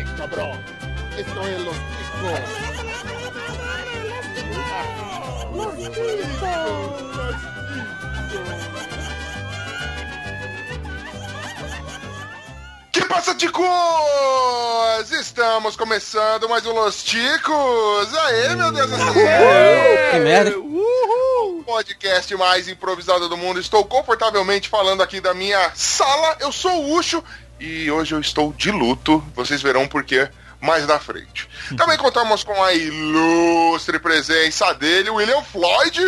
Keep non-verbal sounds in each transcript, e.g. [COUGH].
cabrón. Esto es los chicos. Los chicos. Que passa, ticos? Estamos começando mais um Los Ticos. Aê, meu Deus do céu! Que merda. Podcast mais improvisado do mundo. Estou confortavelmente falando aqui da minha sala. Eu sou o Ucho e hoje eu estou de luto. Vocês verão por quê mais na frente. [LAUGHS] Também contamos com a ilustre presença dele, William Floyd.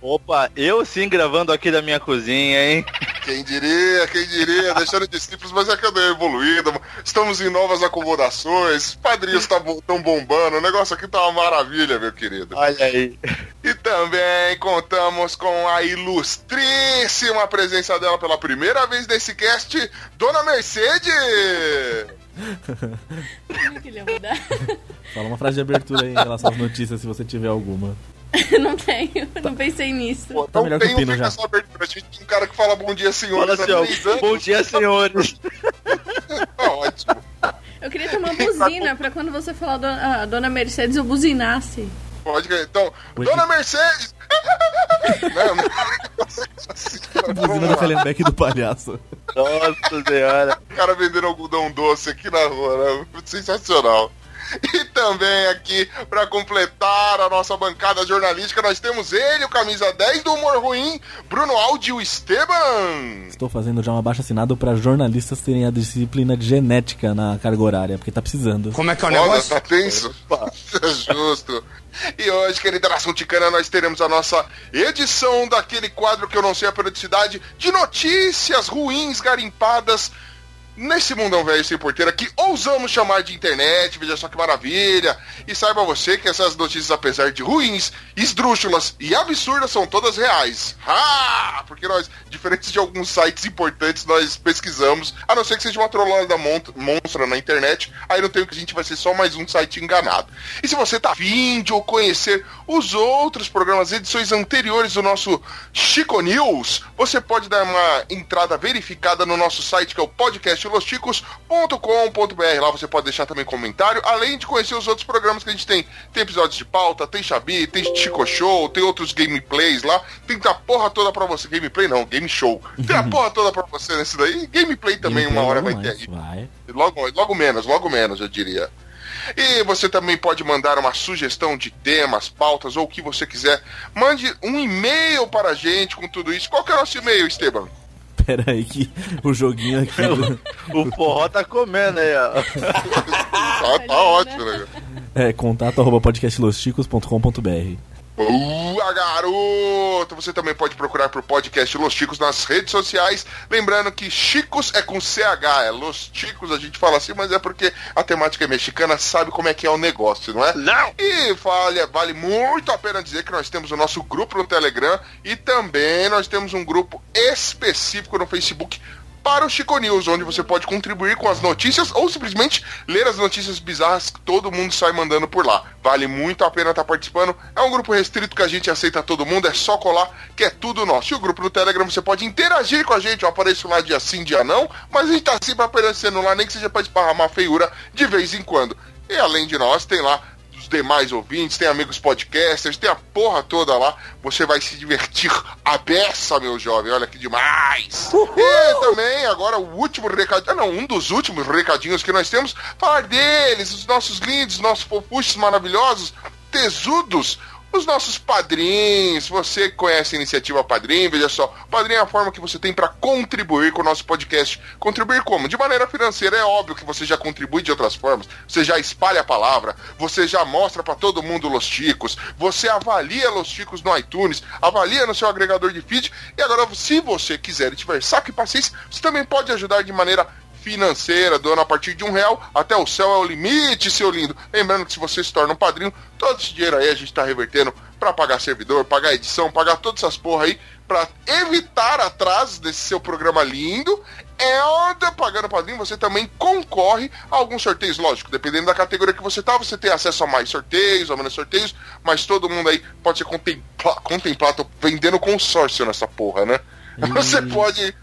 Opa, eu sim gravando aqui da minha cozinha, hein? Quem diria, quem diria, [LAUGHS] deixando de simples, mas é que eu dei evoluída. Estamos em novas acomodações, padrinhos estão bombando, o negócio aqui tá uma maravilha, meu querido. Olha aí. E também contamos com a ilustríssima presença dela pela primeira vez nesse cast, Dona Mercedes! [LAUGHS] Como que ele ia mudar? Fala uma frase de abertura aí em relação às notícias, se você tiver alguma. [LAUGHS] não tenho, não pensei nisso. Pô, Tá não melhor que tem o Pino um já. essa abertura, a gente tem um cara que fala bom dia, senhores, Olha há assim, ó. anos. Bom dia, senhores. [LAUGHS] Tá ótimo. Eu queria ter uma buzina pra quando você falar do, a dona Mercedes eu buzinasse. Pode crer. Então, Oi. Dona Mercedes! [LAUGHS] não, não. Buzina do Fellenbeck e do palhaço. Nossa senhora. O cara vendendo algodão doce aqui na rua, né? Sensacional. [LAUGHS] E também aqui, pra completar a nossa bancada jornalística, nós temos ele, o camisa 10 do humor ruim, Bruno Aldio Esteban. Estou fazendo já um abaixo assinado para jornalistas terem a disciplina de genética na carga horária, porque tá precisando. Como é que é o Olha, negócio? tá tenso? Justo. E hoje, querida Nação Ticana, nós teremos a nossa edição daquele quadro que eu não sei a periodicidade, de notícias ruins garimpadas nesse mundão velho sem porteira que ousamos chamar de internet, veja só que maravilha. E saiba você que essas notícias, apesar de ruins, esdrúxulas e absurdas, são todas reais. Ha! Porque nós, diferentes de alguns sites importantes, nós pesquisamos, a não ser que seja uma trollada mon- monstra na internet, aí não tem o que a gente vai ser só mais um site enganado. E se você tá afim de ou conhecer os outros programas, edições anteriores do nosso Chico News, você pode dar uma entrada verificada no nosso site que é o podcastlosticos.com.br. Lá você pode deixar também comentário, além de conhecer os outros programas que a gente tem. Tem episódios de pauta, tem Xabi, tem Chico Show, tem outros gameplays lá. Tem a porra toda pra você. Gameplay não, game show. Tem a porra toda pra você nesse daí. Gameplay também, uma hora vai ter aí. Vai. Logo, logo menos, logo menos, eu diria. E você também pode mandar uma sugestão de temas, pautas ou o que você quiser. Mande um e-mail para a gente com tudo isso. Qual que é o nosso e-mail, Esteban? Pera aí que o joguinho aqui. do- [LAUGHS] O forró tá comendo aí, ó. [LAUGHS] Tá, tá ótimo, né? É contato arroba podcastlosticos.com.br. Boa, garoto! Você também pode procurar por podcast Los Chicos nas redes sociais. Lembrando que Chicos é com CH, é Los Chicos, a gente fala assim, mas é porque a temática é mexicana, sabe como é que é o negócio, não é? Não! E vale, vale muito a pena dizer que nós temos o nosso grupo no Telegram e também nós temos um grupo específico no Facebook para o Chico News, onde você pode contribuir com as notícias ou simplesmente ler as notícias bizarras que todo mundo sai mandando por lá. Vale muito a pena estar participando. É um grupo restrito que a gente aceita todo mundo, é só colar que é tudo nosso. E o grupo no Telegram você pode interagir com a gente. Eu apareço lá dia sim, dia não, mas a gente tá sempre aparecendo lá, nem que seja para esparramar feiura de vez em quando. E além de nós, tem lá demais ouvintes, tem amigos podcasters, tem a porra toda lá. Você vai se divertir a beça, meu jovem. Olha que demais! E também, agora, o último recadinho. Ah, não, um dos últimos recadinhos que nós temos. Falar deles, os nossos lindos, nossos fofuchos maravilhosos, tesudos. Os nossos padrinhos, você conhece a iniciativa Padrim, veja só, Padrim é a forma que você tem para contribuir com o nosso podcast. Contribuir como? De maneira financeira, é óbvio que você já contribui de outras formas, você já espalha a palavra, você já mostra para todo mundo Los Ticos, você avalia Los Ticos no iTunes, avalia no seu agregador de feed, e agora, se você quiser e tiver saco e paciência, você também pode ajudar de maneira financeira, doando a partir de um real, até o céu é o limite, seu lindo. Lembrando que se você se torna um padrinho, todo esse dinheiro aí a gente tá revertendo para pagar servidor, pagar edição, pagar todas essas porra aí, para evitar atrasos desse seu programa lindo. É onde, pagando padrinho, você também concorre a alguns sorteios, lógico, dependendo da categoria que você tá, você tem acesso a mais sorteios, ou menos sorteios, mas todo mundo aí pode ser contempla contemplado, vendendo consórcio nessa porra, né? [LAUGHS] Você pode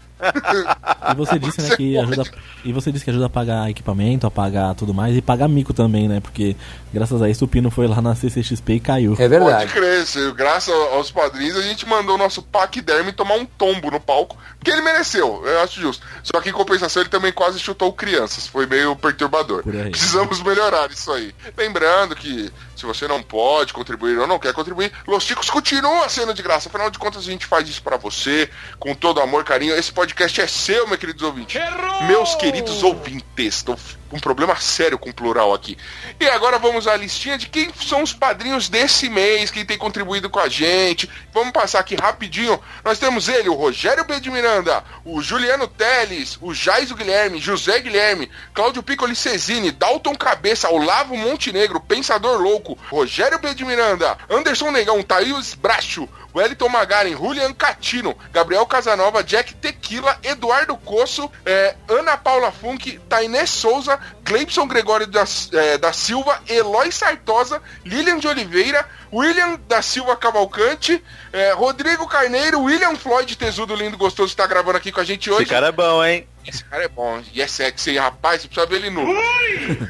E você disse, né, que pode. ajuda. E você disse que ajuda a pagar equipamento, a pagar tudo mais e pagar mico também, né? Porque graças a isso o Pino foi lá na CCXP e caiu. É Pode verdade. crer, se- graças aos padrinhos a gente mandou o nosso Paquiderme tomar um tombo no palco, porque ele mereceu, eu acho justo. Só que em compensação ele também quase chutou crianças, foi meio perturbador. Precisamos melhorar isso aí. Lembrando que se você não pode contribuir ou não quer contribuir, Los Ticos continua sendo de graça. Afinal de contas, a gente faz isso pra você, com todo amor, carinho. Esse podcast é seu, meus queridos ouvintes. Meus queridos ouvintes. Um problema sério com o plural aqui. E agora vamos à listinha de quem são os padrinhos desse mês, quem tem contribuído com a gente. Vamos passar aqui rapidinho. Nós temos ele, o Rogério B. de Miranda, o Juliano Teles, o Jaiso Guilherme, José Guilherme, Cláudio Piccoli Cesini, Dalton Cabeça, Olavo Montenegro, Pensador Louco, Rogério B. de Miranda, Anderson Negão, Thaís Bracho, Wellington Magaren, Julian Catino, Gabriel Casanova, Jack Tequila, Eduardo Coço, eh, Ana Paula Funk, Tainés Souza, Cleibson Gregório da, eh, da Silva, Eloy Sartosa, Lilian de Oliveira, William da Silva Cavalcante, eh, Rodrigo Carneiro, William Floyd Tesudo Lindo Gostoso está gravando aqui com a gente hoje. Esse cara é bom, hein? Esse cara é bom e é sexy, hein, rapaz, você precisa ver ele nu.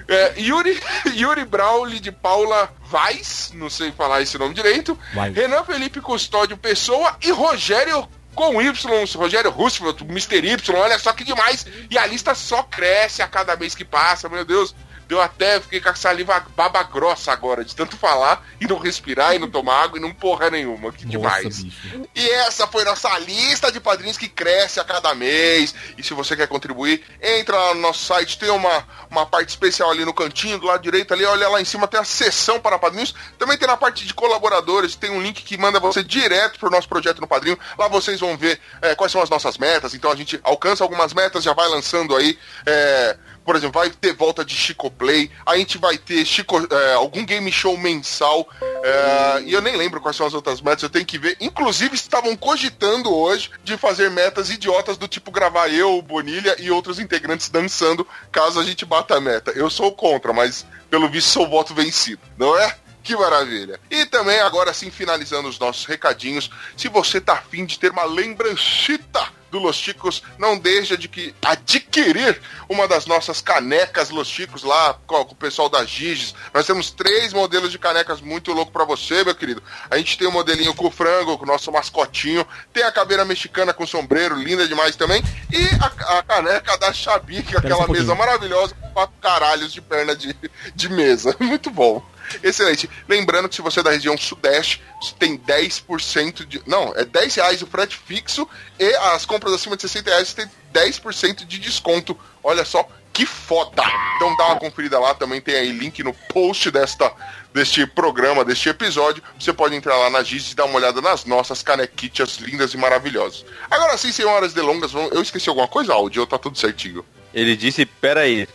É, Yuri, [LAUGHS] Yuri Brauli de Paula Vaz, não sei falar esse nome direito. Vai. Renan Felipe Custódio Pessoa e Rogério com Y, Rogério Roosevelt, Mr. Y, olha só que demais. E a lista só cresce a cada mês que passa, meu Deus. Deu até, fiquei com a saliva baba grossa agora, de tanto falar e não respirar e não tomar água e não porra nenhuma. Que demais. Bicho. E essa foi nossa lista de padrinhos que cresce a cada mês. E se você quer contribuir, entra lá no nosso site, tem uma, uma parte especial ali no cantinho, do lado direito ali, olha lá em cima, tem a seção para padrinhos. Também tem na parte de colaboradores, tem um link que manda você direto pro nosso projeto no padrinho. Lá vocês vão ver é, quais são as nossas metas. Então a gente alcança algumas metas, já vai lançando aí. é, por exemplo, vai ter volta de Chico Play, a gente vai ter Chico, é, algum game show mensal, é, e eu nem lembro quais são as outras metas, eu tenho que ver. Inclusive, estavam cogitando hoje de fazer metas idiotas do tipo gravar eu, Bonilha e outros integrantes dançando, caso a gente bata a meta. Eu sou contra, mas pelo visto sou voto vencido, não é? Que maravilha. E também, agora sim, finalizando os nossos recadinhos, se você tá afim de ter uma lembranchita do Los Chicos, não deixa de que adquirir uma das nossas canecas Los Chicos lá com, o pessoal da Giges. Nós temos três modelos de canecas muito louco pra você, meu querido. A gente tem o modelinho com o frango, com o nosso mascotinho, tem a caveira mexicana com sombreiro, linda demais também, e a, a caneca da Xabi, que é aquela um mesa maravilhosa com quatro caralhos de perna de, de mesa. [LAUGHS] Muito bom. Excelente. Lembrando que se você é da região sudeste, tem 10% de. Não, é 10 reais o frete fixo e as compras acima de 60 reais tem 10% de desconto. Olha só que foda! Então dá uma conferida lá, também tem aí link no post desta, deste programa, deste episódio. Você pode entrar lá na Giz e dar uma olhada nas nossas canequitas lindas e maravilhosas. Agora sim, sem horas delongas, eu esqueci alguma coisa, áudio, tá tudo certinho? Ele disse, peraí.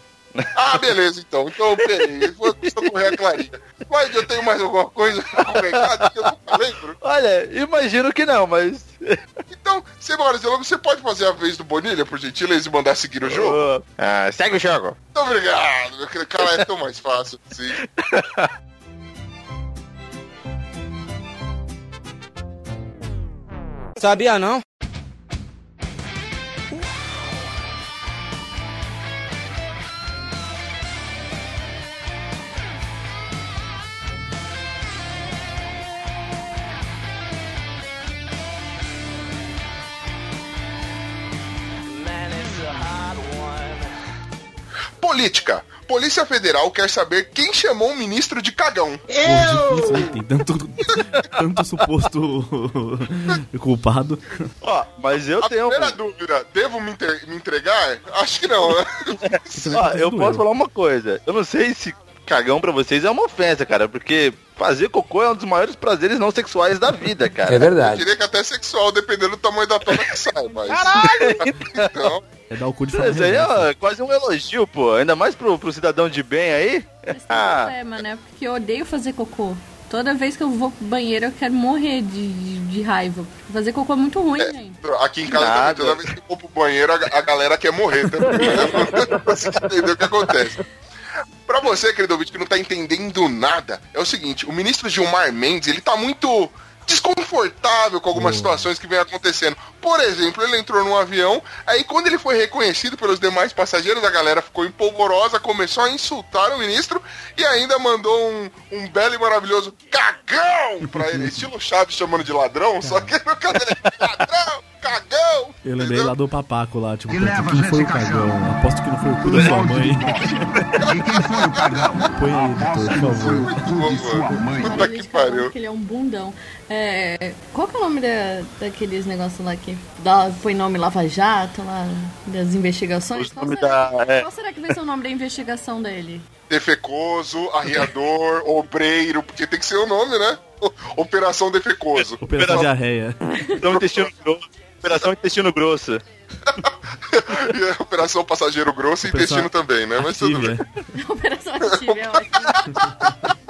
Ah, beleza, então. Então, peraí. Vou socorrer a Clarinha. Mas eu tenho mais alguma coisa recado que eu não lembro. Olha, imagino que não, mas. [LAUGHS] Então, mais delongas, você pode fazer a vez do Bonilha, por gentileza, e mandar seguir o jogo? Ah, segue o jogo. Muito obrigado, meu querido. Cara, é tão mais fácil assim. Sabia não? Política. Polícia Federal quer saber quem chamou o ministro de cagão. Pô, difícil, hein? Tem tanto, [LAUGHS] tanto suposto culpado. Ó, mas eu A tenho. primeira dúvida, devo me, me entregar? Acho que não, né? Ó, eu posso falar uma coisa. Eu não sei se cagão pra vocês é uma ofensa, cara, porque fazer cocô é um dos maiores prazeres não sexuais da vida, cara. É Eu verdade. diria que até sexual, dependendo do tamanho da tona que sai, mas... Então, É dar o cu de forma Isso aí é quase um elogio, pô. Ainda mais pro, pro cidadão de bem aí. Esse é o problema, né? Porque eu odeio fazer cocô. Toda vez que eu vou pro banheiro, eu quero morrer de, de, de raiva. Fazer cocô é muito ruim, gente. Aqui em casa Nada. também, toda vez que eu vou pro banheiro, a, a galera quer morrer também. [LAUGHS] Né? Você entendeu o que acontece. Pra você, querido ouvinte, que não tá entendendo nada, é o seguinte, o ministro Gilmar Mendes, ele tá muito desconfortável com algumas Hum. situações que vem acontecendo. Por exemplo, ele entrou num avião, aí quando ele foi reconhecido pelos demais passageiros, a galera ficou empolvorosa, começou a insultar o ministro e ainda mandou um, um belo e maravilhoso cagão pra ele, estilo Chaves chamando de ladrão, só que no caso ele é ladrão, cagão. Eu lembrei entendeu? lá do papaco lá, tipo, quem foi o cagão? cachorro. Aposto que não foi o cu da sua mãe. E quem foi o cagão? Põe aí, editor, por favor. Foi o cu de sua mãe. Puta Ele que pariu. que ele é um bundão. É, qual que é o nome da, daqueles negócios lá que dá, põe nome Lava Jato, lá, das investigações? Qual nome será, da- é. qual será que vai ser o nome da investigação dele? Defecoso, arriador, [LAUGHS] obreiro, porque tem que ser o nome, né? [LAUGHS] Operação Defecoso. Operação diarreia. Operação intestino grosso. Operação intestino grosso. [LAUGHS] E a Operação Passageiro Grosso e Operação intestino também, né? Mas tudo bem. Operação Ativa, é ótimo.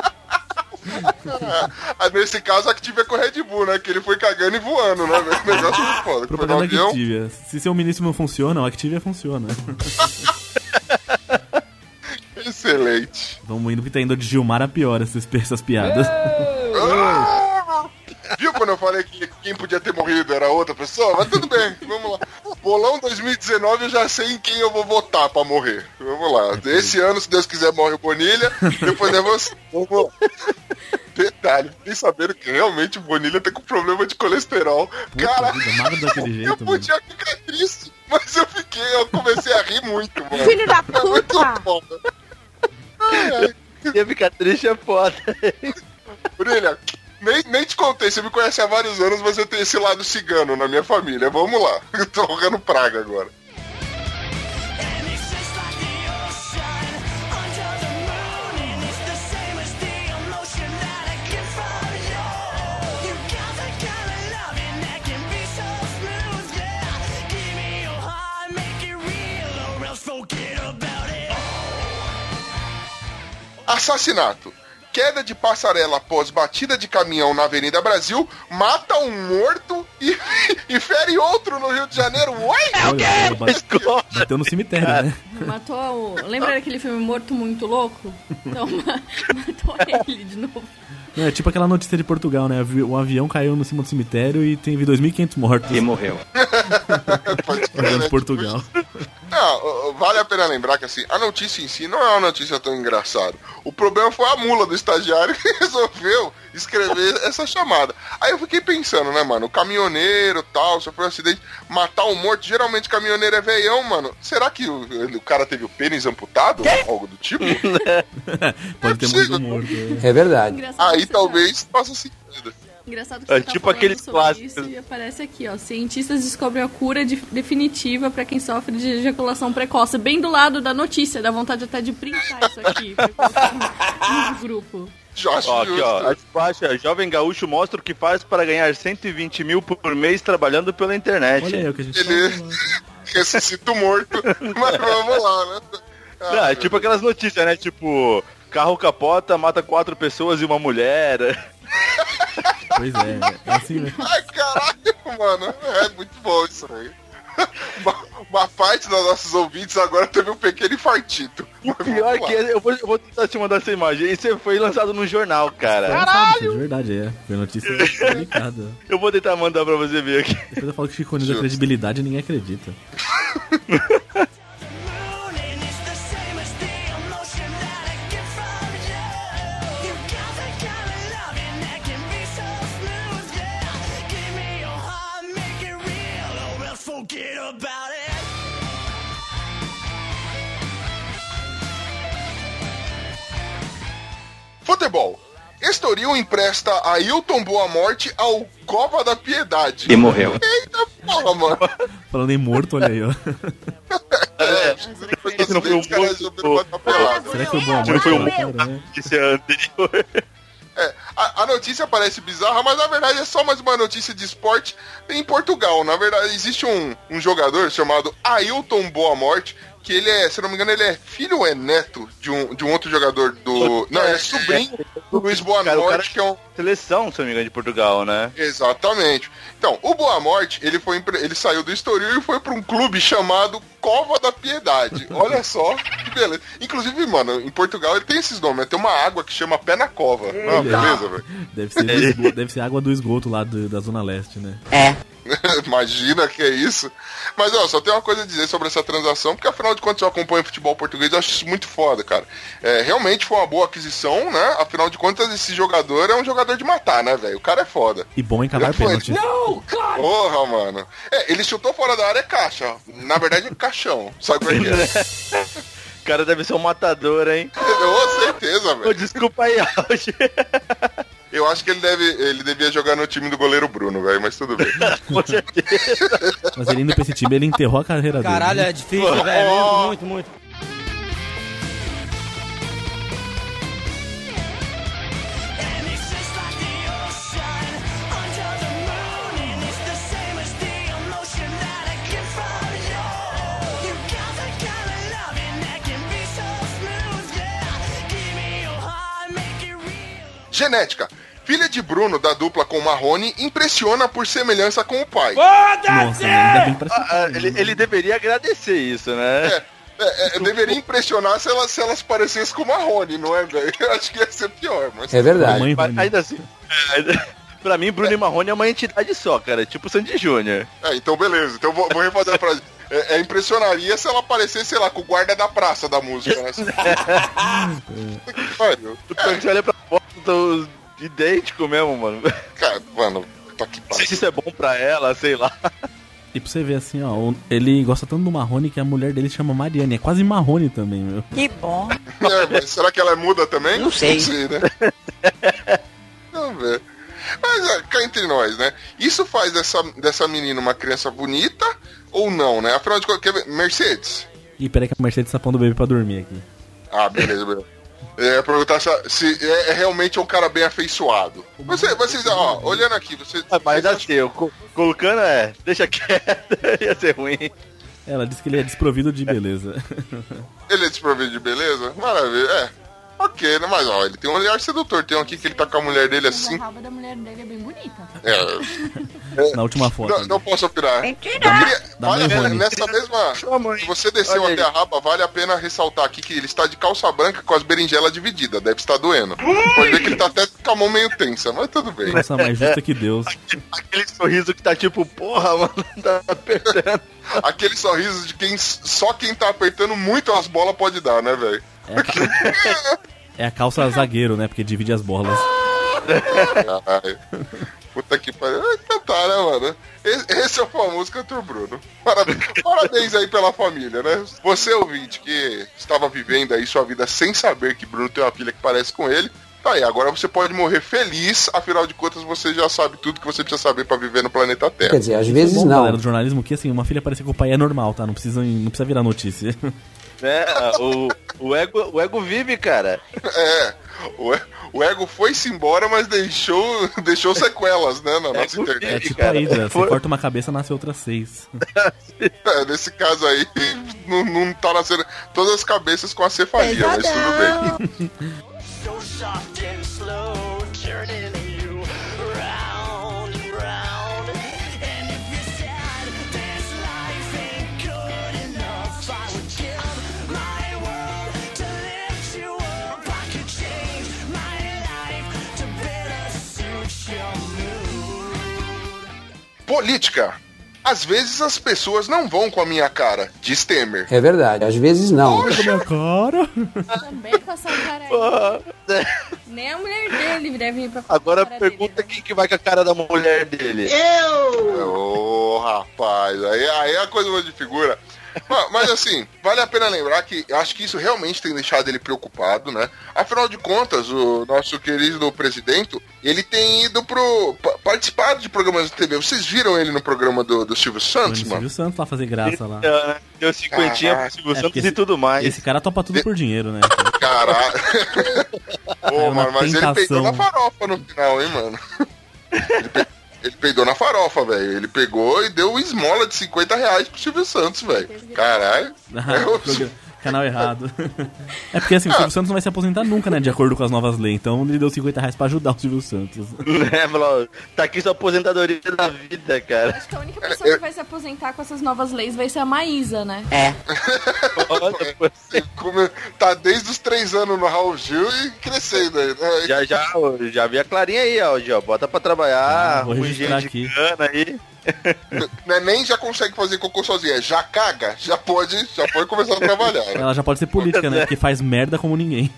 Ah, nesse caso, a Active é com o Red Bull, né? Que ele foi cagando e voando, né? O negócio é muito foda. Foi no Propaganda avião. Activia. Se seu ministro não funciona, o Activia funciona. [LAUGHS] Excelente. Vamos indo porque tá indo de Gilmar a pior essas, essas piadas. Viu quando eu falei que quem podia ter morrido era outra pessoa? Mas tudo bem, vamos lá. Bolão 2019 eu já sei em quem eu vou votar pra morrer. Vamos lá. Esse ano, se Deus quiser, morre o Bonilha. Depois é você. Vamos lá. Detalhe, fiquei sabendo que realmente o Bonilha tá com problema de colesterol. Cara, vida, daquele eu jeito, mano. podia ficar triste, mas eu fiquei, eu comecei a rir muito, mano. Filho da É muito puta! foda. Ai, ai. Ia ficar triste é foda. Brilha, nem, nem te contei, você me conhece há vários anos, mas eu tenho esse lado cigano na minha família. Vamos lá, [LAUGHS] eu tô rogando praga agora. Assassinato. Queda de passarela após batida de caminhão na Avenida Brasil, mata um morto e, [LAUGHS] e fere outro no Rio de Janeiro. Oi? Olha, bate- bateu no cemitério, né? Matou o... Lembra daquele filme Morto Muito Louco? Então, ma- [LAUGHS] matou ele de novo. É tipo aquela notícia de Portugal, né? O avião caiu no cima do cemitério e teve 2.500 mortos. E morreu. Pode crer, né? Portugal. [LAUGHS] Não, ó, vale a pena lembrar que assim, a notícia em si não é uma notícia tão engraçada. O problema foi a mula do estagiário [LAUGHS] que resolveu escrever essa chamada. Aí eu fiquei pensando, né, mano? O caminhoneiro tal, sofreu um acidente, matar um morto, geralmente caminhoneiro é veião, mano. Será que o, o cara teve o pênis amputado? Ou algo do tipo? [LAUGHS] Pode ter possível. morrido morto. é. É verdade. Engraçado Aí talvez faça sentido. Tá... Engraçado que É você tá tipo falando aqueles sobre clássicos. isso e aparece aqui, ó. Cientistas descobrem a cura de- definitiva pra quem sofre de ejaculação precoce. Bem do lado da notícia, dá vontade até de printar isso aqui no, grupo. Josh Ó, aqui, ó. Ó, Jovem Gaúcho mostra o que faz para ganhar 120 mil por mês trabalhando pela internet. Olha aí o que a gente Ele tá ressuscita morto. [LAUGHS] Mas vamos lá, né? Não, é tipo aquelas notícias, né? Tipo, carro capota, mata quatro pessoas e uma mulher. Pois é, é assim, né? Ai, caralho, mano. É muito bom isso aí. [LAUGHS] Uma, uma parte dos nossos ouvintes agora teve um pequeno infartito. O pior que é, eu vou, eu vou tentar te mandar essa imagem. Isso foi lançado no jornal, cara. Caralho! De verdade, é. Foi notícia delicada. [LAUGHS] Eu vou tentar mandar pra você ver aqui. Depois eu falo que Chico News é credibilidade e ninguém acredita. [LAUGHS] forget about it. Futebol. Estoril empresta Ailton Boa Morte ao Cova da Piedade. E morreu. Eita porra, mano. [LAUGHS] Falando em morto, olha aí, ó. É, não foi o morto. Será que foi boa Não morte? foi o? É. Esse é anterior. É, a, a notícia parece bizarra, mas na verdade é só mais uma notícia de esporte em Portugal. Na verdade, existe um, um jogador chamado Ailton Boa Morte que ele é, se não me engano, ele é filho ou é neto de um, de um outro jogador do. Não, ele é sobrinho do Luiz Boa Morte, que é um. Seleção, se não me engano, de Portugal, né? Exatamente. Então, o Boa Morte, ele, foi, ele saiu do Estoril e foi pra um clube chamado Cova da Piedade. [LAUGHS] Olha só que beleza. Inclusive, mano, em Portugal ele tem esses nomes. né? Tem uma água que chama Pé na Cova. Não, beleza, velho. Deve ser, do esgoto- deve ser água do esgoto lá do- da Zona Leste, né? [LAUGHS] Imagina que é isso. Mas, ó, só tem uma coisa a dizer sobre essa transação, porque afinal de contas eu acompanho futebol português, eu acho isso muito foda, cara. É, realmente foi uma boa aquisição, né? Afinal de contas, esse jogador é um jogador de matar, né, velho? O cara é foda. E bom em cavar pênalti. Porra, mano. É, ele chutou fora da área é caixa. Na verdade é [LAUGHS] caixão. Sabe como é que é? [LAUGHS] O cara deve ser um matador, hein? [LAUGHS] Com certeza, velho. desculpa aí, Auge. Eu acho que ele, deve, ele devia jogar no time do goleiro Bruno, velho, mas tudo bem. Com certeza. Mas ele indo pra esse time, ele enterrou a carreira Caralho, dele. é difícil, velho. Muito, muito, muito. Genética. Filha de Bruno, da dupla com Marrone, impressiona por semelhança com o pai. Bem pra Ah, ele, ele deveria agradecer isso, né? É, é, é, [LAUGHS] deveria impressionar se elas, se elas parecessem com o Marrone, não é, velho? Eu [LAUGHS] acho que ia ser pior, mas... É verdade. Mãe Mas Rony. ainda assim. é, ainda- Pra mim, Bruno e Marrone é uma entidade só, cara. Tipo Sandy Júnior. É, então beleza. Então vou, vou refazer a frase. É, é, impressionaria se ela aparecesse, sei lá, com o guarda da praça da música, né? [LAUGHS] Você olha pra tô idêntico mesmo, mano. Cara, mano, tá que sei pariu. se isso é bom pra ela, sei lá. E pra você ver assim, ó, ele gosta tanto do Marrone que a mulher dele chama Mariane. É quase Marrone também, meu. Que bom. É, mas será que ela é muda também? Não sei. Não sei, né? Vamos ver. Mas é, cá entre nós, né? Isso faz dessa, dessa menina uma criança bonita ou não, né? Afinal de contas, quer ver? Mercedes. E peraí que a Mercedes tá pondo o bebê pra dormir aqui. Ah, beleza, beleza. É, perguntar se, se é, é realmente um cara bem afeiçoado. Você, vocês, ó, olhando aqui, você. Ah, Mas vocês assim, eu co- colocando é, deixa quieto, [LAUGHS] ia ser ruim. Ela disse que ele é desprovido de beleza. Ele é desprovido de beleza? Maravilha, é. Ok, né? Mas ó, ele tem um olhar sedutor. Tem um aqui que ele tá com a mulher dele assim. A raba da mulher dele é bem bonita. É, [LAUGHS] Na última foto. não, não posso opinar. Mentira. Da vale a pena, Rony. nessa mesma. Se você desceu Olha até a raba, vale a pena ressaltar aqui que ele está de calça branca com as berinjelas divididas. Deve estar doendo. Pode ver que ele tá até com a mão meio tensa, mas tudo bem. Nossa, mais justa que Deus. [LAUGHS] Aquele sorriso que tá tipo, porra, mano, [LAUGHS] tá apertando. Aquele sorriso de quem só quem tá apertando muito as bolas pode dar, né, velho? É é a calça zagueiro, né? Porque divide as bolas. Caralho. Puta que pariu. Então tá, né, mano? Esse, esse é o famoso cantor Bruno. Parabéns, parabéns aí pela família, né? Você, ouvinte, que estava vivendo aí sua vida sem saber que Bruno tem uma filha que parece com ele. Tá aí, agora você pode morrer feliz, afinal de contas você já sabe tudo que você precisa saber pra viver no planeta Quer Terra. dizer, às Isso é vezes bom, não. galera do jornalismo, que assim, uma filha parecer com o pai é normal, tá? Não precisa, não precisa virar notícia. Né? O, o, ego, o ego vive, cara. É, o, o ego foi-se embora, mas deixou, deixou sequelas, né, na nossa Ego internet. É tipo cara. a Hydra, você Foi- corta uma cabeça, nasce outras seis. [LAUGHS] É, nesse caso aí, não, não tá nascendo todas as cabeças com a cefalia, mas tudo bem. [LAUGHS] Política. Às vezes as pessoas não vão com a minha cara, diz Temer. É verdade, às vezes não. Minha cara. Também com essa cara aí. Nem a mulher dele deve ir pra Agora cara pergunta dele. quem que vai com a cara da mulher dele. Ô, rapaz, aí, aí a coisa muda de figura. Mas, mas, assim, vale a pena lembrar que eu acho que isso realmente tem deixado ele preocupado, né? Afinal de contas, o nosso querido presidente, ele tem ido pro. pa- participado de programas de TV. Vocês viram ele no programa do, do Silvio Santos, Mano, mano? Silvio Santos lá fazer graça lá. Deu cinquentinha Caraca. pro Silvio É, Santos porque e tudo mais. Esse cara topa tudo por dinheiro, né? Caralho. Pô, na mano, mas ele tentação. peitou na farofa no final, hein, mano? Ele, [LAUGHS] pe- Ele peidou na farofa, velho. Ele pegou e deu esmola de 50 reais pro Silvio Santos, velho. Caralho. [LAUGHS] É o- Canal errado. É porque assim, o Silvio Santos não vai se aposentar nunca, né? De acordo com as novas leis. Então ele deu 50 reais pra ajudar o Silvio Santos. É, falou, tá aqui sua aposentadoria da vida, cara. Acho que a única pessoa que vai se aposentar com essas novas leis vai ser a Maísa, né? Olha, pô, Como- Tá desde os três anos no Raul Gil e crescendo aí, né? já, já, já vi a Clarinha aí, ó, já bota pra trabalhar, Ah, vou registrar aqui. aí. [LAUGHS] Né, Nem já consegue fazer cocô sozinha, já caga, já pode, já pode começar a trabalhar. Né? Ela já pode ser política, né? Porque faz merda como ninguém.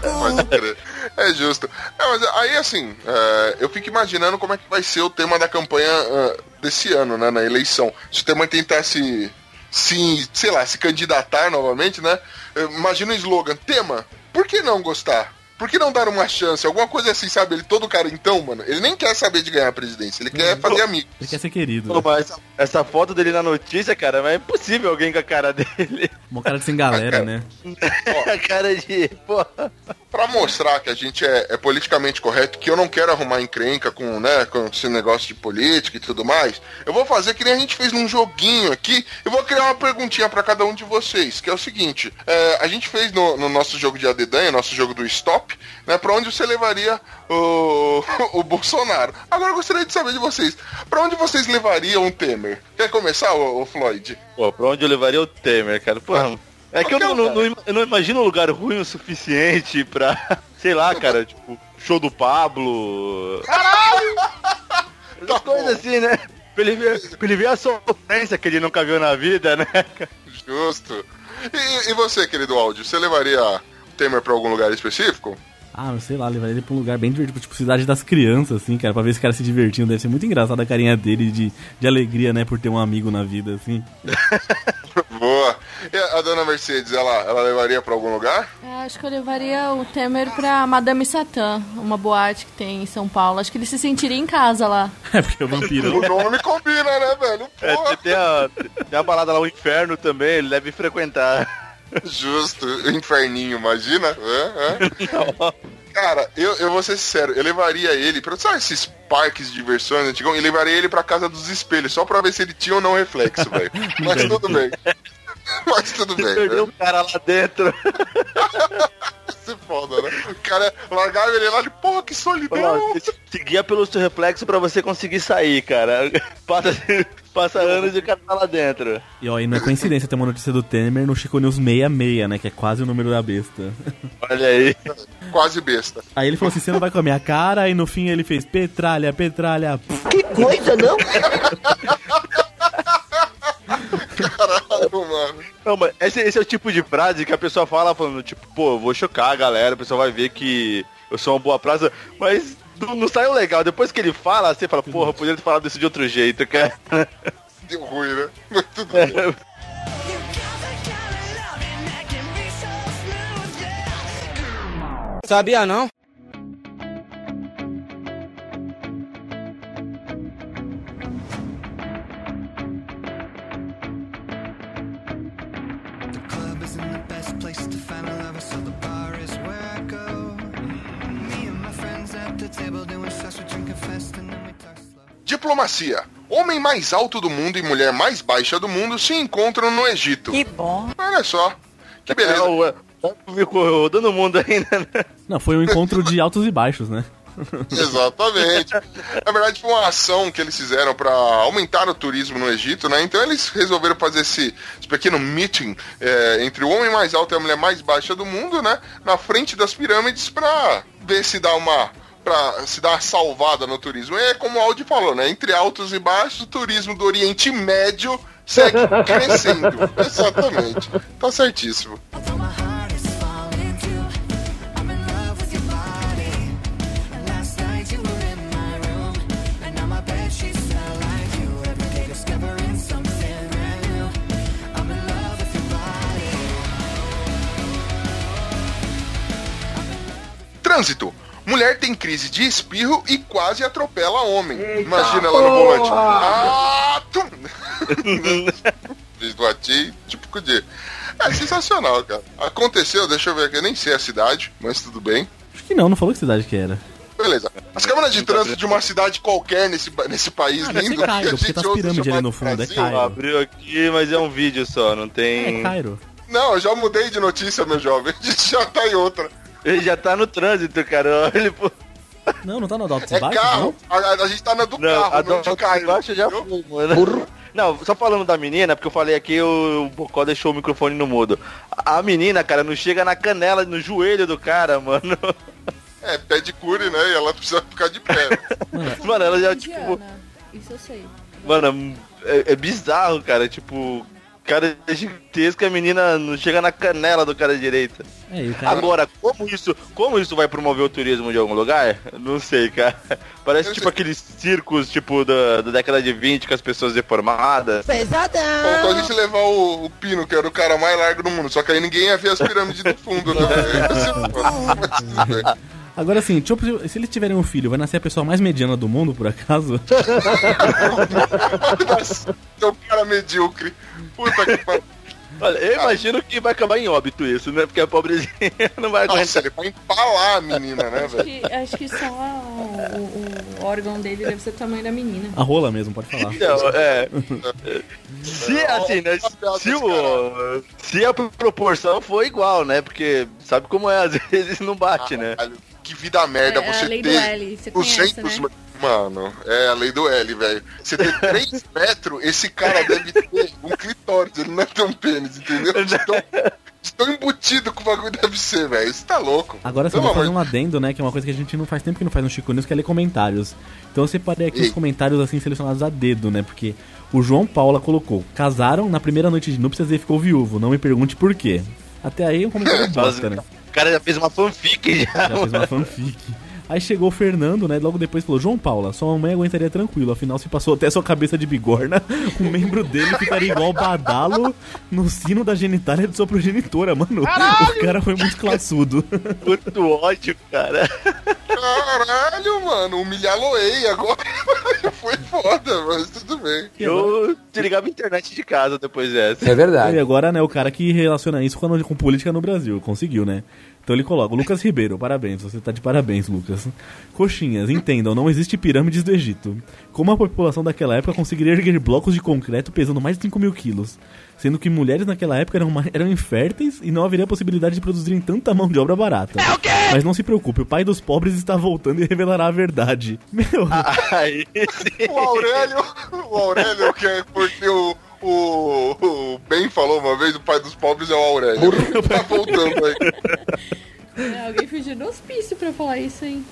Pode crer. [LAUGHS] É justo. É, mas aí, assim, é, eu fico imaginando como é que vai ser o tema da campanha é, desse ano, né, na eleição. Se o tema tentar se, se, sei lá, se candidatar novamente, né? Imagina o slogan, tema, por que não gostar? Por que não dar uma chance? Alguma coisa assim, sabe? Ele todo cara então, mano, ele nem quer saber de ganhar a presidência, ele quer fazer amigo. Ele quer ser querido. Pô, mas essa, essa foto dele na notícia, cara, mas é impossível alguém com a cara dele. Uma cara de sem galera, né? [LAUGHS] a cara de. Porra. Pra mostrar que a gente é, é politicamente correto, que eu não quero arrumar encrenca com, né, com esse negócio de política e tudo mais, eu vou fazer que nem a gente fez num joguinho aqui. Eu vou criar uma perguntinha pra cada um de vocês, que é o seguinte: é, a gente fez no, no nosso jogo de Adedanha, nosso jogo do Stop, né, pra onde você levaria o, [LAUGHS] o Bolsonaro. Agora eu gostaria de saber de vocês: pra onde vocês levariam o Temer? Quer começar, o, Floyd? Pô, pra onde eu levaria o Temer, cara? Porra. É que eu não, não- não- eu não imagino um lugar ruim o suficiente pra. [LAUGHS] Sei lá, cara, tipo, show do Pablo. Caralho! [LAUGHS] Tá coisas assim, né? Pra ele, ver, pra ele ver a sofrência que ele nunca viu na vida, né? Justo. E, e você, querido áudio, você levaria Temer pra algum lugar específico? Ah, sei lá, levar ele pra um lugar bem divertido, tipo cidade das crianças, assim, cara, pra ver esse cara se divertindo. Deve ser muito engraçado a carinha dele de, de alegria, né, por ter um amigo na vida, assim. [LAUGHS] Boa. E a, dona Mercedes, ela, ela levaria pra algum lugar? Eu acho que eu levaria o Temer pra Madame Satã, uma boate que tem em São Paulo. Acho que ele se sentiria em casa lá. [LAUGHS] É porque o vampiro. O nome combina, né, velho? É, Porra. tem, a, tem a balada lá, o inferno também, ele deve frequentar. Justo. Inferninho, imagina? É, é. [LAUGHS] Cara, eu, eu vou ser sincero, eu levaria ele pra, sabe esses parques de diversões antigão? Eu levaria ele pra casa dos espelhos, só pra ver se ele tinha ou não reflexo, velho. [LAUGHS] Mas tudo bem. [LAUGHS] Mas tudo bem. Perdeu Né? um cara lá dentro. Se foda, né? O cara largava ele lá de porra, que solidão. Não, seguia pelo seu reflexo pra você conseguir sair, cara. Passa, passa anos e o cara tá lá dentro. E ó, e não é coincidência ter uma notícia do Temer no Chico News 66, né, que é quase o número da besta. Olha aí. [LAUGHS] Quase besta. Aí ele falou assim, você não vai com a minha cara, e no fim ele fez petralha, petralha. Caralho, mano. Não, mas esse, esse é o tipo de frase que a pessoa fala falando, tipo, pô, eu vou chocar a galera, o pessoal vai ver que eu sou uma boa praça, mas não, não saiu legal. Depois que ele fala, você fala, porra, eu poderia ter falado isso de outro jeito, cara. [LAUGHS] Deu ruim, né? Mas tudo bem. You got the Diplomacia. Homem mais alto do mundo e mulher mais baixa do mundo se encontram no Egito. Que bom. Olha só. Que beleza. É, o- Ficou rodando o mundo ainda, né? Não, foi um encontro de altos e baixos, né? [LAUGHS] Exatamente. Na verdade, foi uma ação que eles fizeram para aumentar o turismo no Egito, né? Então eles resolveram fazer esse, esse pequeno meeting é, entre o homem mais alto e a mulher mais baixa do mundo, né? Na frente das pirâmides para ver se dá uma para se dar salvada no turismo. É como o Aldi falou, né? Entre altos e baixos, o turismo do Oriente Médio segue [LAUGHS] crescendo. Exatamente. Tá certíssimo. Trânsito. Mulher tem crise de espirro e quase atropela homem. Imagina ela no volante. Ah, tum! [LAUGHS] Fiz do ati, típico de. É sensacional, cara. Aconteceu, deixa eu ver aqui, eu nem sei a cidade, mas tudo bem. Acho que não, não falou que cidade que era. Beleza. As câmeras de trânsito de uma cidade qualquer nesse, nesse país Ah, lindo. ser Cairo, porque gente tá as pirâmides ali no fundo, é. Cairo. Abriu aqui, mas é um vídeo só, não tem. É, Cairo. Não, eu já mudei de notícia, meu jovem. [LAUGHS] A gente já tá em outra. Ele já tá no trânsito, cara. [LAUGHS] Ele, pô... Não, não tá no Adults É Bike, carro. A, a- a gente tá na do Não, carro, a não do de Cairo. baixo já foi, mano. Não, só falando da menina, porque eu falei aqui, o Bocó deixou o microfone no mudo. A menina, cara, não chega na canela, no joelho do cara, mano. É, pé de cure, né? E ela precisa ficar de pé. Mano, ela já, tipo. Isso eu sei. Mano, é, é bizarro, cara. Tipo, cara é gigantesco e a menina não chega na canela do cara direita. É, cara... Agora, como isso, como isso vai promover o turismo de algum lugar? Não sei, cara. Parece Eu tipo sei. aqueles circos, tipo, da, da década de 20 com as pessoas deformadas. Faltou a gente levar o, o Pino, que era o cara mais largo do mundo. Só que aí ninguém ia ver as pirâmides do fundo, né? [LAUGHS] Agora assim, tipo, se eles tiverem um filho, vai nascer a pessoa mais mediana do mundo, por acaso? [LAUGHS] é um cara medíocre. Puta que pariu. Olha, eu imagino que vai acabar em óbito isso, né? Porque a pobrezinha [LAUGHS] não vai Nossa, aguentar. ele vai empalar a menina, né, Acho velho? que, acho que só o, o órgão dele deve ser o tamanho da menina. A rola mesmo, pode falar. Então, é. [LAUGHS] Se assim, né? Se, o, se a proporção for igual, né? Porque sabe como é, às [LAUGHS] vezes não bate, né? Que vida merda É, você a lei do ter L, você conhece, 200 né? Mano, é a lei do L, velho. Você ter [LAUGHS] 3 metros, esse cara deve ter um clitóris, ele não ter um pênis, entendeu? De tão, de tão embutido que o bagulho deve ser, velho. Isso tá louco. Agora Pelo vou fazer um adendo, né? Que é uma coisa que a gente não faz tempo que não faz no Chico News, que é ler comentários. Então eu separei aqui Ei. os comentários assim selecionados a dedo, né? Porque o João Paula colocou: casaram na primeira noite de núpcias e ficou viúvo. Não me pergunte por quê. Até aí é um comentário [LAUGHS] bosta, né? O cara já fez uma fanfic já. Já fez uma fanfic. Aí chegou o Fernando, né? Logo depois falou: João Paula, sua mamãe aguentaria tranquilo. Afinal, se passou até sua cabeça de bigorna, [LAUGHS] um membro dele ficaria igual badalo no sino da genitália de sua progenitora, mano. O cara foi muito classudo. [LAUGHS] Muito ódio, cara. Caralho, mano, humilhar Loei agora [LAUGHS] foi foda, mas tudo bem. Eu desligava a internet de casa depois dessa. É verdade. E agora, né, o cara que relaciona isso com, a- com política no Brasil. Conseguiu, né? Então ele coloca, Lucas Ribeiro, parabéns, você tá de parabéns, Lucas. Coxinhas, entendam, não existe pirâmides do Egito. Como a população daquela época conseguiria erguer blocos de concreto pesando mais de 5 mil quilos? Sendo que mulheres naquela época eram, eram inférteis e não haveria possibilidade de produzirem tanta mão de obra barata. É o quê? Mas não se preocupe, o pai dos pobres está voltando e revelará a verdade. Meu, [LAUGHS] sim. O Aurélio, o Aurélio, que é porque o, o, o Ben falou uma vez, o pai dos pobres é o Aurélio. tá voltando aí. É, alguém fugiu do hospício pra falar isso, hein?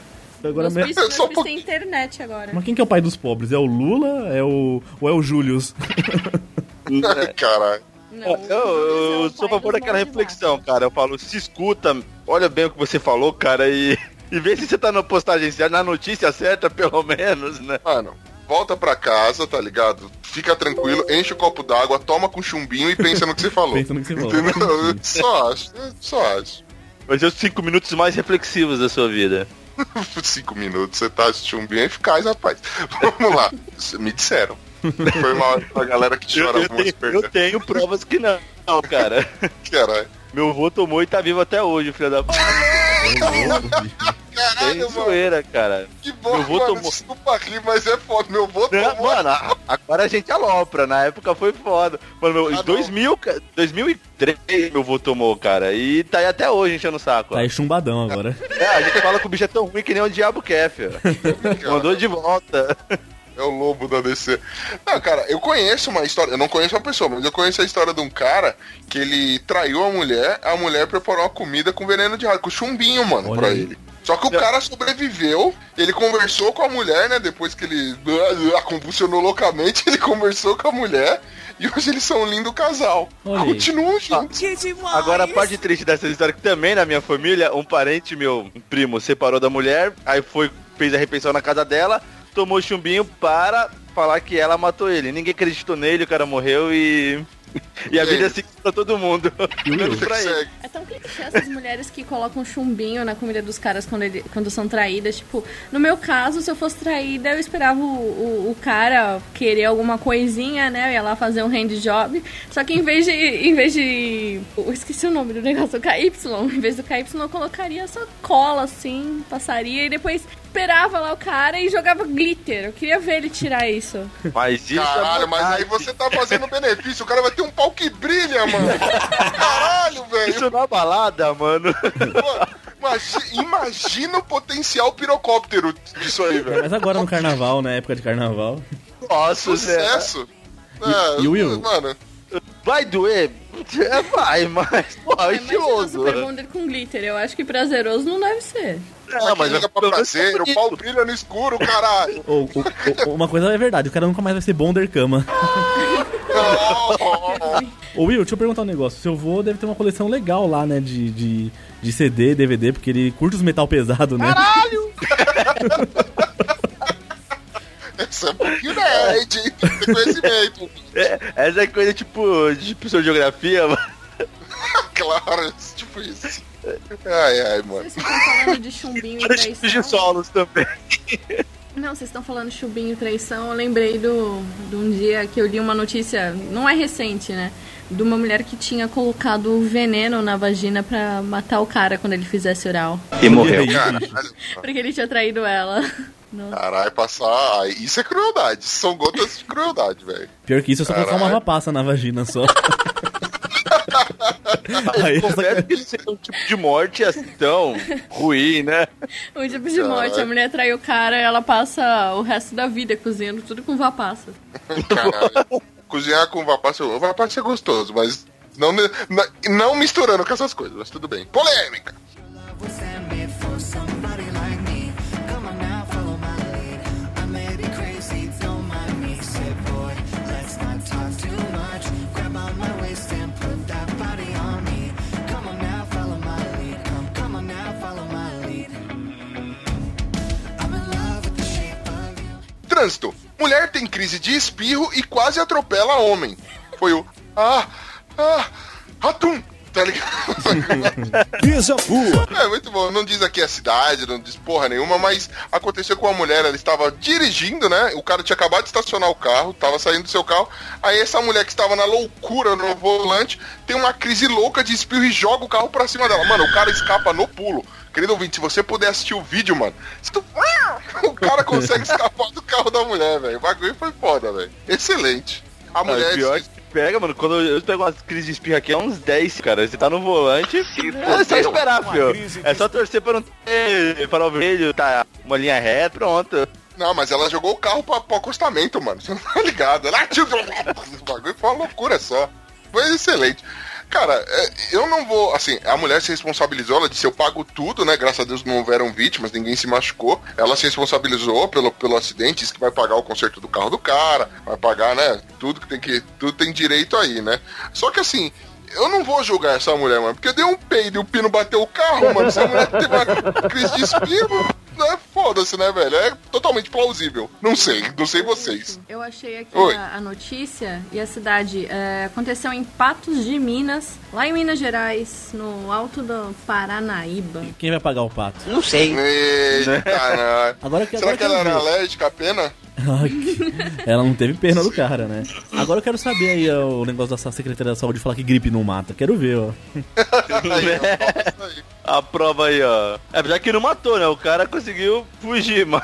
agora... no me- hospício, Só um internet agora. Mas quem que é o pai dos pobres? É o Lula? É o... Ou é o Július? Caralho. Não, Eu, eu é o sou a favor daquela reflexão, cara. Eu falo, se escuta, olha bem o que você falou, cara, e, e vê se você tá na postagem certa, na notícia certa, pelo menos, né? Mano, volta pra casa, tá ligado? Fica tranquilo, enche o copo d'água, toma com chumbinho e pensa no que você falou. [LAUGHS] Pensa no que você falou. Entendeu? Só acho, só acho. Mas é os cinco minutos mais reflexivos da sua vida. [LAUGHS] Cinco minutos, você tá de chumbinho eficaz, rapaz. [LAUGHS] Vamos lá. Me disseram. Foi mal pra galera que Eu, chora eu algumas tenho, eu tenho provas que não, não, cara. Caralho. Meu avô tomou e tá vivo até hoje, filho da p. Caralho, mano. zoeira, cara. Que bom, Meu vô mano. tomou- Desculpa rir, mas é foda. Meu vô Não, tomou. mano, a- agora a gente alopra. Na época foi foda. Mano, meu, Ah, em não. 2000, ca- 2003 meu avô tomou, cara. E tá aí até hoje enchendo o saco. Tá aí chumbadão agora. É, a gente fala que o bicho é tão ruim que nem o diabo quer, filho. Mandou de volta. É o lobo da DC. Não, cara, eu conheço uma história. Eu não conheço uma pessoa, mas eu conheço a história de um cara que ele traiu a mulher. A mulher preparou uma comida com veneno de rato, com chumbinho, mano, Olha pra aí. ele. Só que o cara sobreviveu, ele conversou com a mulher, né? Depois que ele [LAUGHS] ah, convulsionou loucamente, ele conversou com a mulher. E hoje eles são um lindo casal. Olha aí. Continuam juntos. Agora a parte triste dessa história que também na minha família, um parente meu, um primo, separou da mulher, aí foi, fez a refeição na casa dela, tomou chumbinho para falar que ela matou ele. Ninguém acreditou nele, o cara morreu e E a vida é assim pra todo mundo. [LAUGHS] Menos pra ele. É tão clichê essas mulheres que colocam chumbinho na comida dos caras quando, ele- quando são traídas. Tipo, no meu caso, se eu fosse traída, eu esperava o, o, o cara querer alguma coisinha, né? Eu ia lá fazer um hand job. Só que em vez de. Em vez de. Eu esqueci o nome do negócio, o KY. Em vez do KY, eu colocaria só cola, assim, passaria e depois esperava lá o cara e jogava glitter. Eu queria ver ele tirar isso. Mas isso Caralho, é mas aí você tá fazendo benefício. O cara vai ter um pau que brilha, mano. Caralho, velho. Isso na balada, mano. Pô, imagi- Imagina o potencial pirocóptero disso aí, velho. Mas agora no carnaval, na época de carnaval. Nossa. Sucesso. É, E- e o Will? Mano, Vai doer? É, vai, mas, pô, é Imagina estiloso. Super Bonder com glitter. Eu acho que prazeroso não deve ser. Não, mas liga pra prazer, tá o pau brilha no escuro, caralho. Ou, ou- ou- uma coisa é verdade, o cara nunca mais vai ser bonder cama. [LAUGHS] Ô Will, deixa eu perguntar um negócio. Seu vô deve ter uma coleção legal lá, né? De, de, de CD, DVD, porque ele curte os metal pesado, né? Essa é um pouquinho nerd, hein? Tem conhecimento. É, essa é coisa tipo de tipo, geografia, mano. [LAUGHS] Claro, tipo isso. Ai, ai, mano. Vocês estão falando de chumbinho e de traição? solos também. Não, vocês estão falando e traição. Eu lembrei do, de um dia que eu li uma notícia, não é recente, né? De uma mulher que tinha colocado veneno na vagina pra matar o cara quando ele fizesse oral. E morreu. [LAUGHS] Porque ele tinha traído ela. [LAUGHS] Nossa. caralho, passar. ai, Isso é crueldade. São gotas de crueldade, velho. Pior que isso, é só colocar uma vapaça na vagina só. [LAUGHS] Aí Confesso que isso é um tipo de morte assim tão ruim, né? Um tipo de morte. A mulher traiu o cara e ela passa o resto da vida cozinhando tudo com vapaça. Caralho. Cozinhar com vapaça, vapaça é gostoso, mas não, não, não misturando com essas coisas, mas tudo bem. Polêmica! Trânsito. Mulher tem crise de espirro e quase atropela homem. Foi o. Ah! Ah! Atum! Tá ligado? [LAUGHS] É muito bom. Não diz aqui a cidade, não diz porra nenhuma, mas aconteceu com uma mulher, ela estava dirigindo, né? O cara tinha acabado de estacionar o carro, estava saindo do seu carro. Aí essa mulher que estava na loucura no volante tem uma crise louca de espirro e joga o carro pra cima dela. Mano, o cara escapa no pulo. Querido ouvinte, se você puder assistir o vídeo, mano, se tu- [LAUGHS] o cara consegue escapar do carro da mulher, velho. O bagulho foi foda, velho. Excelente. A Não, mulher. o é que pega, mano, quando eu pego umas crises de espirro aqui, é uns 10, cara. Você tá no volante, [LAUGHS] é só esperar, filho. É só torcer pra não ter farol vermelho, tá uma linha reta, pronto. Não, mas ela jogou o carro pra, pro acostamento, mano. Você não tá ligado? Ela [LAUGHS] o bagulho foi uma loucura só. Foi excelente. Cara, é, eu não vou. Assim, a mulher se responsabilizou, ela disse: Eu pago tudo, né? Graças a Deus não houveram vítimas, ninguém se machucou. Ela se responsabilizou pelo, pelo acidente, disse que vai pagar o conserto do carro do cara, vai pagar, né? Tudo que tem que. Tudo tem direito aí, né? Só que assim. Eu não vou julgar essa mulher, mano, porque eu dei um peido e o pino bateu o carro, mano. Se a mulher teve uma crise de espirro, é foda-se, né, velho? É totalmente plausível. Não sei, não sei vocês. Eu achei aqui a, a notícia e a cidade. é, aconteceu em Patos de Minas, lá em Minas Gerais, no alto do Paranaíba. Quem vai pagar o pato? Não sei. Eita, não. Agora que Será agora que ela eu era alérgica à pena? [LAUGHS] Ela não teve pena do cara, né? Agora eu quero saber aí ó, o negócio da Secretaria da Saúde falar que gripe não mata. Quero ver, ó. [LAUGHS] Aí, ó, isso aí. A prova aí, ó. É, já que não matou, né? O cara conseguiu fugir, [LAUGHS] mas.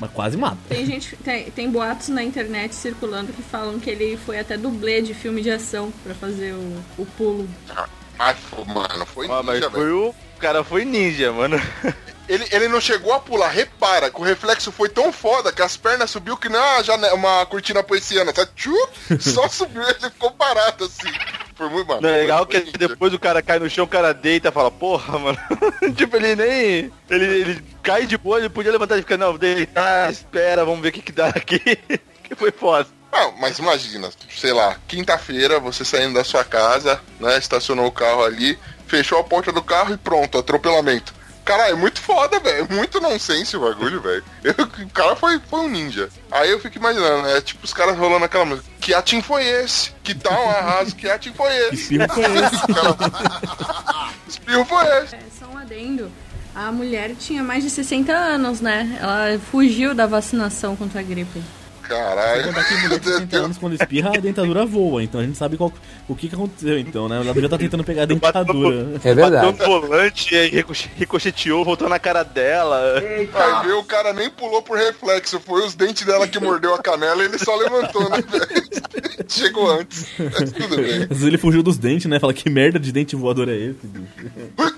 Mas quase mata. Tem gente, tem, tem boatos na internet circulando que falam que ele foi até dublê de filme de ação pra fazer o, o pulo. Ai, pô, mano, foi Ah, mas ninja, foi velho. o. O cara foi ninja, mano. [LAUGHS] Ele, ele não chegou a pular, repara, que o reflexo foi tão foda que as pernas subiu que não é uma, jane- uma cortina poesiana, tá? Tchu, só [LAUGHS] subiu e ele ficou parado assim. Foi muito mano. Não, é legal que ninja. depois o cara cai no chão, o cara deita e fala, porra, mano. [LAUGHS] tipo, ele nem. Ele, ele cai de boa, ele podia levantar e ficar, não, deitar, espera, vamos ver o que, que dá aqui. [LAUGHS] que foi foda. Ah, mas imagina, sei lá, quinta-feira, você saindo da sua casa, né? Estacionou o carro ali, fechou a porta do carro e pronto, atropelamento. Cara, é muito foda, velho. É muito nonsense o bagulho, velho. O cara foi, foi um ninja. Aí eu fico imaginando, né? Tipo, os caras rolando aquela música. Que atim foi esse? Que tal um arraso? Que atim foi esse? espirro foi [LAUGHS] esse? Espirro foi esse. É, só um adendo. A mulher tinha mais de 60 anos, né? Ela fugiu da vacinação contra a gripe. Caralho. Contar que mulher de 60 [LAUGHS] anos, quando espirra, a dentadura voa. Então a gente sabe qual, o que, que aconteceu, então, né? Ela já tá tentando pegar a dentadura. É Bateu verdade. no volante e ricocheteou, voltou na cara dela. Aí veio o cara nem pulou por reflexo. Foi os dentes dela que mordeu a canela e ele só levantou, né? [LAUGHS] Chegou antes. Mas tudo bem. Às vezes ele fugiu dos dentes, né? Fala que merda de dente voador é esse, bicho?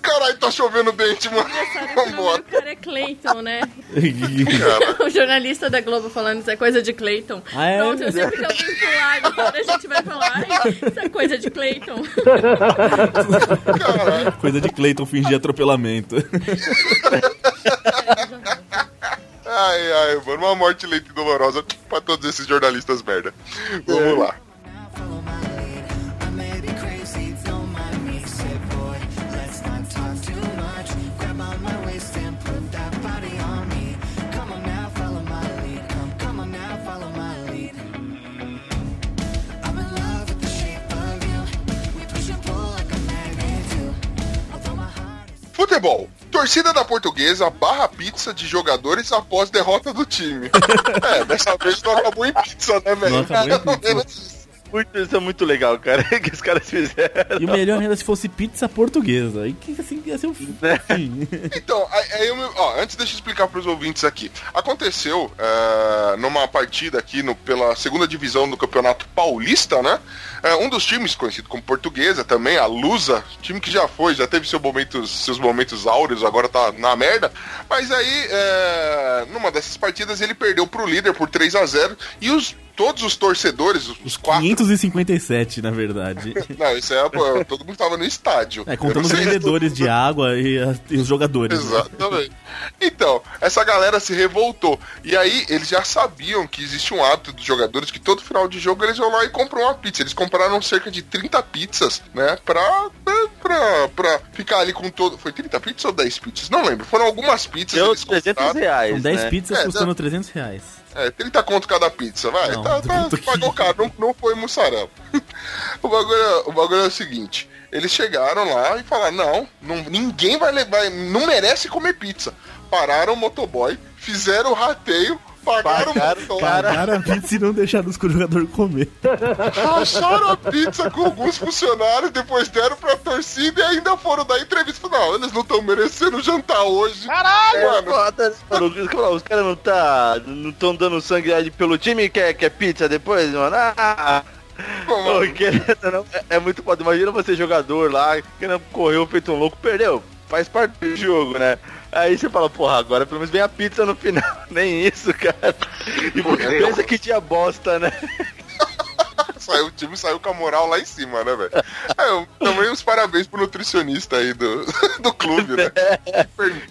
Caralho, tá chovendo dente, mano. O Vambora. do cara é Clayton, né? [LAUGHS] O jornalista da Globo falando isso é coisa de Clayton. Ah, é? Pronto, eu sempre que alguém pular agora, a gente vai falar, "Ai, isso é coisa de Clayton. caralho. Coisa de Clayton fingir atropelamento. Ai, ai, mano. Uma morte lenta e dolorosa pra todos esses jornalistas merda. Vamos lá. Futebol. Torcida da Portuguesa barra pizza de jogadores após derrota do time. [LAUGHS] é, dessa vez não acabou em pizza, né, velho? Não acabou em [LAUGHS] pizza. Muito, isso é muito legal, cara, [LAUGHS] que os caras fizeram. E o melhor ainda se fosse pizza portuguesa. Aí que assim ia ser o fim. [LAUGHS] Então, aí, aí eu me- ó, antes deixa eu explicar pros ouvintes aqui. Aconteceu é, numa partida aqui no, pela segunda divisão do Campeonato Paulista, né? É, um dos times conhecido como Portuguesa também, a Lusa, time que já foi, já teve seu momentos, seus momentos áureos, agora tá na merda. Mas aí, é, numa dessas partidas, ele perdeu pro líder por 3 a 0 e os todos os torcedores, os, os quatro. 557, na verdade. [LAUGHS] Não, isso é. todo mundo tava no estádio. É, contando os vendedores de água e, a- e os jogadores. né? Exatamente. Então, essa galera se revoltou. E aí, eles já sabiam que existe um hábito dos jogadores que todo final de jogo eles vão lá e compram uma pizza. Eles compraram cerca de 30 pizzas, né? Pra, né, pra, pra ficar ali com todo. Foi 30 pizzas ou 10 pizzas? Não lembro. Foram algumas pizzas. Deu eles 300 compraram. reais. São 10 né? pizzas É, custando dá- 300 reais. É, 30 conto cada pizza, vai. Não, tá, tá, que- pagou caro, não, não foi mussarela. [LAUGHS] o, bagulho, é- o bagulho é o seguinte: eles chegaram lá e falaram: não, não ninguém vai levar, não merece comer pizza. Pararam o motoboy, fizeram o rateio, pagaram Pagaram, cara. Pagaram a pizza e não deixaram os jogador comer. racharam a pizza com alguns funcionários, depois deram pra torcida e ainda foram dar entrevista. Não, eles não estão merecendo jantar hoje. Caralho! Mano, os- caras não tá. não estão dando sangue ali pelo time e quer, quer pizza depois, mano. Ah, Pô, não, é, é muito foda. Imagina você jogador lá, querendo correu feito um louco, perdeu. Faz parte do jogo, né? Aí você fala, porra, agora pelo menos vem a pizza no final. [LAUGHS] Nem isso, cara. E pensa que dia bosta, né? Saiu, o time saiu com a moral lá em cima, né, velho? É, também os parabéns pro nutricionista aí do, [LAUGHS] do clube, né?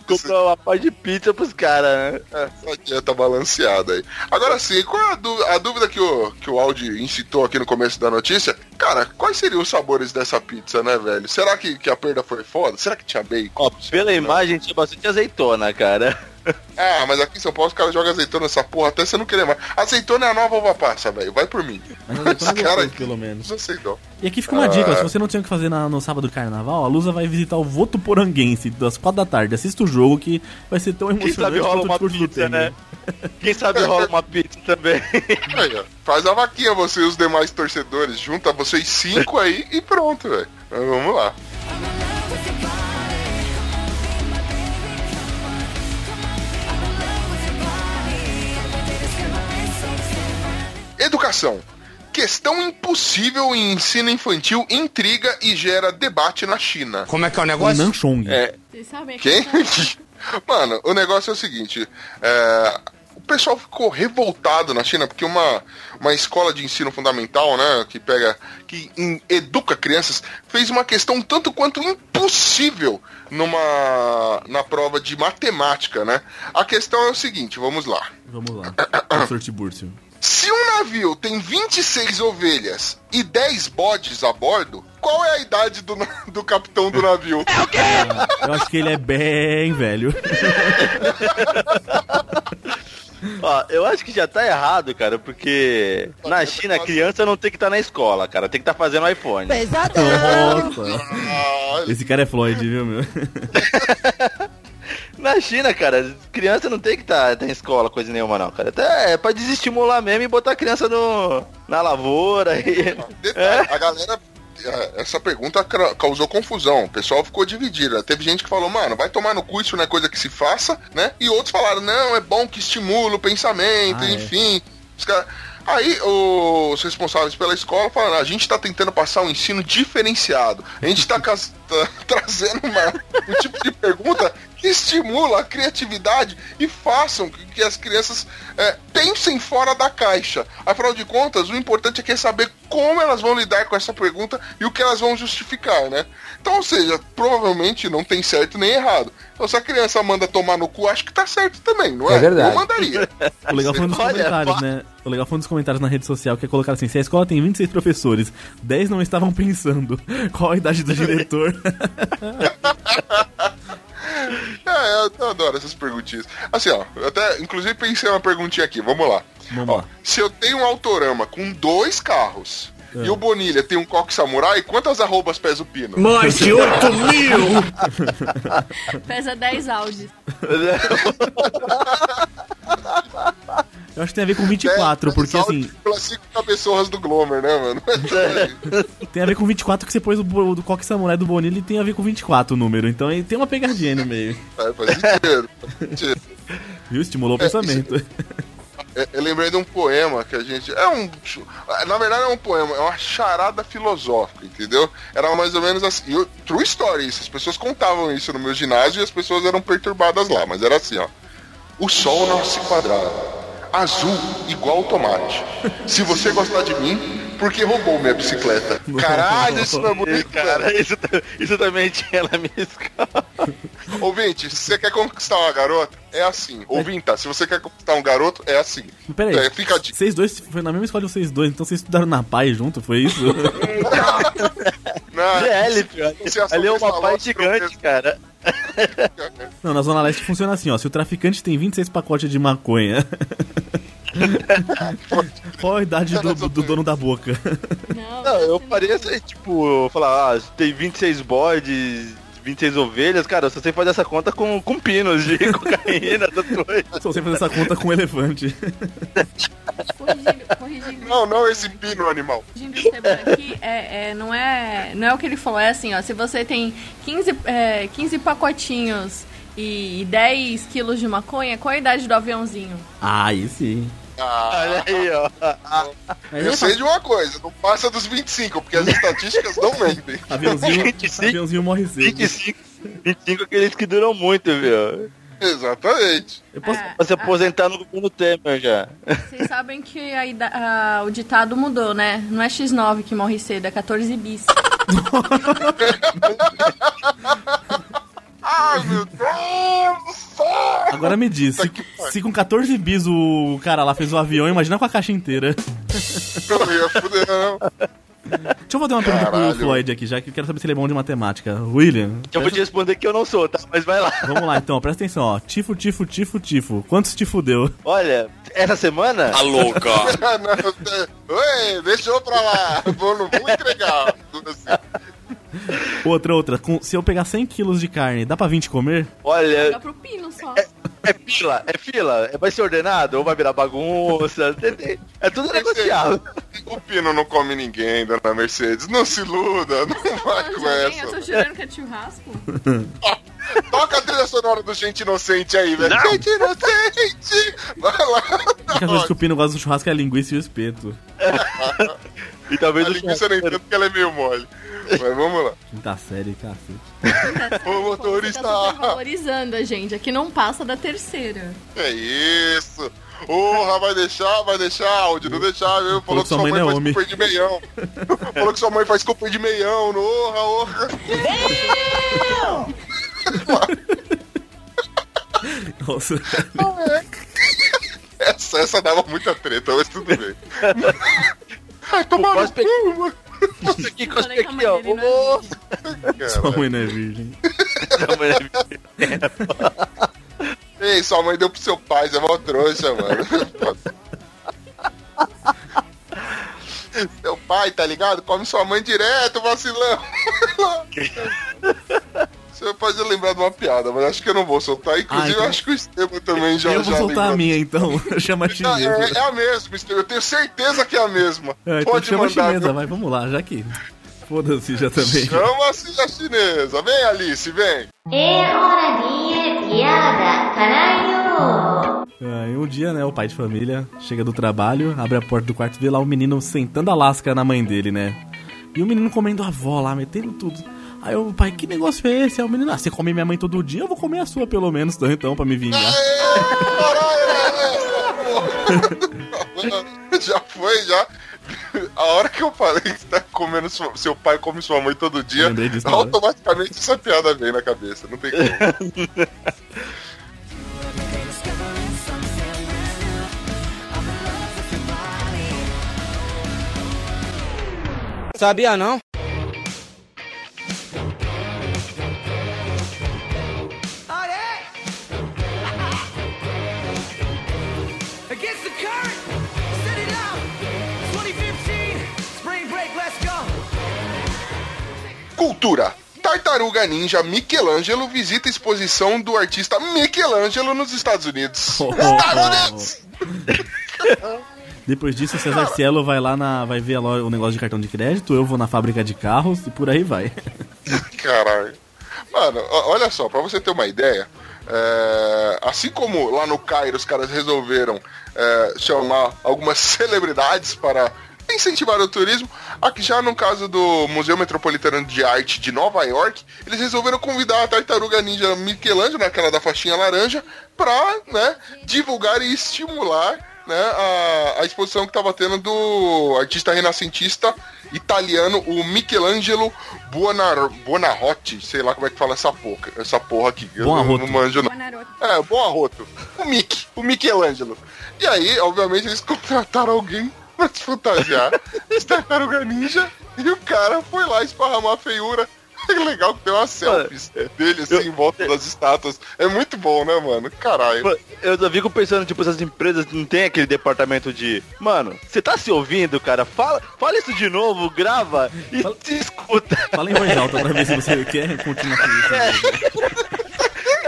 Comprou uma parte de pizza pros caras, né? essa dieta balanceada aí. Agora sim, qual é a, dú- a dúvida que o, que o Audi incitou aqui no começo da notícia? Cara, quais seriam os sabores dessa pizza, né, velho? Será que, que a perda foi foda? Será que tinha bacon? Ó, pela imagem tinha bastante azeitona, cara. Ah, [LAUGHS] mas aqui em São Paulo os caras jogam azeitona nessa porra até você não querer mais. Azeitona é a nova uva passa, velho. Vai por mim. Mas azeitona é cara gostoso, aqui, pelo menos. Não sei não. E aqui fica uma dica, se você não tinha o que fazer na- no sábado do carnaval, a Lusa vai visitar o Votuporanguense das 4 da tarde. Assista o jogo que vai ser tão Quem emocionante sabe rola uma pizza, Temer. né? Quem sabe rola uma pizza também. [LAUGHS] Aí, ó. Faz a vaquinha, você e os demais torcedores. Junta vocês cinco aí e pronto, velho. Vamos lá. Educação. Questão impossível em ensino infantil intriga e gera debate na China. Como é que é o O negócio? Nanchong. É, Vocês sabem Quem? que [LAUGHS] Mano, o negócio é o seguinte: é, o pessoal ficou revoltado na China porque uma, uma escola de ensino fundamental, né, que pega, que em- educa crianças, fez uma questão tanto quanto impossível numa na prova de matemática, né? A questão é o seguinte, vamos lá. Vamos lá. [COUGHS] Professor Tiburcio. Se um navio tem 26 ovelhas e 10 bodes a bordo, qual é a idade do, [LAUGHS] do capitão do navio? Eu acho que ele é bem velho. Ó, eu acho que já tá errado, cara, porque na China, criança não tem que estar na escola, cara. Tem que estar fazendo iPhone. Nossa. Ah, Esse cara é Floyd, viu, meu? [LAUGHS] Na China, cara, criança não tem que estar tá, na escola, coisa nenhuma, não, cara. Até é pra desestimular mesmo e botar a criança no, na lavoura. E... Detalhe, a galera. eh, Essa pergunta causou confusão. O pessoal ficou dividido. Teve gente que falou, mano, vai tomar no cu, isso não é coisa que se faça, né? E outros falaram, não, é bom que estimula o pensamento, Ah, é. enfim. Os caras- Aí os responsáveis pela escola falaram, a gente tá tentando passar um ensino diferenciado. A gente tá, cas- [LAUGHS] tá trazendo uma- um tipo de pergunta estimula a criatividade e façam que, que as crianças é, pensem fora da caixa. Afinal de contas, o importante é que é saber como elas vão lidar com essa pergunta e o que elas vão justificar, né? Então, ou seja, provavelmente não tem certo nem errado. Então, se a criança manda tomar no cu, acho que tá certo também, não é? É verdade. Eu mandaria. O legal foi dos Olha, comentários, né? O legal foi um dos comentários na rede social que é colocar assim: se a escola tem 26 professores, 10 não estavam pensando. [LAUGHS] Qual a idade do diretor? [LAUGHS] É, eu, adoro essas perguntinhas. Assim, ó, eu até, inclusive, pensei uma perguntinha aqui, vamos lá. Vamos Ó, lá. Se eu tenho um autorama com dois carros e o Bonilha tem um coque samurai, quantas arrobas pesa o pino? Mais de 8 mil! [LAUGHS] [LAUGHS] Pesa 10 áudios. [LAUGHS] Eu acho que tem a ver com 24, porque assim, cinco cabeçorras do Glomer, né, mano? [LAUGHS] tem a ver com 24 que você pôs o bo- do Coque Samurai do Bonilha e tem a ver com 24 o número. Então aí tem uma pegadinha no meio. É, faz sentido, faz sentido. Viu? Estimulou o É, pensamento. É, Eu lembrei de um poema que a gente. É um. Na verdade, é um poema, é uma charada filosófica, entendeu? Era mais ou menos assim. eu- true story isso. As pessoas contavam isso no meu ginásio e as pessoas eram perturbadas lá. Mas era assim, ó. O sol nasce quadrado, azul igual tomate. Se você gostar de mim, porque roubou minha bicicleta. Caralho, isso não é bonito, cara. Cara, isso, ta- isso também tinha na minha escola. [LAUGHS] Ouvinte, se você quer conquistar uma garota, é assim. Ouvinta, se você quer conquistar um garoto, é assim. Pera aí, É, fica a dica. vocês dois, foi na mesma escola de vocês dois, então vocês estudaram na PAI junto, foi isso? Na- GL, se a Ali é uma pai gigante, cara. Não, na Zona Leste funciona assim, ó. Se o traficante tem 26 pacotes de maconha. [LAUGHS] [LAUGHS] Qual a idade do, do- do dono da boca? Não, Não, eu faria assim, tipo, falar, ah, tem 26 bodes, 26 ovelhas, cara, eu só sei fazer essa conta com, com pinos de [LAUGHS] cocaína. Só você fazer essa conta com um elefante. Corrigindo, corrigindo, Não, não esse pino animal. aqui, é, é, não, é, não é o que ele falou, é assim, ó, se você tem 15, é, 15 pacotinhos e 10 quilos de maconha, qual a idade do aviãozinho? Ah, aí sim. Ah, Olha aí, ó. Eu é sei de uma coisa, não passa dos 25, porque as estatísticas não mentem. [LAUGHS] Aviãozinho, 25. aviãozinho morre cedo. 25, 25 aqueles que duram muito, viu? Exatamente. Eu posso... Ah, Pra se aposentar no governo Temer já. Vocês sabem que a a- o ditado mudou, né? Não é X9 que morre cedo, é 14 bis. [LAUGHS] Ai, meu Deus do céu! Agora me diz, se, se com 14 bis o cara lá fez o avião, imagina com a caixa inteira. Não ia fuder, não. Deixa eu fazer uma pergunta Caralho. pro Floyd aqui, já que eu quero saber se ele é bom de matemática. William, Eu vou te responder que eu não sou, tá? Mas vai lá. vamos lá então, presta atenção, ó. Tifo, tifo, tifo, tifo. Quantos te fudeu? Olha, essa semana. Ah, [LAUGHS] não, é- Oi, deixou pra lá. Vou, não vou entregar. [LAUGHS] [LAUGHS] Outra, outra. Com- se eu pegar 100 quilos de carne, dá pra 20 comer? Dá Olha, pro pino só. é fila, é fila. Vai ser ordenado ou vai virar bagunça? [LAUGHS] É tudo negociável. O Pino não come ninguém, dona Mercedes. Não se iluda, não vai Não, com alguém, eu tô essa. jurando que é churrasco. [LAUGHS] Toca a trilha sonora do Gente Inocente aí, velho. Gente Inocente! Vai lá. A única coisa que o Pino gosta do churrasco é a linguiça e o espeto. E talvez A linguiça nem tanto porque ela é meio mole. Mas vamos lá. Quinta série, cacete. Ô, motorista. Tá valorizando a gente. Aqui não passa da terceira. É isso. Porra, vai deixar, vai deixar áudio, não deixar, viu? Falou que sua mãe, não é faz homem. cupê de meião. Falou que sua mãe faz cupê de meião, no orra, orra. Nossa. Essa, essa dava muita treta, mas tudo bem. [LAUGHS] Ai, tomar no cu, mano. Cospe aqui, cospe Falei que a aqui, mãe ó. não é Ô, virgem. Sua mãe não é virgem. é Ei, sua mãe deu pro seu pai, você é mó trouxa, mano. Seu pai, tá ligado? Come sua mãe direto, vacilão. Você pode lembrar de uma piada, mas acho que eu não vou soltar. Inclusive, Ah, então- eu acho que o Esteban também já eu vou já soltar lembrou. a minha então. [LAUGHS] Chama a Não, chinesa. é, é a mesma, Esteban. Eu tenho certeza que é a mesma. É, então pode chama a mandar. chinesa, viu? vai, vamos lá, já que. Foda-se já também. Chama-se a chinesa. Vem, Alice, vem. É hora de piada, caralho! Aí um dia, né, o pai de família chega do trabalho, abre a porta do quarto e vê lá o menino sentando a lasca na mãe dele, né? E o menino comendo a avó lá, metendo tudo. Aí o pai, que negócio é esse? Aí o menino, ah, você come minha mãe todo dia, eu vou comer a sua pelo menos, então, então pra me vingar. já foi, já. A hora que eu falei que você tá comendo sua- seu pai come sua mãe todo dia, disso automaticamente essa piada vem na cabeça. Não tem como. Discovering something Cultura. Tartaruga Ninja Michelangelo visita a exposição do artista Michelangelo nos Estados Unidos. Oh, [LAUGHS] oh, Estados oh, Unidos! Depois disso, o Cesar Cielo vai lá na. vai ver o negócio de cartão de crédito, eu vou na fábrica de carros e por aí vai. [LAUGHS] Caralho. Mano, olha só, pra você ter uma ideia, é, assim como lá no Cairo os caras resolveram é, chamar algumas [LAUGHS] celebridades para incentivar o turismo, aqui já no caso do Museu Metropolitano de Arte de Nova York, eles resolveram convidar a tartaruga ninja Michelangelo, aquela da faixinha laranja, pra né, divulgar e estimular né, a, a exposição que estava tendo do artista renascentista italiano, o Michelangelo Buonar, Buonarroti, sei lá como é que fala essa porra, essa porra aqui. Eu não, Buonarroti. não manjo não. Buonarroti. É, Buonarroto. O Mick, o Michelangelo. E aí, obviamente, eles [LAUGHS] contrataram alguém pra se fantasiar [LAUGHS] de tartaruga ninja e o cara foi lá esparramar a feiura. É legal que tem umas selfies dele assim em volta das estátuas. É muito bom, né, mano? Caralho. Eu já fico pensando, tipo, essas empresas não tem aquele departamento de. Mano, você tá se ouvindo, cara? Fala, fala isso de novo, grava e Fala- se [LAUGHS] escuta. Fala em voz alta pra ver se você quer continuar com isso. [LAUGHS] É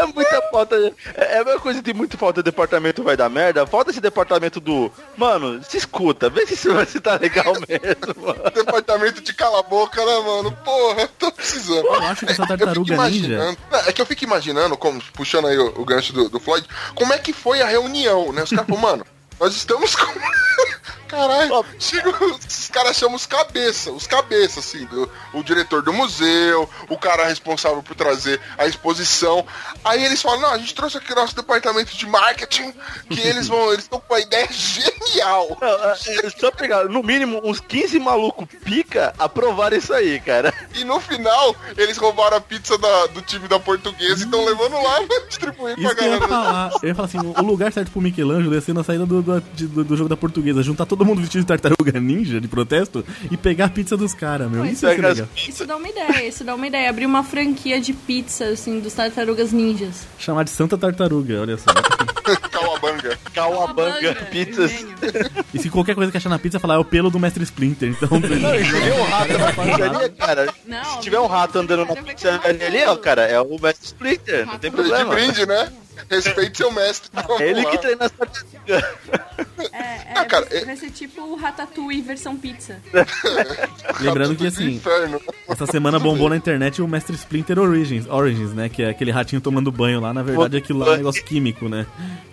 muita falta. É é a mesma coisa, tem muita falta do departamento vai dar merda. Falta esse departamento do. Mano, se escuta, vê se isso se tá legal [LAUGHS] mesmo, mano. Departamento de cala a boca, né, mano? Porra, tô precisando. Eu acho que essa Eu fico tartaruga ninja. imaginando- Não, É que eu fico imaginando, como, puxando aí o, o gancho do, do Floyd, como é que foi a reunião, né? Os caras falaram, mano, nós estamos com. [LAUGHS] Caralho, chega, os caras chamam os cabeça, os cabeças, assim, do, o diretor do museu, o cara responsável por trazer a exposição. Aí eles falam, não, a gente trouxe aqui nosso departamento de marketing, que eles vão, eles estão com uma ideia genial. Não, é- é só pegar, no mínimo, uns 15 maluco pica aprovaram isso aí, cara. E no final, eles roubaram a pizza da- do time da portuguesa e estão levando lá pra distribuir pra Isso que eu ia galera. falar. Eu ia falar assim, o lugar certo pro Michelangelo ia ser na saída do, do, do- do jogo da portuguesa. Juntar todo mundo vestido de tartaruga ninja, de protesto, e pegar a pizza dos caras, meu. Isso Pega as legal. Isso dá uma ideia, isso dá uma ideia. Abrir uma franquia de pizza, assim, dos tartarugas ninjas. Chamar de Santa Tartaruga, olha só. [LAUGHS] Calabanga. Cauabanga Pizzas. E se qualquer coisa que achar na pizza, falar é o pelo do Mestre Splinter. Então, Não, se tiver um rato na pizzaria, cara. Não, se tiver um rato andando na pizzaria ali, ó, cara, é o Mestre Splinter, não tem De problema. brinde, né? Respeite seu mestre. Vamos É ele lá. que treina as tartarugas. É, é, Ah, cara, vai, é- vai ser tipo o Ratatouille versão pizza. [LAUGHS] lembrando que assim, essa semana [LAUGHS] bombou na internet o Mestre Splinter Origins, Origins, né? Que é aquele ratinho tomando banho lá. Na verdade, aquilo lá é um negócio químico, né?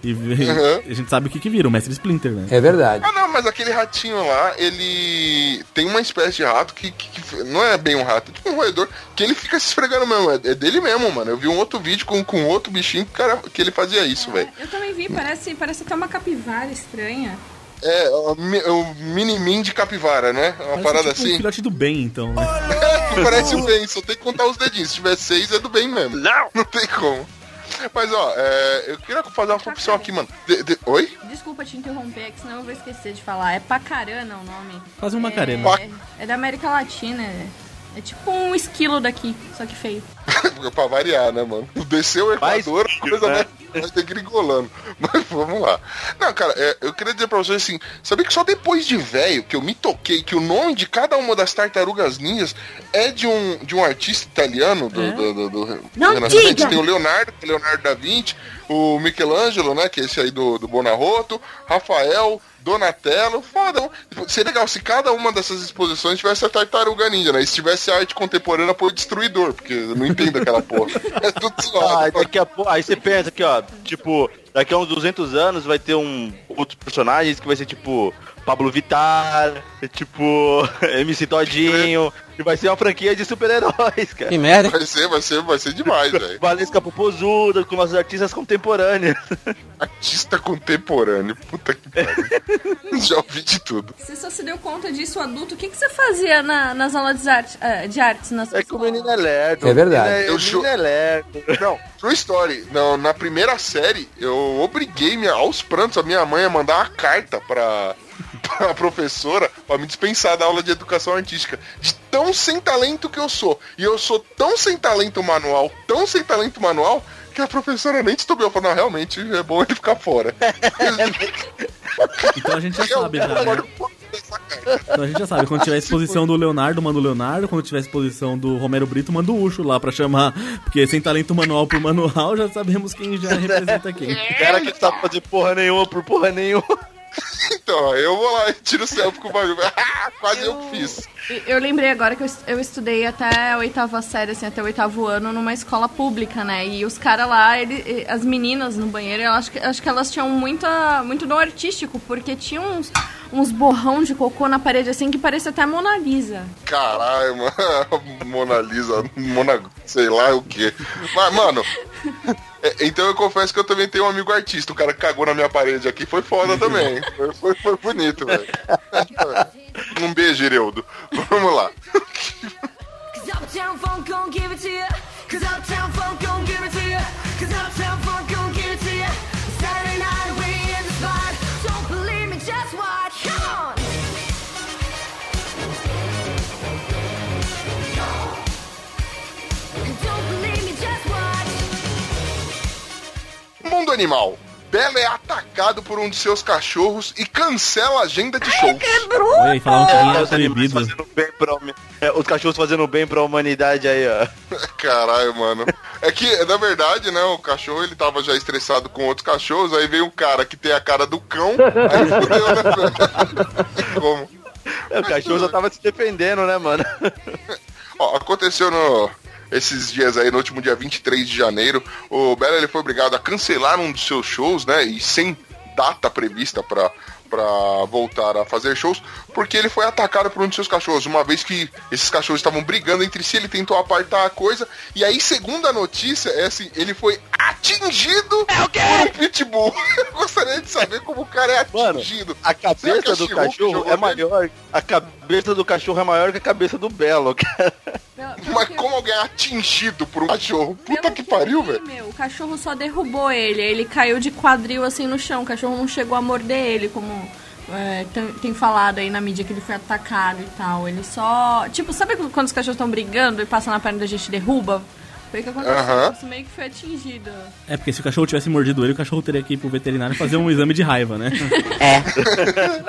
E Uhum. a gente sabe o que que vira, o Mestre Splinter, né? É verdade. Ah, não, mas aquele ratinho lá, ele tem uma espécie de rato que, que- que não é bem um rato, é tipo um roedor, que ele fica se esfregando mesmo. É, é dele mesmo, mano. Eu vi um outro vídeo com, com outro bichinho que, cara, que ele fazia isso, velho. Eu também vi, parece, parece até uma capivara estranha. É, o, mi- o mini-min de capivara, né? Uma Parece parada tipo um assim. filhote do bem, então, né? É, [LAUGHS] parece o bem, só tem que contar os dedinhos. Se tiver seis, é do bem mesmo. Não! [LAUGHS] Não tem como. Mas, ó, é, eu queria fazer uma confissão aqui, mano. De- de- Oi? Desculpa te interromper, que senão eu vou esquecer de falar. É Pacarana o nome. Quase um Macarena. É, é da América Latina. É, tipo um esquilo daqui, só que feio. [LAUGHS] pra variar, né, mano? Desceu o Equador, a coisa vai, vai ter gringolando. [LAUGHS] Mas vamos lá. Não, cara, é, eu queria dizer pra vocês assim: sabia que só depois de velho que eu me toquei que o nome de cada uma das tartarugas ninjas é de um, de um artista italiano do, É? do, do, do Não Renascimento? diga! Tem o Leonardo, que é Leonardo da Vinci, o Michelangelo, né, que é esse aí do, do Bonarroto, Rafael. Donatello, foda. Seria legal se cada uma dessas exposições tivesse a tartaruga ninja, né? E se tivesse arte contemporânea por destruidor, porque eu não entendo aquela porra. [LAUGHS] É tudo Ah, zoado. daqui a pouco, aí você pensa aqui, ó, tipo, daqui a uns 200 anos vai ter um outros personagens que vai ser tipo Pablo Vittar, tipo [LAUGHS] MC Todinho, e vai ser uma franquia de super-heróis, cara. Que merda? Vai ser, vai ser, vai ser demais, [LAUGHS] velho. Valesca Popozuda com nossos artistas contemporâneos. [LAUGHS] Artista contemporâneo, puta que pariu. Já ouvi de tudo. Você só se deu conta disso adulto? O que, que você fazia na- nas aulas de, arte, eh, de artes na sua É que o menino é lerdo. É verdade. O menino é, Eu menino é lerdo. Não, true story. Não, na primeira série, eu obriguei minha, aos prantos a minha mãe a mandar uma carta pra, [LAUGHS] pra professora pra me dispensar da aula de educação artística. De tão sem talento que eu sou. E eu sou tão sem talento manual, tão sem talento manual, que a professora nem estudou. Falou, não, realmente é bom ele ficar fora. Então a gente já [LAUGHS] sabe já, né? Então a gente já sabe, quando tiver exposição do Leonardo, manda o Leonardo, quando tiver exposição do Romero Brito, manda o Ucho lá pra chamar. Porque sem talento manual por manual, já sabemos quem já representa quem. O [LAUGHS] cara que sabe fazer porra nenhuma por porra nenhuma. Então, eu vou lá e tiro o selfie com o bagulho. [LAUGHS] Ah, Quase eu, fiz. Eu lembrei agora que eu, est- eu estudei até a oitava série, assim, até o oitavo ano numa escola pública, né? E os caras lá, ele, as meninas no banheiro, eu acho que, acho que elas tinham muita, muito dom artístico, porque tinha uns, uns borrão de cocô na parede, assim, que parecia até Mona Lisa. Caralho, [LAUGHS] mano. Mona Lisa, Mona. sei lá o quê. Mas, mano. é, Então eu confesso que eu também tenho um amigo artista. O cara que cagou na minha parede aqui foi foda também. Foi, foi, foi bonito, velho. [LAUGHS] Um beijo, Ireudo. Vamos lá. Cause Uptown Funk gon' give it to you. Cause Uptown Funk gon' give it to you. Mundo Animal. Bela é atacado por um de seus cachorros e cancela a agenda de shows. Falavam que vinha Os animais proibido. fazendo bem pra é, Os cachorros fazendo bem pra humanidade aí, ó. [LAUGHS] Caralho, mano. É que, na verdade, né, o cachorro ele tava já estressado com outros cachorros, aí veio um cara que tem a cara do cão, aí fudeu, né? [LAUGHS] Como? É, O cachorro só tava se defendendo, né, mano? Ó, aconteceu no, esses dias aí, no último dia 23 de janeiro, o Bela ele foi obrigado a cancelar um dos seus shows, né? E sem data prevista pra, pra voltar a fazer shows, porque ele foi atacado por um dos seus cachorros. Uma vez que esses cachorros estavam brigando entre si, ele tentou apartar a coisa. E aí, segundo a notícia, é assim, ele foi atingido por um pitbull. [LAUGHS] Eu gostaria de saber como o cara é Mano, atingido. A Será que cabeça a do cachorro é maior. A cabeça do cachorro é maior que a cabeça do Belo, cara. Pelo- pelo [LAUGHS] Mas como alguém é atingido por um cachorro? Puta pelo que eu pariu, velho. Meu, o cachorro só derrubou ele, ele caiu de quadril assim no chão, o cachorro não chegou a morder ele, como é, tem, tem falado aí na mídia que ele foi atacado e tal. Ele só. Tipo, sabe quando os cachorros estão brigando e passam na perna da gente e derruba? Foi o que aconteceu. Isso meio que foi atingido. É, porque se o cachorro tivesse mordido ele, o cachorro teria que ir pro veterinário fazer um exame de raiva, né? [LAUGHS]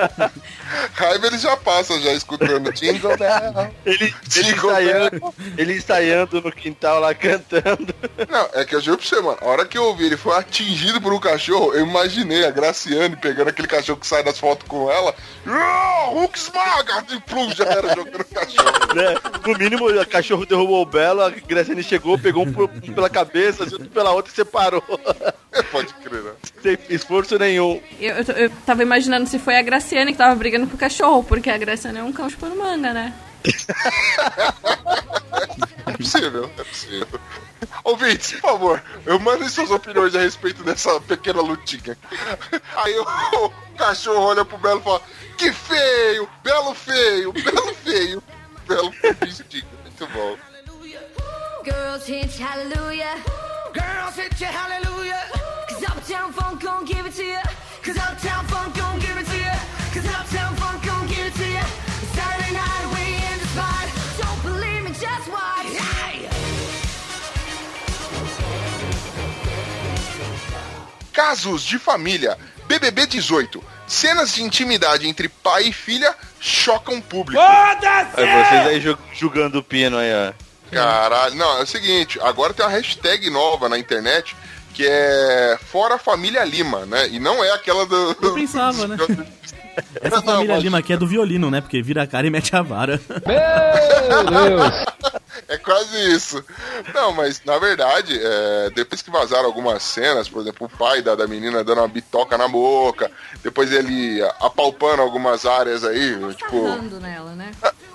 [LAUGHS] Raiva ele já passa, já escutando Jingle Bell. Ele, ele, ensaiando, ele ensaiando no quintal lá cantando. Não, é que eu juro pra você, mano. A hora que eu ouvi ele foi atingido por um cachorro, eu imaginei a Graciane pegando aquele cachorro que sai das fotos com ela. "Ah, Hulk esmaga! E plum, já era jogando o cachorro. Né? No mínimo, o cachorro derrubou o Belo, a Graciane chegou, pegou um, por- um pela cabeça, outro pela outra e separou. [LAUGHS] Pode crer, né? Sem esforço nenhum. Eu, eu, eu tava imaginando se foi a Graciane que tava brigando com o cachorro, porque a Graciane é um cão chupando manga, né? É possível, é possível. Ouvintes, por favor, eu mandem suas opiniões a respeito dessa pequena lutinha. Aí o, cachorro olha pro Belo e fala: Que feio, belo feio, belo feio. Belo vestido. Muito bom. Girls hit hallelujah. Girls hit with you, hallelujah. Cause Uptown Funk gon' give it to you. Cause Uptown Funk gon' give it to you. Cause Uptown Funk gon' give it to you. Saturday night we in the spot. Don't believe me, just watch. Hey! Casos de família. BBB 18. Cenas de intimidade entre pai e filha chocam o público. Aí vocês aí ju- julgando o pino aí, ó. Caralho. Não, é o seguinte, agora tem uma hashtag nova na internet que é Fora Família Lima, né? E não é aquela do. Eu pensava, né? [LAUGHS] Essa Não, família mas- Lima aqui é do violino, né? Porque vira a cara e mete a vara. É quase isso. Não, mas na verdade, é, depois que vazaram algumas cenas, por exemplo, o pai da, da menina dando uma bitoca na boca, depois ele apalpando algumas áreas aí, tipo. Sarrando nela, né?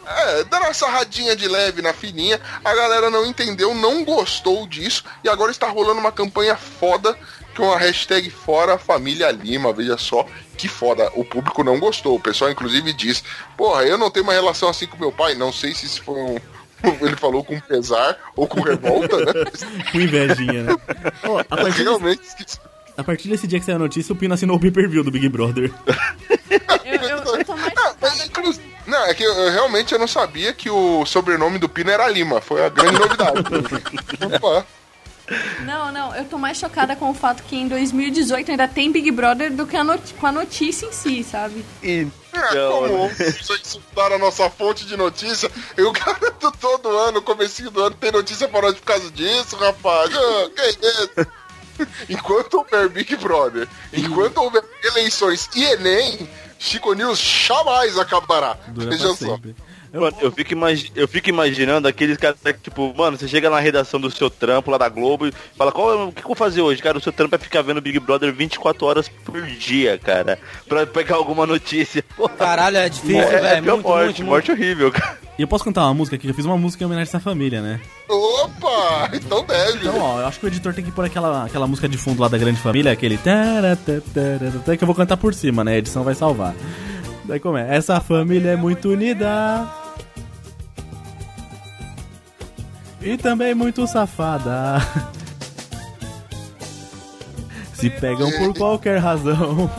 É, dando uma sarradinha de leve na fininha, a galera não entendeu, não gostou disso, e agora está rolando uma campanha foda com a hashtag Fora Família Lima, veja só que foda. O público não gostou, o pessoal inclusive diz, porra, eu não tenho uma relação assim com meu pai, não sei se isso foi um. [LAUGHS] Ele falou com pesar ou com revolta, né? [LAUGHS] Com invejinha, né? [LAUGHS] Ó, a, partir desse, Realmente. a partir desse dia que saiu a notícia, o Pino assinou o pay-per-view do Big Brother. Eu, eu, eu tô mais Não, mas inclu- não, é que eu, eu realmente eu não sabia que o sobrenome do Pino era Lima. Foi a grande novidade. Opa. Não, não, eu tô mais chocada com o fato que em 2018 ainda tem Big Brother do que a com a notícia em si, sabe? É, Então, como né? [LAUGHS] vocês insultaram a nossa fonte de notícia, eu [LAUGHS] garanto todo ano, comecinho do ano, tem notícia para nós por causa disso, rapaz. Ah, [LAUGHS] que isso? Enquanto houver Big Brother, enquanto houver eleições e Enem, Chico News jamais acabará. Dura Veja só. sempre. Eu- Mano, eu fico, imagi- eu fico imaginando aqueles caras que, tipo, mano, você chega na redação do seu trampo lá da Globo e fala, qual, é- o que, que eu vou fazer hoje? Cara, o seu trampo é ficar vendo Big Brother 24 horas por dia, cara. Pra pegar alguma notícia. Caralho, é difícil, é, é velho. pior Muito, morte, muito, morte muito. horrível, cara. E eu posso cantar uma música aqui, que eu fiz uma música em homenagem a essa família, né? Opa! Então deve. Então, ó, eu acho que o editor tem que pôr aquela, aquela música de fundo lá da Grande Família, aquele que eu vou cantar por cima, né? A edição vai salvar. Daí como é? Essa família é muito unida. E também muito safada. Se pegam por qualquer razão.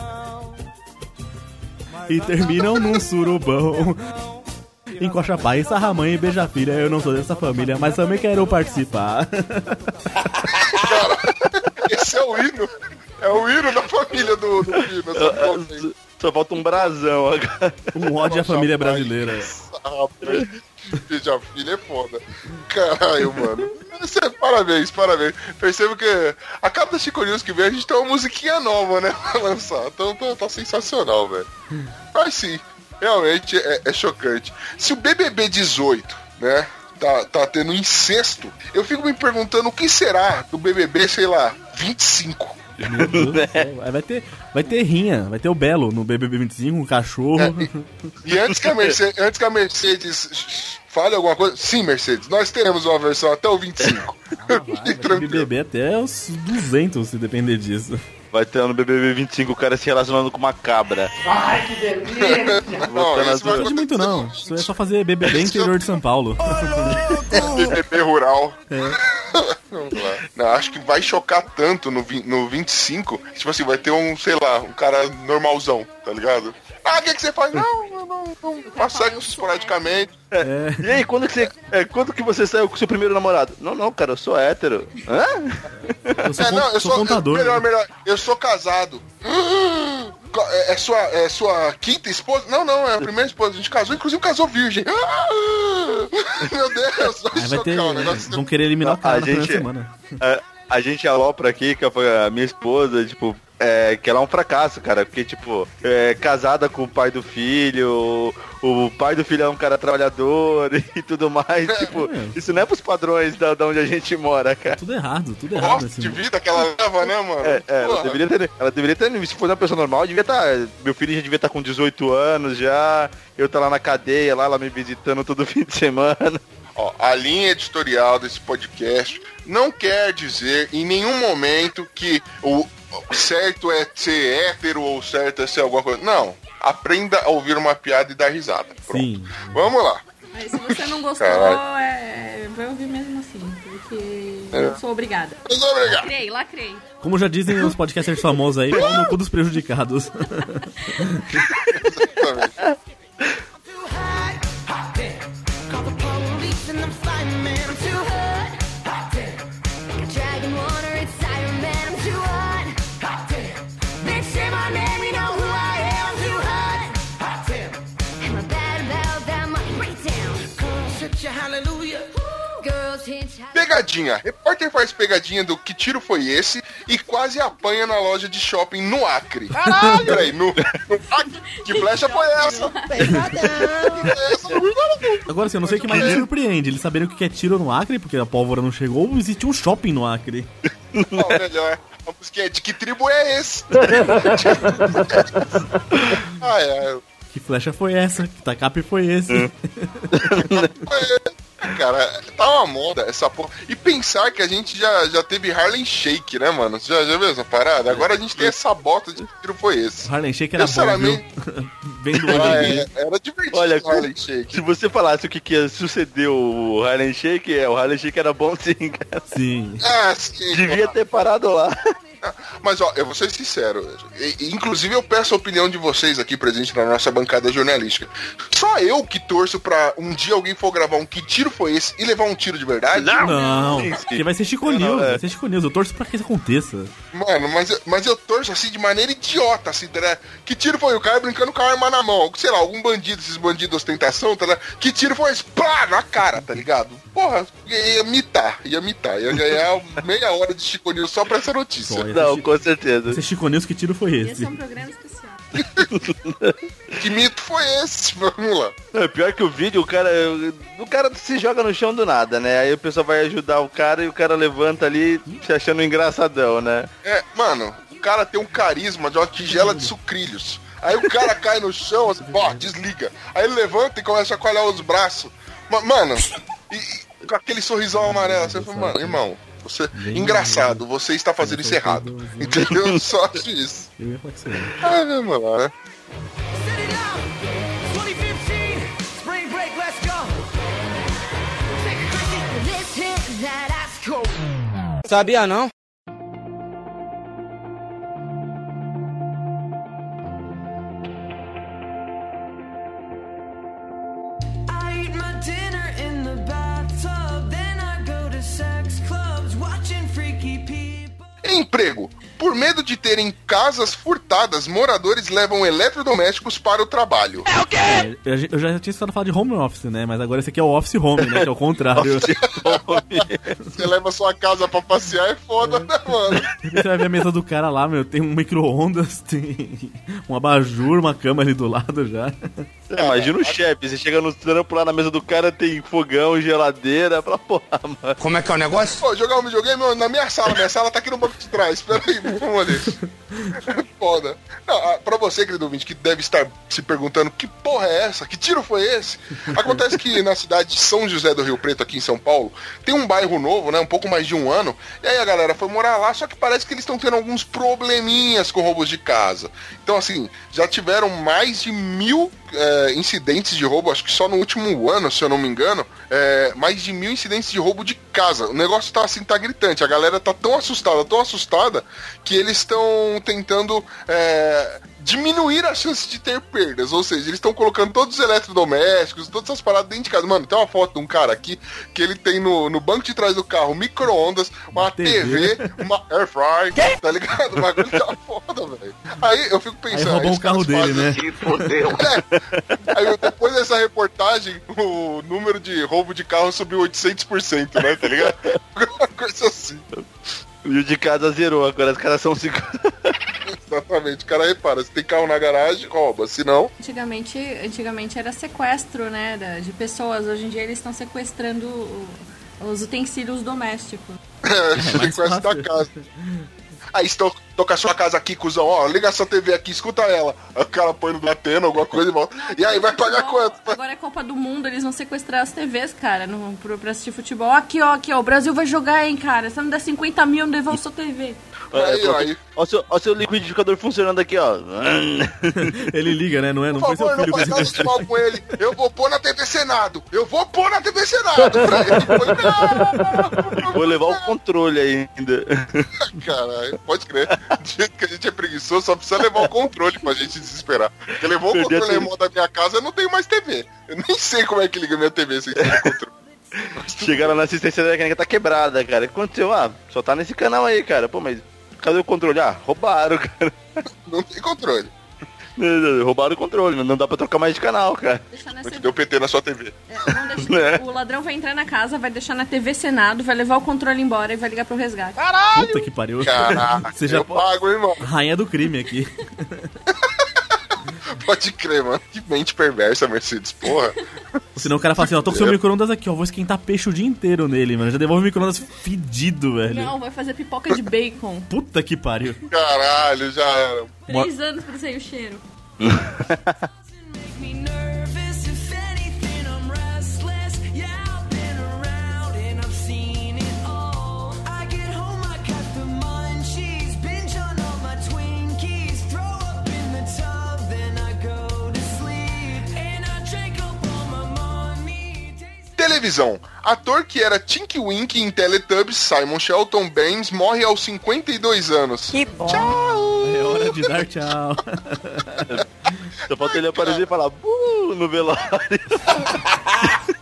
E terminam num surubão. Encoxa pai, sarra mãe e beija filha. Eu não sou dessa família, mas também quero participar. Esse é o hino. É o hino da família do, do aí. Só falta um brasão agora. Um ódio à família brasileira. Beija filha é foda. Caralho, mano. É- parabéns, parabéns. Percebo que a cada Chico News que vem a gente tem uma musiquinha nova, né? Pra lançar. Então tá, tá sensacional, velho. Mas sim, realmente é, é chocante. Se o BBB 18, né? Tá, tá tendo incesto, eu fico me perguntando o que será do BBB, sei lá, 25. Meu Deus vai ter, vai ter rinha, vai ter o Belo no BBB 25, um cachorro. E antes que a Mercedes, antes que a Mercedes fale alguma coisa, sim, Mercedes, nós teremos uma versão até o 25. Fique tranquilo. BBB até os 200, se depender disso. Vai ter no BBB 25 o cara se relacionando com uma cabra. [LAUGHS] Não, isso Não precisa de muito não. Isso é só fazer BBB interior de São Paulo. [LAUGHS] BBB rural. Lá. [LAUGHS] Não, acho que vai chocar tanto no, no 25. Tipo assim, vai ter um, sei lá, um cara normalzão, tá ligado? Ah, o que, que você faz? Não, eu não, não sexo esporadicamente. E aí, quando que você, é, quando que você saiu com seu primeiro namorado? Não, não, cara, eu sou hétero. Hã? Eu sou, É, não, eu sou sou, contador. melhor, melhor, eu sou casado. Co- É, é sua, é sua quinta esposa? Não, não, é a primeira esposa. A gente casou, inclusive casou virgem. Meu Deus, vai vai ter. o negócio. Vão querer eliminar o cara A gente- semana. A, a gente alopra aqui, que foi a minha esposa, tipo, é, que ela é um fracasso, cara, porque, tipo, é casada com o pai do filho, o, o pai do filho é um cara trabalhador [LAUGHS] e tudo mais, tipo, isso não é pros padrões da, da onde a gente mora, cara. Tudo errado, tudo errado. Gosto Assim. de vida que ela leva, né, mano? É, é, ela deveria ter, ela deveria ter, se fosse uma pessoa normal, devia estar, meu filho já devia estar com 18 anos já, eu tá lá na cadeia, lá, ela me visitando todo [LAUGHS] fim de semana. Ó, a linha editorial desse podcast não quer dizer em nenhum momento que o certo é ser hétero ou certo é ser alguma coisa. Não. Aprenda a ouvir uma piada e dar risada. Pronto. Sim. Vamos lá. Aí se você não gostou, é vai ouvir mesmo assim, porque É. eu sou obrigada. Muito obrigado. Lacrei, lacrei. Como já dizem os podcasters famosos aí, [LAUGHS] no cu dos prejudicados. [LAUGHS] Call Pegadinha. Repórter faz pegadinha do que tiro foi esse e quase apanha na loja de shopping no Acre. Caralho! Peraí, no, no Acre? Que flecha foi essa? Agora sim, eu não sei o que mais me surpreende. Eles saberem o que é tiro no Acre, porque a pólvora não chegou, ou existe um shopping no Acre. Não, melhor. A música é de que tribo é esse? ah, é. Que flecha foi essa? Que tacape foi esse? Cara, tá uma moda essa porra. E pensar que a gente já, já teve Harlem Shake, né, mano? Você já, já viu essa parada? Agora a gente tem essa bota de que tiro foi esse. Harlem Shake era bom, [LAUGHS] Vem do Ah, é, era divertido Olha, o Harlem Shake. se você falasse o que, que ia suceder o Harlem Shake, é, o Harlem Shake era bom sim, cara. Sim. Ah, sim. Devia ter parado lá. Mas ó, eu vou ser sincero. Inclusive eu peço a opinião de vocês aqui presente na nossa bancada jornalística. Só eu que torço pra um dia alguém for gravar um que tiro foi esse e levar um tiro de verdade? Não, sim. porque vai ser Chico Não, News, é. vai ser Chico News. Eu torço pra que isso aconteça. Mano, mas, eu- mas eu torço assim de maneira idiota, assim, tá ligado? Que tiro foi o cara brincando com a arma na mão? Sei lá, algum bandido, esses bandidos ostentação, tá ligado? Que tiro foi esse? Pá, na cara, tá ligado? Porra, ia mitar, ia mitar. Ia ganhar [LAUGHS] meia hora de Chico News só pra essa notícia. Só, Não, com certeza. Ser Chico News, que tiro foi Esse esse? é um programa. [LAUGHS] Que mito foi esse? Vamos lá. É, pior que o vídeo, o cara. O cara se joga no chão do nada, né? Aí o pessoal vai ajudar o cara e o cara levanta ali se achando engraçadão, né? É, mano, o cara tem um carisma de uma tigela de sucrilhos. Aí o cara cai no chão, assim, ó, desliga. Aí ele levanta e começa a coalhar os braços. Ma- Mano, e, e com aquele sorrisão amarelo, você fala, mano, irmão, você. Engraçado, você está fazendo isso errado. [LAUGHS] Entendeu? Eu Só acho isso. [LAUGHS] Eu ia falar que você Ah, vamos lá, né? Set Emprego. Por medo de terem casas furtadas, moradores levam eletrodomésticos para o trabalho. É, eu já- eu já tinha estado falando de home office, né? Mas agora esse aqui é o office home, né? Que é o contrário. [LAUGHS] Você leva sua casa pra passear é foda, né, mano? Você vai ver a mesa do cara lá, meu, tem um micro-ondas, tem um abajur, uma cama ali do lado já. É, imagina o chefe, você chega no trampo lá na mesa do cara, tem fogão, geladeira, pra porra, mano. Como é que é o negócio? Pô, jogar um videogame na minha sala. Minha sala tá aqui no banco de trás. Espera aí, vamos ali. Foda. Não, ah, pra você, querido ouvinte, que deve estar se perguntando que porra é essa? Que tiro foi esse? Acontece que na cidade de São José do Rio Preto, aqui em São Paulo, tem um bairro novo, né? Um pouco mais de um ano. E aí a galera foi morar lá, só que parece que eles estão tendo alguns probleminhas com roubos de casa. Então, assim, já tiveram mais de mil é, incidentes de roubo, acho que só no último ano, se eu não me engano, é, mais de mil incidentes de roubo de casa. O negócio tá assim, tá gritante. A galera tá tão assustada, tão assustada, que eles estão tentando é, diminuir a chance de ter perdas. Ou seja, eles estão colocando todos os eletrodomésticos, todas essas paradas dentro de casa. Mano, tem uma foto de um cara aqui que ele tem no, no banco de trás do carro micro-ondas, uma TV. TV, uma air fry, tá ligado? O bagulho tá foda, velho. Aí eu fico Aí pensando. roubou os o carro caras dele, fazem- né? [LAUGHS] é. Aí depois dessa reportagem, o número de roubo de carro subiu 800%, né? Tá ligado? [LAUGHS] Uma coisa assim. E o de casa zerou, agora os caras são cinco. [LAUGHS] Exatamente. O cara repara, se tem carro na garagem, rouba. Se não, Antigamente, antigamente era sequestro, né, de pessoas. Hoje em dia eles estão sequestrando os utensílios domésticos. [LAUGHS] é, sequestro da casa. [LAUGHS] Aí estão tô com a sua casa aqui, cuzão, ó, liga essa TV aqui, escuta ela. Aí o cara põe no Atena, alguma coisa e volta. E aí, vai pagar Futebol, quanto? Agora é Copa do Mundo, eles vão sequestrar as TVs, cara, no, pro, pra assistir futebol. Aqui, ó, aqui, ó, o Brasil vai jogar, hein, cara. Se não der 50 mil, não devolve sua TV. Aí, ó, aí. Ó o seu, ó seu liquidificador funcionando aqui, ó. [LAUGHS] Ele liga, né? Não é? Não Por foi seu favor, filho não faz você nada de mal com ele. Eu vou pôr na TV Senado. Eu vou pôr na TV Senado. Ele. [LAUGHS] Não. Vou levar o controle ainda. [LAUGHS] Caralho, pode crer. [LAUGHS] Do jeito que a gente é preguiçoso, só precisa levar o controle pra gente desesperar. Porque levou o controle remoto da minha casa, eu não tenho mais TV. Eu nem sei como é que liga minha TV sem ter o controle. Chegaram na assistência técnica, tá quebrada, cara. O que aconteceu? Ah, só tá nesse canal aí, cara. Pô, mas cadê o controle? Ah, roubaram, cara. Não tem controle. Roubaram o controle, não dá pra trocar mais de canal, cara. Muito deu PT na sua TV. É, deixar- O ladrão vai entrar na casa, vai deixar na TV Senado, vai levar o controle embora e vai ligar pro resgate. Puta que pariu. Caraca, Você já eu pago, irmão. Rainha do crime aqui. [LAUGHS] Pode crer, mano. Que mente perversa, Mercedes, porra. Senão o cara fala assim, ó, tô com seu micro-ondas aqui, ó, vou esquentar peixe o dia inteiro nele, mano. Já devolve o micro-ondas fedido, velho. Não, vai fazer pipoca de bacon. Puta que pariu. Caralho, já era. Três anos pra sair o cheiro. [LAUGHS] Televisão. Ator que era Tinky Winky em Teletubbies, Simon Shelton Baines, morre aos 52 anos. Que bom. É hora de dar tchau. [LAUGHS] Só falta ele aparecer e falar, "Buh", no velório. [LAUGHS]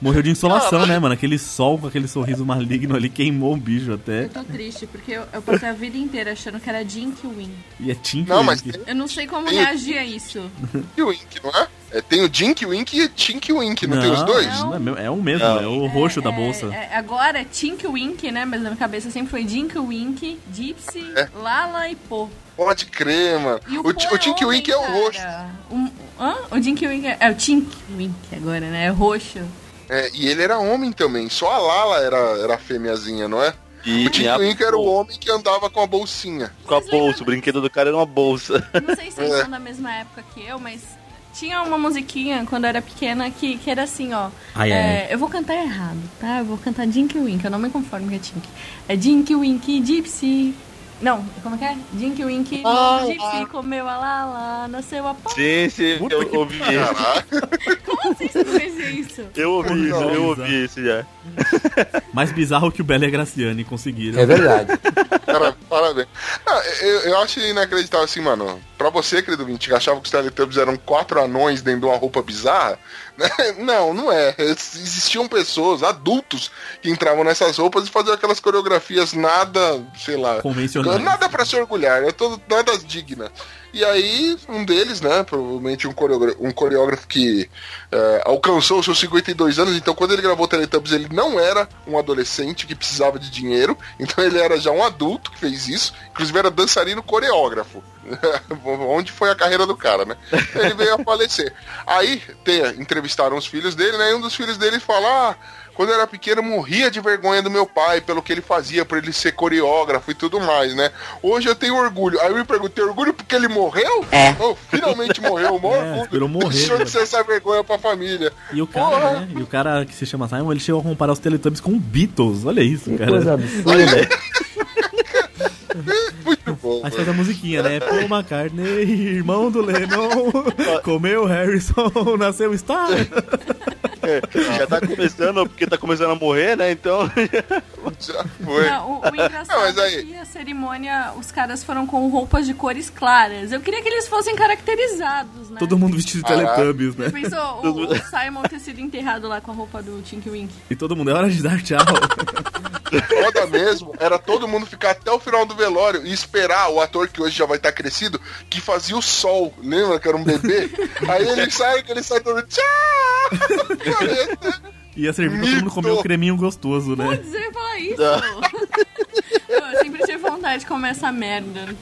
Morreu de insolação, né, mano? Aquele sol com aquele sorriso maligno ali queimou o bicho até. Eu tô triste, porque eu, eu passei a vida inteira achando que era Jinky Win. E é Tinky Não, mas Winky. tem Eu não sei como reagir a isso. Tinky Wink, não é? É tem o Jinky Wink e Tinky Wink, não, tem os dois? não, é É o mesmo, Não. é o roxo da É, bolsa. é, agora é Tink Wink, né? Mas na minha cabeça sempre foi Dink Wink, Gypsy, É. Lala e Po. Pode crer, mano. E O, Ti- o Tinky homem, Wink é o roxo. Um- hã? O Dink Wink é, é o Tink Wink agora, né? É roxo. É, e ele era homem também. Só a Lala era, era fêmeazinha, não é? E o Tinky a- Wink era o homem que andava com a bolsinha. Com a bolsa, o brinquedo do cara era uma bolsa. Não sei se vocês É. são da mesma época que eu, mas tinha uma musiquinha quando eu era pequena que, que era assim, ó. Ai, É, eu vou cantar errado, tá? Eu vou cantar Dinky Wink, eu não me conformo que é Tink. É Dinky Wink Gypsy. Não, como é que é? Dinky Wink Gypsy comeu a Lala, nasceu a pó. Sim, sim, Puta eu ouvi isso. [LAUGHS] Como assim você fazia isso? Eu ouvi isso, eu ouvi isso já. [LAUGHS] Mais bizarro que o Bela e a Graciane conseguiram. É verdade. [LAUGHS] Cara, parabéns. Não, eu, eu acho inacreditável assim, mano. Pra você, querido Vinte, que achava que os Teletubbies eram quatro anões dentro de uma roupa bizarra? [LAUGHS] não, não é. Existiam pessoas, adultos, que entravam nessas roupas e faziam aquelas coreografias nada, sei lá, Convencionais. nada pra se orgulhar, é todo, nada digna. E aí, um deles, né, provavelmente um, coreógrafo, um coreógrafo que é, alcançou os seus 52 anos, então quando ele gravou Teletubbies ele não era um adolescente que precisava de dinheiro, [LAUGHS] então ele era já um adulto que fez isso, inclusive era dançarino coreógrafo. [LAUGHS] Onde foi a carreira do cara, né? Ele veio a falecer. Aí, tem, entrevistaram os filhos dele, né? E um dos filhos dele fala: ah, quando eu era pequeno, eu morria de vergonha do meu pai pelo que ele fazia, por ele ser coreógrafo e tudo mais, né? Hoje eu tenho orgulho. Aí eu me pergunto, tem orgulho porque ele morreu? É. Oh, finalmente morreu, maior [LAUGHS] É, morrer, Deixou né? de ser essa vergonha pra família. E o cara, Porra. né? E o cara que se chama Simon, ele chegou a comparar os Teletubbies com Beatles. Olha isso, Que cara. coisa [LAUGHS] absurda. [LAUGHS] Muito bom. Aí faz a musiquinha, né? Paul McCartney, irmão do Lennon, comeu Harrison, nasceu Star. [LAUGHS] Já tá começando, porque tá começando a morrer, né? Então. [LAUGHS] Já foi. Não, o, o engraçado Não, mas é aí- que a cerimônia, os caras foram com roupas de cores claras. Eu queria que eles fossem caracterizados, né? Todo mundo vestido de Caraca. Teletubbies, né? Você pensou o, o Simon ter sido enterrado lá com a roupa do Tinky Wink? E todo mundo, é hora de dar tchau. [LAUGHS] foda mesmo era todo mundo ficar até o final do velório e esperar o ator que hoje já vai estar crescido, que fazia o sol. Lembra que era um bebê? Aí ele [LAUGHS] sai, que ele sai todo. Tchau! Ia servir pra todo mundo comer o creminho gostoso, né? Putz, eu ia falar isso. eu sempre tive vontade de comer essa merda.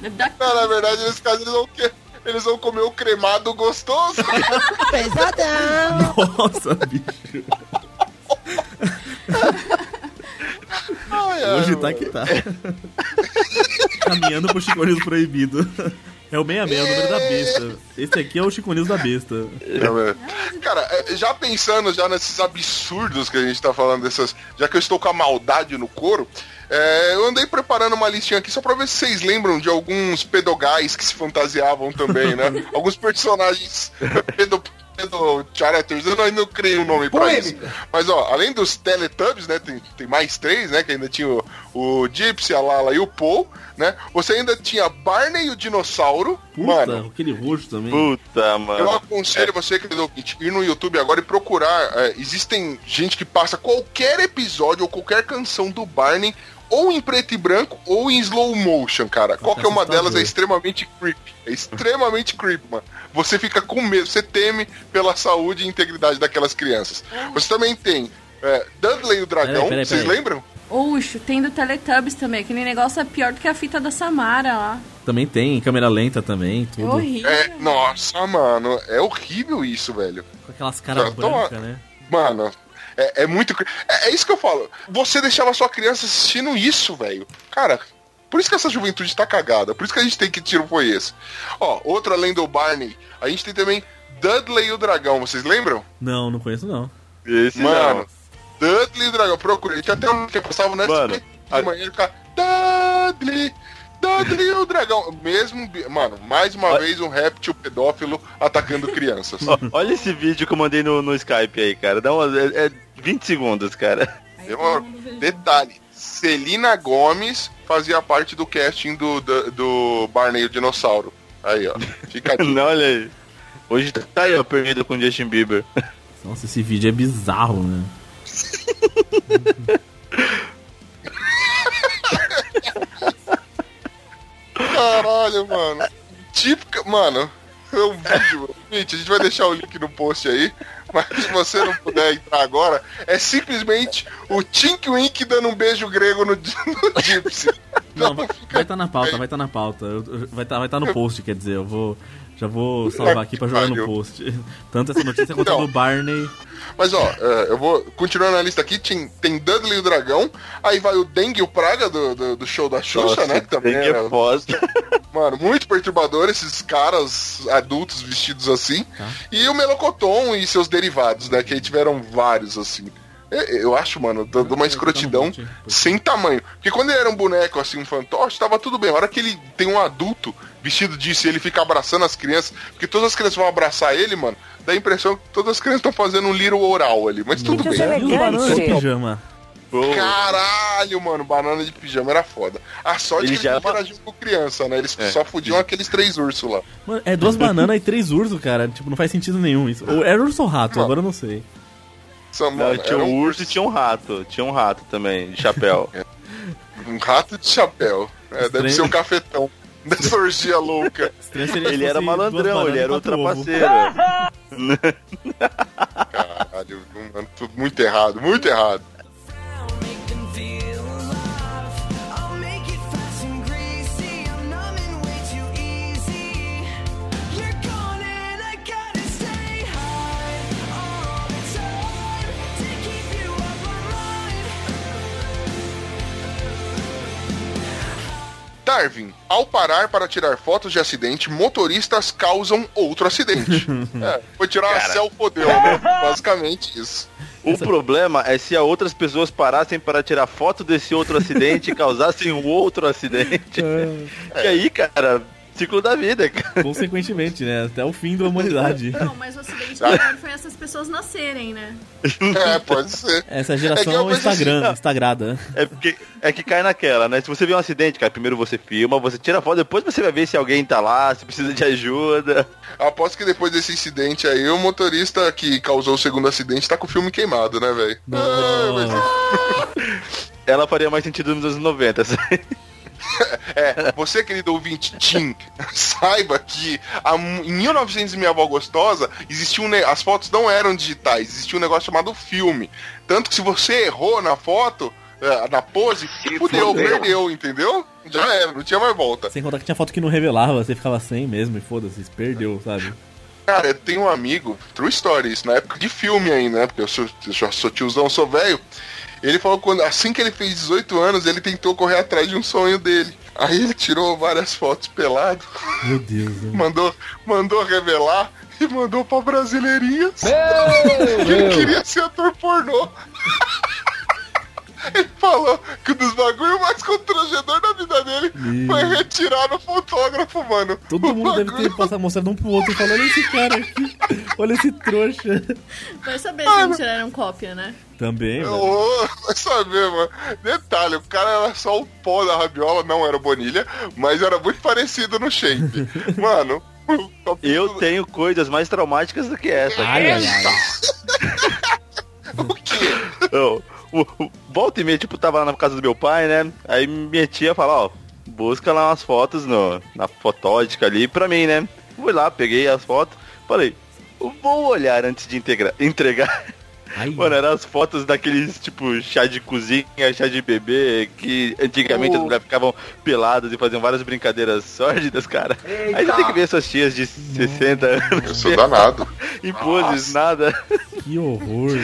Da... Não, na verdade, nesse caso, eles vão, que- eles vão comer o cremado gostoso. [LAUGHS] Pesadão. Nossa, bicho. [LAUGHS] Ai, ai, Hoje mano. tá que tá. caminhando pro Chico News proibido. É o 66, o número da besta. Esse aqui é o Chico News da besta. Cara, é, já pensando já nesses absurdos que a gente tá falando dessas. Já que eu estou com a maldade no couro, é, eu andei preparando uma listinha aqui só pra ver se vocês lembram de alguns pedogais que se fantasiavam também, né? [LAUGHS] alguns personagens [LAUGHS] pedo, pedo characters, eu ainda não criei um nome pra isso. Mas ó, além dos Teletubbies, né? Tem, tem mais três, né? Que ainda tinha o, o Gypsy, a Lala e o Paul, né? Você ainda tinha Barney e o dinossauro. Puta, Mano, aquele roxo também. Puta, eu mano. aconselho você, querido ouvinte, ir no YouTube agora e procurar. é, existem gente que passa qualquer episódio ou qualquer canção do Barney ou em preto e branco ou em slow motion, cara. Qualquer uma assustador. delas é extremamente creepy. É extremamente creepy, mano. Você fica com medo, você teme pela saúde e integridade daquelas crianças. Você também tem é, Dudley e o Dragão, Peraí, peraí, vocês peraí. lembram? Oxo, tem do Teletubbies também. Aquele negócio é pior do que a fita da Samara lá. Também tem câmera lenta também, É tudo. horrível. É, nossa, mano, é horrível isso, velho. Com aquelas caras tô- brancas, né? Mano, é, é muito. É, é isso que eu falo. Você deixava sua criança assistindo isso, velho. Cara, por isso que essa juventude tá cagada. Por isso que a gente tem que tiro foi esse. Ó, outro além do Barney, a gente tem também Dudley e o Dragão, vocês lembram? Não, não conheço não. Esse Mano, Dudley e o Dragão, procurei. Tinha até um que passava no SBT de manhã ele ficava Dudley. Dudley e o dragão. Mesmo, mano, mais uma Olha- vez um réptil pedófilo atacando crianças. Olha esse vídeo que eu mandei no, no Skype aí, cara. Dá uma, é, é 20 segundos, cara. Demorou. Detalhe, Celina Gomes fazia parte do casting do, do, do Barney o Dinossauro. Aí, ó. Fica a dica. [LAUGHS] Não, olha aí. Hoje tá aí, ó, perdido com o Justin Bieber. Nossa, esse vídeo é bizarro, né? [LAUGHS] Caralho, mano. Típica. Mano, é um vídeo. Gente, a gente vai deixar o link no post aí. Mas se você não puder entrar agora, é simplesmente o Tink Wink dando um beijo grego no, no Gypsy. Não, Então, vai estar na pauta, vai estar na pauta. Vai estar vai tá no post, quer dizer, eu vou. Já vou [LAUGHS] salvar aqui pra jogar no post. [LAUGHS] Tanto essa notícia quanto a Então. do Barney. Mas ó, é, eu vou continuando na lista aqui. Tem, tem Dudley e o Dragão. Aí vai o Dengue e o Praga do, do, do show da Xuxa, né? Que também era, é foda. [LAUGHS] mano, muito perturbador esses caras adultos vestidos assim. Tá. E o Melocoton e seus derivados, né? Que aí tiveram vários, assim. Eu, eu acho, mano, de uma escrotidão monte, hein? sem tamanho. Porque quando ele era um boneco, assim, um fantoche, tava tudo bem. A hora que ele tem um adulto vestido disso e ele fica abraçando as crianças, porque todas as crianças vão abraçar ele, mano, dá a impressão que todas as crianças estão fazendo um little oral ali. Mas tudo bem. Bananas de pijama? Caralho, mano, banana de pijama era foda. A sorte Ele que já- eles não interagiam com criança, né? Eles É. só fudiam aqueles três ursos lá. Mano, é duas bananas e três ursos, cara. Tipo, não faz sentido nenhum isso. Ou era urso ou rato, Mano. agora eu não sei. Não, tinha um um, urso e tinha um rato. Tinha um rato também, de chapéu. [LAUGHS] um rato de chapéu. É, deve ser um cafetão [LAUGHS] dessa orgia louca. Ele era malandrão, ele era o quatro ovos. trapaceiro. [LAUGHS] Caralho, mano, tudo muito errado, muito errado. Darwin, ao parar para tirar fotos de acidente, motoristas causam outro acidente. [LAUGHS] é, foi tirar uma Cara. selfodeu, né? [LAUGHS] Basicamente isso. O problema é se outras pessoas parassem para tirar foto desse outro acidente e causassem um outro acidente. [LAUGHS] E aí, cara, ciclo da vida, cara. Consequentemente, né? Até o fim da humanidade. Não, mas o acidente maior foi essas pessoas nascerem, né? [LAUGHS] É, pode ser. Essa É que geração penso Instagram, assim, Instagrada. É, porque, é que cai naquela, né? Se você vê um acidente, cara, primeiro você filma, você tira foto, depois você vai ver se alguém tá lá, se precisa de ajuda. Aposto que depois desse incidente aí, o motorista que causou o segundo acidente tá com o filme queimado, né, velho? Ah, mas- [LAUGHS] Ela faria mais sentido nos anos 90. sabe? [LAUGHS] É, você, querido ouvinte Tim, saiba que a- em 1900 e Minha Avó Gostosa, existia um as fotos não eram digitais, existia um negócio chamado filme. Tanto que se você errou na foto, é, na pose, fudeu, perdeu, entendeu? Já era, não tinha mais volta. Sem contar que tinha foto que não revelava, você ficava sem mesmo e foda-se, perdeu, sabe? Cara, eu tenho um amigo, True Story, isso na época de filme ainda, né? Porque eu sou, eu já sou tiozão, sou velho. Ele falou que quando, assim que ele fez 18 anos, ele tentou correr atrás de um sonho dele. Aí ele tirou várias fotos pelado, Meu Deus. né? mandou, mandou revelar e mandou pra brasileirinhas. [LAUGHS] que ele queria ser ator pornô. Ele falou que um dos bagulho mais constrangedor da vida dele Meu. foi retirar no fotógrafo, mano. Todo O mundo deve bagulho- ter passado mostrando um pro outro e falando, olha esse cara aqui, olha esse trouxa. Vai saber se não tiraram cópia, né? Também, velho. Ô, vai saber, mano. Detalhe, o cara era só o pó da rabiola, não era o Bonilha, mas era muito parecido no shape. [LAUGHS] Mano, Eu tenho coisas mais traumáticas do que essa. Ai, ai, ai. [LAUGHS] o quê? Eu, o, o- volta e meia, tipo, tava lá na casa do meu pai, né? Aí minha tia fala, ó, busca lá umas fotos no, na fotódica ali pra mim, né? Fui lá, peguei as fotos, falei, eu vou olhar antes de integra- [LAUGHS] entregar. Ai, Mano, eram as fotos daqueles, tipo, chá de cozinha, chá de bebê, que antigamente as Oh. mulheres ficavam peladas e faziam várias brincadeiras [LAUGHS] sórdidas, cara. Aí você tem que ver essas tias de 60 Eu anos sou danado. [LAUGHS] em poses, nada. que horror.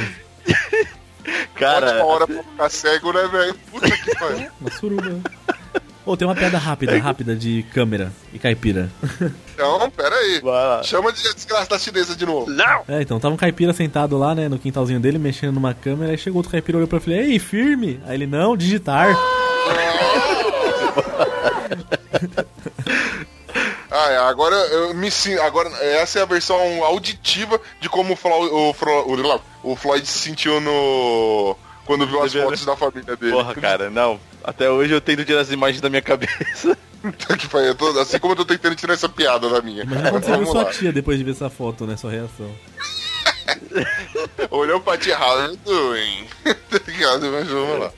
Cara, Ótima hora pra ficar cego, né, velho? Puta que pariu. [LAUGHS] Uma suruba. Ô, tem uma piada rápida, rápida de câmera e caipira. Então, pera aí. vai lá. Chama de desgraça da chinesa de novo. É, então tava um caipira sentado lá, né, no quintalzinho dele, mexendo numa câmera, aí chegou outro caipira, olhou pra ele e falou, ei, firme? Aí ele, não, digitar. [LAUGHS] Ah, é, agora eu me sinto. Agora, essa é a versão auditiva de como o, Flo, o, Flo- o, o Floyd se sentiu no. Quando viu as fotos da família dele. Porra, cara, não. Até hoje eu tento tirar as imagens da minha cabeça. [LAUGHS] Tô- assim como eu tô tentando tirar essa piada da minha. Você viu Vamos sua tia depois de ver essa foto, né, sua reação. Olhou pra tia, how you doing? tá ligado? Mas vamos lá.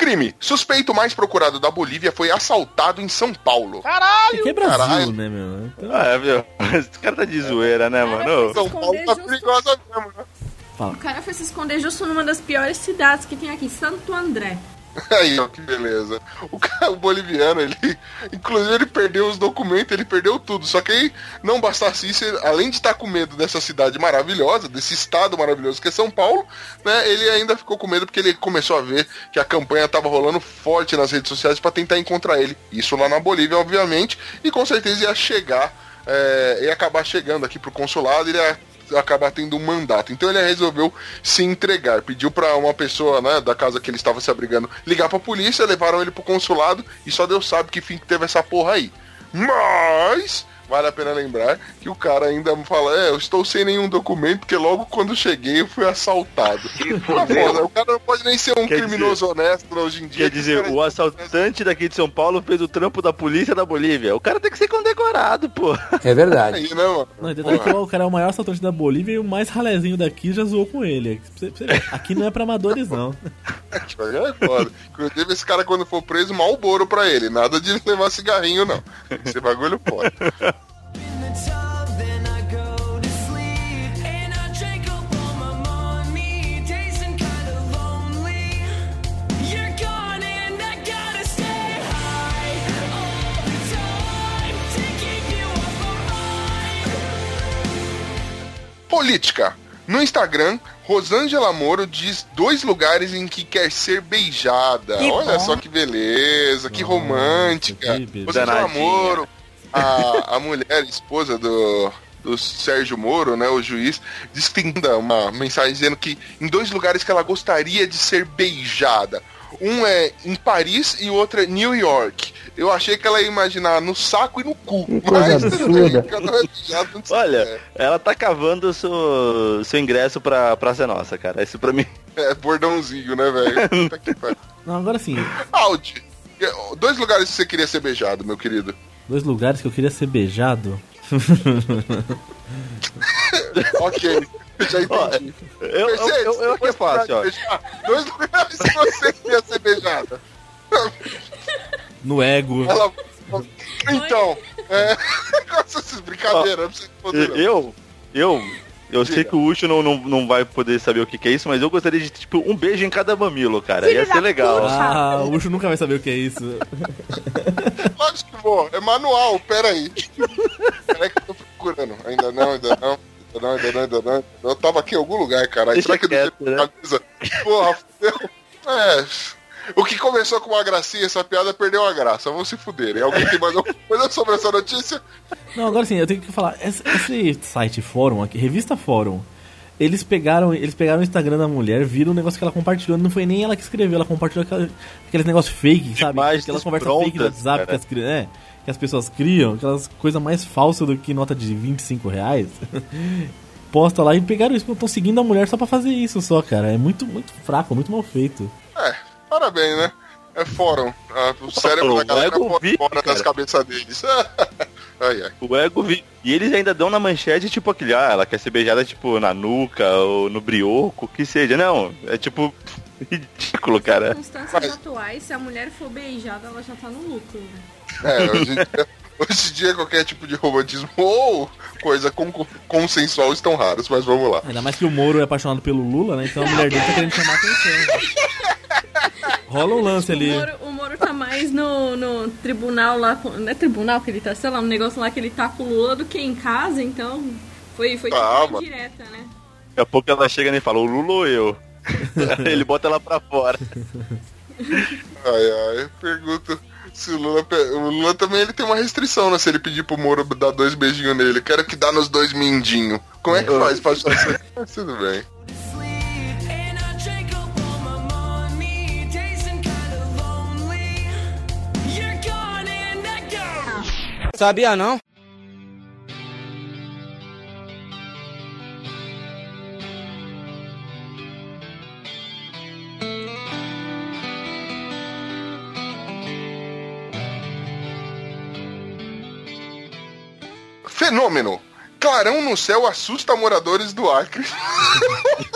Crime. Suspeito mais procurado da Bolívia foi assaltado em São Paulo. Porque é Brasil, Caralho. né, meu? Então, Ah, viu? Esse cara tá de zoeira, né, mano? São Paulo tá perigosa mesmo, né? O cara foi se esconder justo numa das piores cidades que tem aqui, Santo André. [LAUGHS] Aí, ó, que beleza. O cara, o boliviano, ele. Inclusive, ele perdeu os documentos, ele perdeu tudo. Só que aí, não bastasse isso, além de estar com medo dessa cidade maravilhosa, desse estado maravilhoso que é São Paulo, né? Ele ainda ficou com medo porque ele começou a ver que a campanha tava rolando forte nas redes sociais para tentar encontrar ele. Isso lá na Bolívia, obviamente, e com certeza ia chegar, é, ia acabar chegando aqui pro consulado, ele ia acabar tendo um mandato. Então ele resolveu se entregar. Pediu pra uma pessoa, né, da casa que ele estava se abrigando, ligar pra polícia, levaram ele pro consulado e só Deus sabe que fim que teve essa porra aí. Mas vale a pena lembrar que o cara ainda fala, é, eu estou sem nenhum documento, porque logo quando cheguei eu fui assaltado. [LAUGHS] Tá foda, o cara não pode nem ser um Quer criminoso honesto hoje em dia. Quer dizer, o assaltante daqui de São Paulo fez o trampo da polícia da Bolívia. O cara tem que ser condecorado, pô. É verdade. aí, né, mano? Não, e detalhe que o cara é o maior assaltante da Bolívia e o mais ralezinho daqui já zoou com ele. Aqui não é pra amadores, não. [LAUGHS] É foda. Inclusive, esse cara, quando for preso, mal boro pra ele. Nada de levar cigarrinho, não. Esse bagulho pode. Política. No Instagram, Rosângela Moro diz dois lugares em que quer ser beijada. Que Olha bom. só que beleza, que Nossa, romântica. que. Rosângela. Moro, a, a mulher, esposa do, do Sérgio Moro, né, o juiz, diz que tem uma mensagem dizendo que em dois lugares que ela gostaria de ser beijada. Um é em Paris e o outro é New York. Eu achei que ela ia imaginar no saco e no cu. Que coisa mas absurda. Olha, ela tá cavando o seu, seu ingresso pra Praça Nossa, cara. Isso pra mim. É, bordãozinho, né, velho? [LAUGHS] Não, agora sim, Audi, dois lugares que você queria ser beijado, meu querido. dois lugares que eu queria ser beijado. [LAUGHS] Ok, já entendi. Eu, eu, Mercedes, eu, eu aqui é fácil, ó. beijar. Dois lugares que você [LAUGHS] queria ser beijada. No ego. Ela... Então, é... [LAUGHS] com essas brincadeiras, não precisa responder, não. Eu, eu, Eu sei que o Ucho não, não, não vai poder saber o que, que é isso, mas eu gostaria de, tipo, um beijo em cada mamilo, cara. Filho Ia ser legal. Ah, o Ucho nunca vai saber o que é isso. Lógico que vou. É manual, peraí. Peraí que eu tô procurando. Ainda não, ainda não. Não, não, ainda não. Eu tava aqui em algum lugar. Deixa Será que quieto, deixei né? camisa? Porra, fudeu. É. O que começou com uma gracinha, essa piada perdeu a graça. Vamos se fuderem. Alguém tem mais alguma coisa sobre essa notícia? Não, agora sim, eu tenho que falar. Esse, esse site fórum aqui, revista fórum, eles pegaram, eles pegaram o Instagram da mulher, viram o negócio que ela compartilhou. Não foi nem ela que escreveu, ela compartilhou aqueles negócios fake, sabe? Aquelas conversas prontas, fake do WhatsApp que cara. as, cri- é, que as pessoas criam, aquelas coisas mais falsas do que nota de 25 reais. [LAUGHS] Posta lá e pegaram isso, estão seguindo a mulher só pra fazer isso só, cara. É muito, muito fraco, muito mal feito. É, parabéns, né? É fórum. Ah, o cérebro da o galera ego fora, vive, fora das cabeças deles. [LAUGHS] ai, ai. O ego vi... E eles ainda dão na manchete, tipo, aquele, ah, ela quer ser beijada, tipo, na nuca ou no brioco, o que seja. Não, é tipo, [LAUGHS] ridículo, cara. circunstâncias Mas- atuais, se a mulher for beijada, ela já tá no lucro, né? É, hoje em, dia, hoje em dia qualquer tipo de romantismo ou coisa con- consensual estão raros, mas vamos lá. Ainda mais que o Moro é apaixonado pelo Lula, né? Então a mulher dele tá querendo chamar atenção. Rola um lance O ali. Moro, o Moro tá mais no, no tribunal lá, não é tribunal que ele tá, sei lá, um negócio lá que ele tá com o Lula do que em casa, então foi, foi tipo uma mano. direta, né? Daqui a pouco ela chega e fala, o Lula ou eu? [LAUGHS] Ele bota ela pra fora. Ai, ai, pergunto se o Lula. pe- O Lula também ele tem uma restrição, né? Se ele pedir pro Moro dar dois beijinhos nele. Quero que dá nos dois mindinhos. Como é que faz pra achar isso? Mas [LAUGHS] Tudo bem. And I Fenômeno! Clarão no céu assusta moradores do Acre.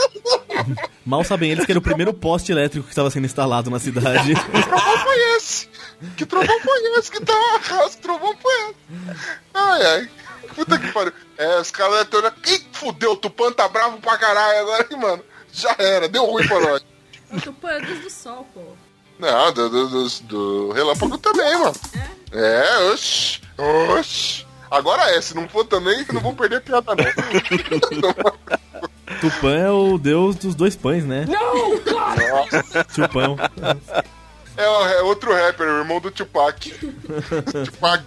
[LAUGHS] Mal sabem eles que era o primeiro poste elétrico que estava sendo instalado na cidade. Que trovão foi esse? Que trovão foi esse que tá arraso? Que trovão foi esse? Ai, ai. Puta que pariu. É, os caras ter olhado. Ih, fudeu, o Tupã tá bravo pra caralho agora, hein, mano. Já era, deu ruim pra nós. O Tupã é dos do sol, pô. Não, do, do, do, do Relâmpago também, mano. É, oxi, oxi. Agora é, se não for também, não vou perder a piada, não. [LAUGHS] Tupã é o deus dos dois pães, né? No, God! Tupão. É, é outro rapper, o irmão do Tupac. [LAUGHS] Tupac.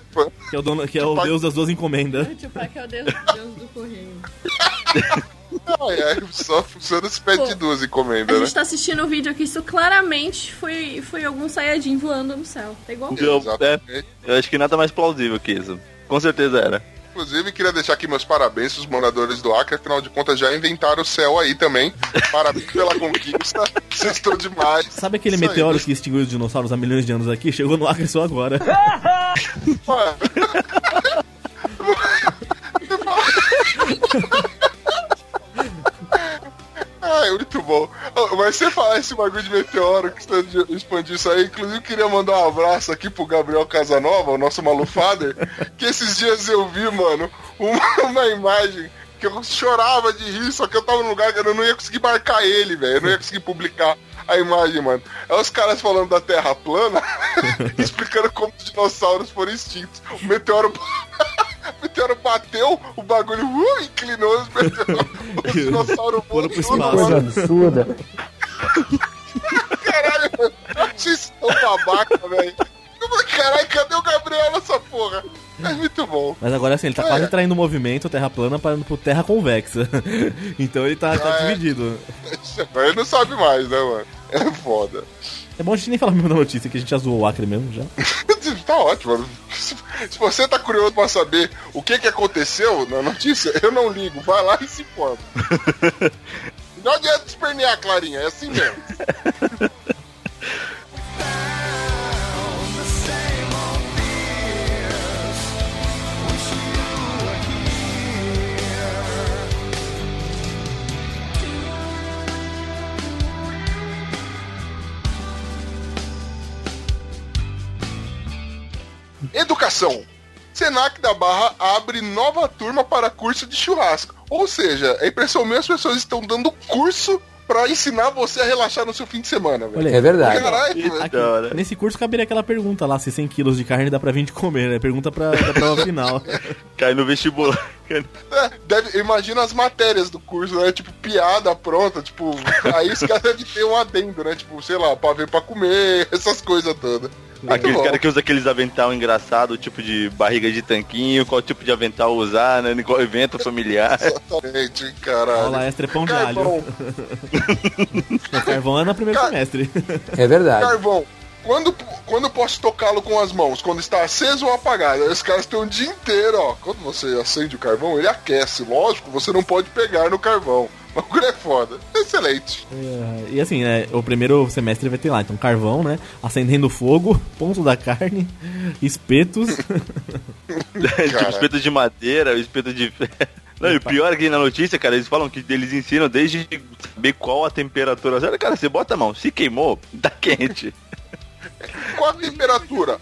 Que é o, dono, que é o deus das duas encomendas. O Tupac é o deus, deus do correio. Ai, ai, só funciona se pede Pô, duas A encomendas, né? gente tá assistindo o vídeo aqui, isso claramente foi, foi algum Saiyajin voando no céu. Tá igual. Eu, é, eu acho que nada mais plausível que isso. Com certeza era. Inclusive, queria deixar aqui meus parabéns aos moradores do Acre, afinal de contas já inventaram o céu aí também. Parabéns pela conquista, [LAUGHS] vocês estão demais. Sabe aquele Isso aí. meteoro que extinguiu os dinossauros há milhões de anos aqui? Chegou no Acre só agora. [LAUGHS] Mano. [LAUGHS] Ai, muito bom. Ô, Mas você falar esse bagulho de meteoro que você expandiu isso aí, inclusive queria mandar um abraço aqui pro Gabriel Casanova, o nosso malufader, que esses dias eu vi, mano, uma, uma imagem que eu chorava de rir, só que eu tava num lugar que eu não ia conseguir marcar ele, velho. Eu não ia conseguir publicar a imagem, mano. É os caras falando da Terra plana, [LAUGHS] explicando como os dinossauros foram extintos. O meteoro. [LAUGHS] o meteoro bateu, o bagulho uh, inclinou os meteoros. O [LAUGHS] dinossauro Foram pro espaço. absurda. Caralho, mano. Isso tão babaca, velho. Caralho, cadê o Gabriel nessa porra? É muito bom. Mas agora assim, ele tá É. quase traindo o movimento Terra plana para pro Terra convexa. [LAUGHS] então ele tá, tá Ah, é. dividido. Ele não sabe mais, né, mano? É foda. É bom a gente nem falar mesmo da notícia, que a gente já zoou o Acre mesmo já. [LAUGHS] Tá ótimo. Se se você tá curioso pra saber o que que aconteceu na notícia, eu não ligo. Vai lá e se informa. [LAUGHS] Não adianta espernear, Clarinha. É assim mesmo. Educação. Senac da Barra abre nova turma para curso de churrasco. Ou seja, é impressão minha, as pessoas estão dando curso pra ensinar você a relaxar no seu fim de semana, velho. Olha. É verdade. Caralho, da hora. Nesse curso caberia aquela pergunta lá, se 100 quilos de carne dá pra vir de comer, né? Pergunta pra, da prova [LAUGHS] final. Cai no vestibular. É, deve, imagina as matérias do curso, né? Tipo, piada pronta, tipo, aí os caras devem ter um adendo, né? Tipo, sei lá, pra ver pra comer, [LAUGHS] essas coisas todas. Muito Aquele bom. cara que usa aqueles avental engraçado, tipo de barriga de tanquinho, qual tipo de avental usar, né? Em qual evento familiar. [LAUGHS] Exatamente, caralho. Aula extra é pão de alho. [LAUGHS] Carvão, O carvão é no primeiro Cara- semestre. É verdade. carvão. Quando, quando posso tocá-lo com as mãos? Quando está aceso ou apagado? Aí os caras têm um dia inteiro, ó. Quando você acende o carvão, ele aquece. Lógico, você não pode pegar no carvão. O bagulho é foda. Excelente. É, E assim, né, o primeiro semestre vai ter lá, então carvão, né? Acendendo fogo, [LAUGHS] ponto da carne, espetos. [LAUGHS] tipo espeto de madeira, espeto de ferro. [LAUGHS] Não, e o pior é que na notícia, cara, eles falam que eles ensinam desde saber qual a temperatura. Olha, cara, você bota a mão, se queimou, tá quente. Qual a temperatura?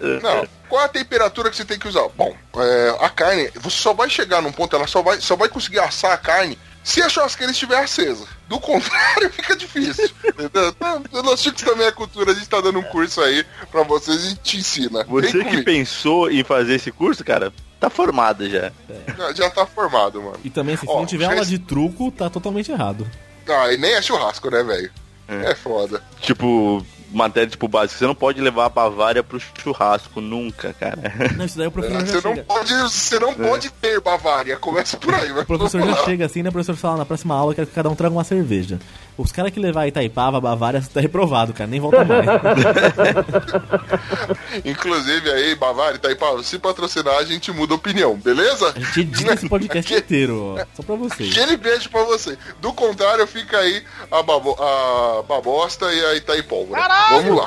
Não. Qual é a temperatura que você tem que usar? Bom, é, a carne, você só vai chegar num ponto, ela só vai, só vai conseguir assar a carne se a churrasqueira estiver acesa. Do contrário, [LAUGHS] fica difícil. Entendeu? Então, Nós Chicos também é cultura, a gente tá dando um curso aí pra vocês e te ensina. Você Vem que comigo. pensou em fazer esse curso, cara, tá formado já. Já, já tá formado, mano. E também, se Ó, não tiver aula de truco, tá totalmente errado. Ah, e nem é churrasco, né, velho? É. foda. Tipo, matéria tipo básica, você não pode levar a Bavária pro churrasco nunca, cara. Não, isso daí o professor já Você não chega. pode, você não pode ter Bavária. Começa por aí, vai. O professor já chega assim, né? O professor fala na próxima aula eu quero que cada um traga uma cerveja. Os caras que levar Itaipava, Bavária, tá reprovado, cara. Nem volta mais. [LAUGHS] Inclusive aí, Bavária, Itaipava, se patrocinar, a gente muda a opinião, beleza? A gente edita esse podcast [LAUGHS] inteiro, ó. Só pra vocês. Aquele beijo pra você. Do contrário, fica aí a, babo, a babosta e a Itaipólvora. Vamos lá.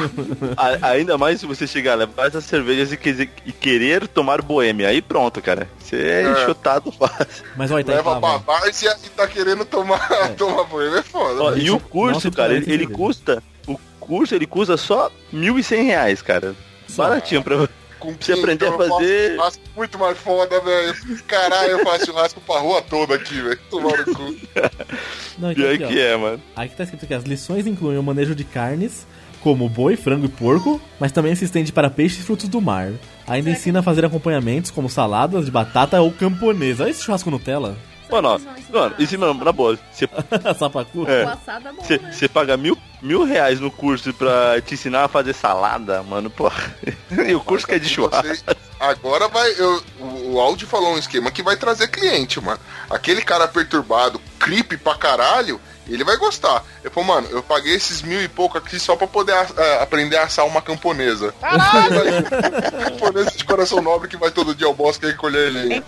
A- ainda mais se você chegar, levar essas cervejas e, querer- e querer tomar boêmia. Aí pronto, cara. Você é, É. chutado fácil. Mas ó, Leva Itaipava. Bavária e tá querendo tomar, [LAUGHS] tomar banho. É foda. Ó, né? E o Nossa, curso, cara, ele, ele custa. O curso ele custa só 1.100 reais, cara. Baratinho pra Com você aprender a eu faço fazer- churrasco muito mais foda, velho. Caralho, eu faço churrasco pra rua toda aqui, velho. Tomar no cu. [LAUGHS] Não, então Pior aqui, ó. que é, mano. Aqui tá escrito que as lições incluem o manejo de carnes, como boi, frango e porco, mas também se estende para peixes e frutos do mar. Ainda ensina a fazer acompanhamentos como saladas de batata ou camponesa. Olha esse churrasco Nutella. Mano, ó, mano, isso mesmo, na boa. Você [LAUGHS] Sapacu. É. Assado é bom, Você né? você paga mil, mil reais no curso pra te ensinar a fazer salada, mano, pô. [LAUGHS] E o curso que é de churrasco. Agora vai. eu- o, o Audi falou um esquema que vai trazer cliente, mano. Aquele cara perturbado, creepy pra caralho, ele vai gostar. Eu falei, mano, eu paguei esses mil e pouco aqui só pra poder ah, aprender a assar uma camponesa. [LAUGHS] camponesa de coração nobre que vai todo dia ao bosque recolher ele. E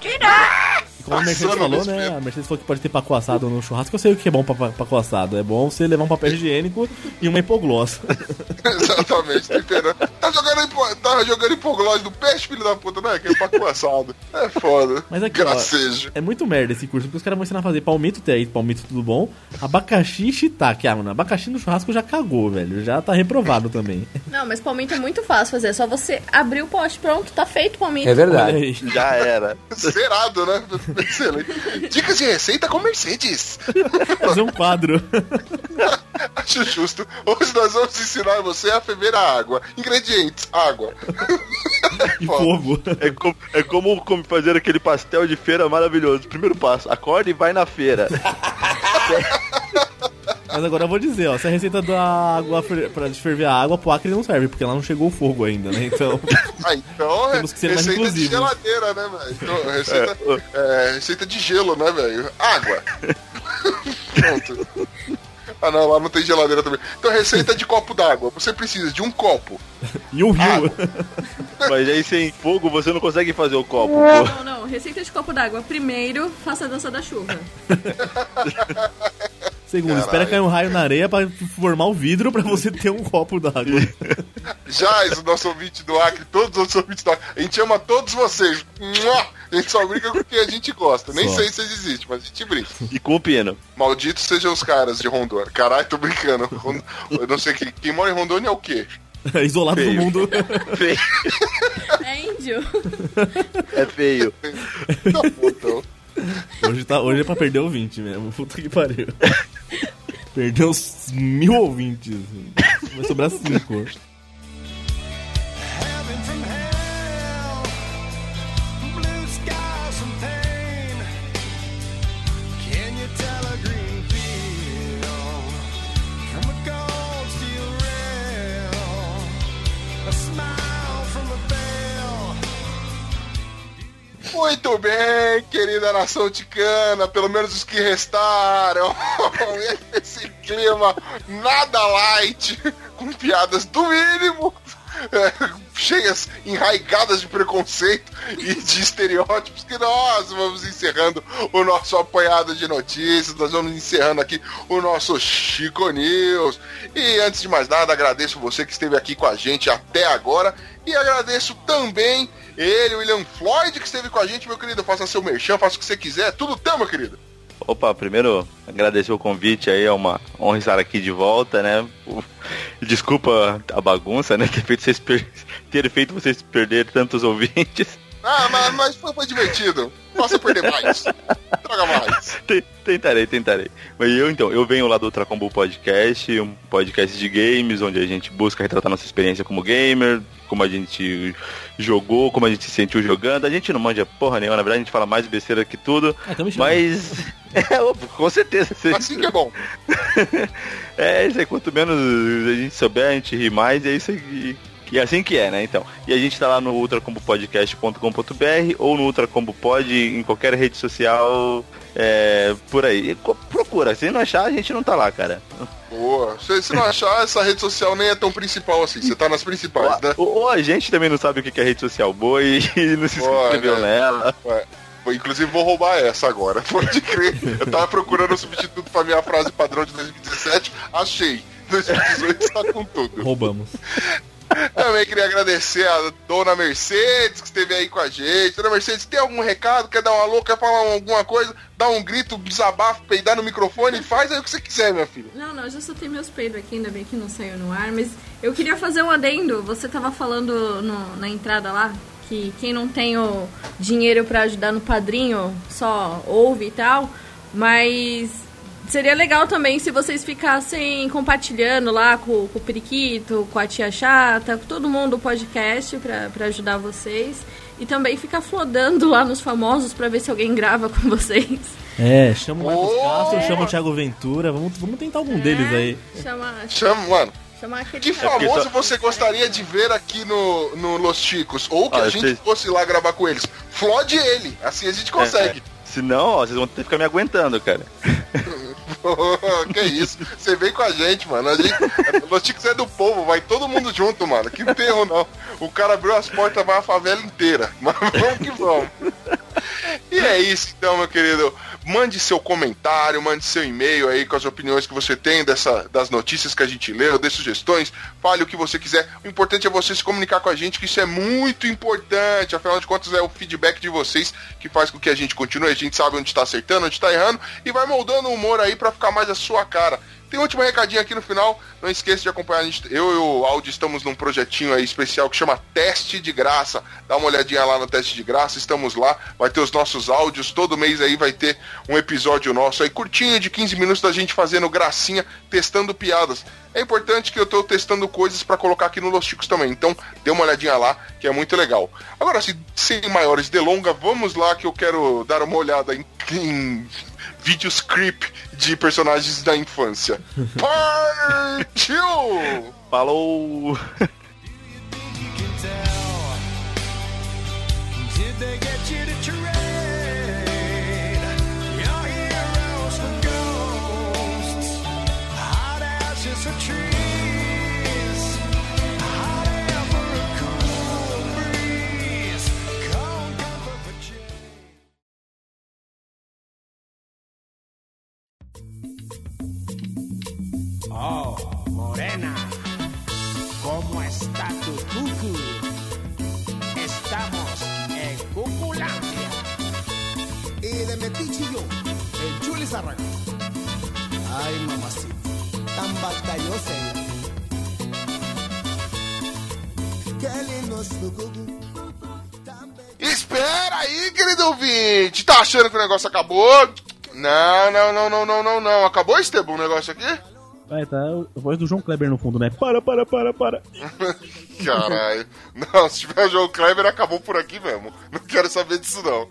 como a Mercedes falou, né? mesmo. A Mercedes falou que pode ter paco assado no churrasco. Eu sei o que é bom pra pa- paco assado. É bom você levar um papel higiênico e uma hipogloss. [LAUGHS] Exatamente, temperando. Tá jogando, hipo, tá jogando hipoglose do peixe, filho da puta, né? Que é paco assado. É foda. Mas aqui, ó, Gracejo. é muito merda esse curso, porque os caras vão ensinar a fazer palmito, tem aí, palmito tudo bom, abacaxi e shiitake. Ah, mano, abacaxi no churrasco já cagou, velho. Já tá reprovado também. Não, mas palmito é muito fácil fazer. É só você abrir o pote, pronto, tá feito o palmito. É verdade. Já era. Zerado, né? [LAUGHS] Excelente. Dicas de receita com Mercedes. [LAUGHS] Fazer um quadro. [LAUGHS] Acho justo. Hoje nós vamos ensinar você a ferver a água. Ingredientes: água. e fogo. É como, é como como fazer aquele pastel de feira maravilhoso. Primeiro passo, acorde e vai na feira. Mas agora eu vou dizer, ó, se a receita da água pra ferver a água, pro Acre não serve, porque lá não chegou o fogo ainda, né? Então, [LAUGHS] Ah, então Temos que ser mais receita de inclusivos. geladeira, né, velho? Então, receita, é, receita de gelo, né, velho? Água. [LAUGHS] Pronto. Ah, não, lá não tem geladeira também. Então, receita de copo d'água. Você precisa de um copo. e o rio. [LAUGHS] Mas aí sem fogo você não consegue fazer o copo, pô. Não, não, receita de copo d'água. Primeiro, faça a dança da chuva. Segundo, espera cair um raio na areia pra formar o vidro pra você ter um copo d'água. [LAUGHS] Jaz, o nosso ouvinte do Acre, todos os outros ouvintes do Acre. A gente ama todos vocês. A gente só brinca com quem a gente gosta. Nem Só. sei se vocês existem, mas a gente brinca. E com o pino. Malditos sejam os caras de Rondônia. Caralho, tô brincando. Ron- Eu não sei quem, quem mora em Rondônia é o quê? Isolado do Feio. mundo. [LAUGHS] Feio. É índio. É feio. [LAUGHS] Tá bom, então. Hoje, tá, hoje é pra perder ouvinte mesmo. Puta que pariu. Perdeu uns mil ouvintes. Vai sobrar cinco. Muito bem, querida nação ticana, pelo menos os que restaram. [LAUGHS] Esse clima nada light, com piadas do mínimo, é, cheias, enraigadas de preconceito e de estereótipos, que nós vamos encerrando o nosso apanhado de notícias, nós vamos encerrando aqui o nosso Chico News. E antes de mais nada, agradeço você que esteve aqui com a gente até agora e agradeço também ele, o William Floyd, que esteve com a gente, meu querido. Faça seu merchan, faça o que você quiser. Tudo teu, meu querido. Opa, primeiro agradecer o convite aí, é uma honra estar aqui de volta, né? Desculpa a bagunça, né? [LAUGHS] Ter feito vocês, per... ter feito vocês perder tantos ouvintes. Ah, mas, mas foi, foi divertido. Possa perder mais. [LAUGHS] Traga mais. [LAUGHS] Te- Tentarei, tentarei. Mas eu então, eu venho lá do Ultracombo Podcast, um podcast de games, onde a gente busca retratar nossa experiência como gamer, como a gente jogou, como a gente se sentiu jogando. A gente não manja porra nenhuma, na verdade a gente fala mais besteira que tudo. Ah, então chama. Mas. [LAUGHS] É, óbvio, com certeza. Você- Assim que é bom. [LAUGHS] É, isso aí, quanto menos a gente souber, a gente ri mais, e é isso aí. E assim que é, né? Então. E a gente tá lá no ultracombopodcast.com.br ou no Ultracombo Pod em qualquer rede social é, por aí. Procura, se não achar, a gente não tá lá, cara. Boa. Se, se não achar, essa rede social nem é tão principal assim. Você tá nas principais, né? Ou, ou a gente também não sabe o que é rede social boa e, e não se inscreveu né? nela. Ué, Inclusive vou roubar essa agora. [LAUGHS] Pode crer. Eu tava procurando um substituto pra minha frase padrão de 2017. Achei. 2018 está com tudo. Roubamos. Também queria agradecer a dona Mercedes que esteve aí com a gente. Dona Mercedes, tem algum recado? Quer dar uma louca? Quer falar alguma coisa? Dá um grito, desabafo, peidar no microfone? Faz aí o que você quiser, minha filha. Não, não, eu já soltei meus peidos aqui, ainda bem que não saiu no ar, mas eu queria fazer um adendo. Você tava falando no- na entrada lá que quem não tem o dinheiro pra ajudar no padrinho só ouve e tal, mas seria legal também se vocês ficassem compartilhando lá com, com o Periquito, com a Tia Chata, com todo mundo o podcast pra, pra ajudar vocês. E também ficar flodando lá nos famosos pra ver se alguém grava com vocês. É, chama o Marcos Oh! Castro, chama o Thiago Ventura. Vamos, vamos tentar algum deles aí. Chama, Chama, mano. chama aquele Que porque famoso só- você gostaria de ver aqui no, no Los Chicos? Ou que Ah, a gente vocês- fosse lá gravar com eles? Flode ele. Assim a gente consegue. Se não, ó, vocês vão ter que ficar me aguentando, cara. [LAUGHS] [LAUGHS] que isso? Você vem com a gente, mano. A gente, Los Chicos é do povo, vai todo mundo junto, mano. Que enterro não. O cara abriu as portas, vai a favela inteira. Mas vamos que vamos. E é isso, então, meu querido. Mande seu comentário, mande seu e-mail aí com as opiniões que você tem dessa, das notícias que a gente leu, dê sugestões, fale o que você quiser. O importante é você se comunicar com a gente, que isso é muito importante. Afinal de contas, é o feedback de vocês que faz com que a gente continue. A gente sabe onde está acertando, onde está errando e vai moldando o humor aí pra ficar mais a sua cara. Tem um último recadinho aqui no final. Não esqueça de acompanhar a gente. Eu e o Audi estamos num projetinho aí especial que chama Teste de Graça. Dá uma olhadinha lá no Teste de Graça. Estamos lá. Vai ter os nossos áudios. Todo mês aí vai ter um episódio nosso aí curtinho de 15 minutos da gente fazendo gracinha, testando piadas. É importante que eu tô testando coisas pra colocar aqui no Los Chicos também. Então, dê uma olhadinha lá, que é muito legal. Agora, assim, sem maiores delongas, vamos lá que eu quero dar uma olhada em, em vídeos creep de personagens da infância. [LAUGHS] Partiu! Falou! Oh, Morena, ¿cómo está tu cucu? Estamos en Cuculandia. Y de Metiche yo, el Chuli Zarraga. Ay, mamacita, tan batallosa ella. Qué lindo su cucú. Espera aí, querido ouvinte. Tá achando que o negócio acabou? Não, não, não, não, não, não, não. Acabou, Esteban, o negócio aqui? Vai, tá a voz do João Kleber no fundo, né? Para, para, para, para. [LAUGHS] Caralho. Não, se tiver o João Kleber, acabou por aqui mesmo. Não quero saber disso, não.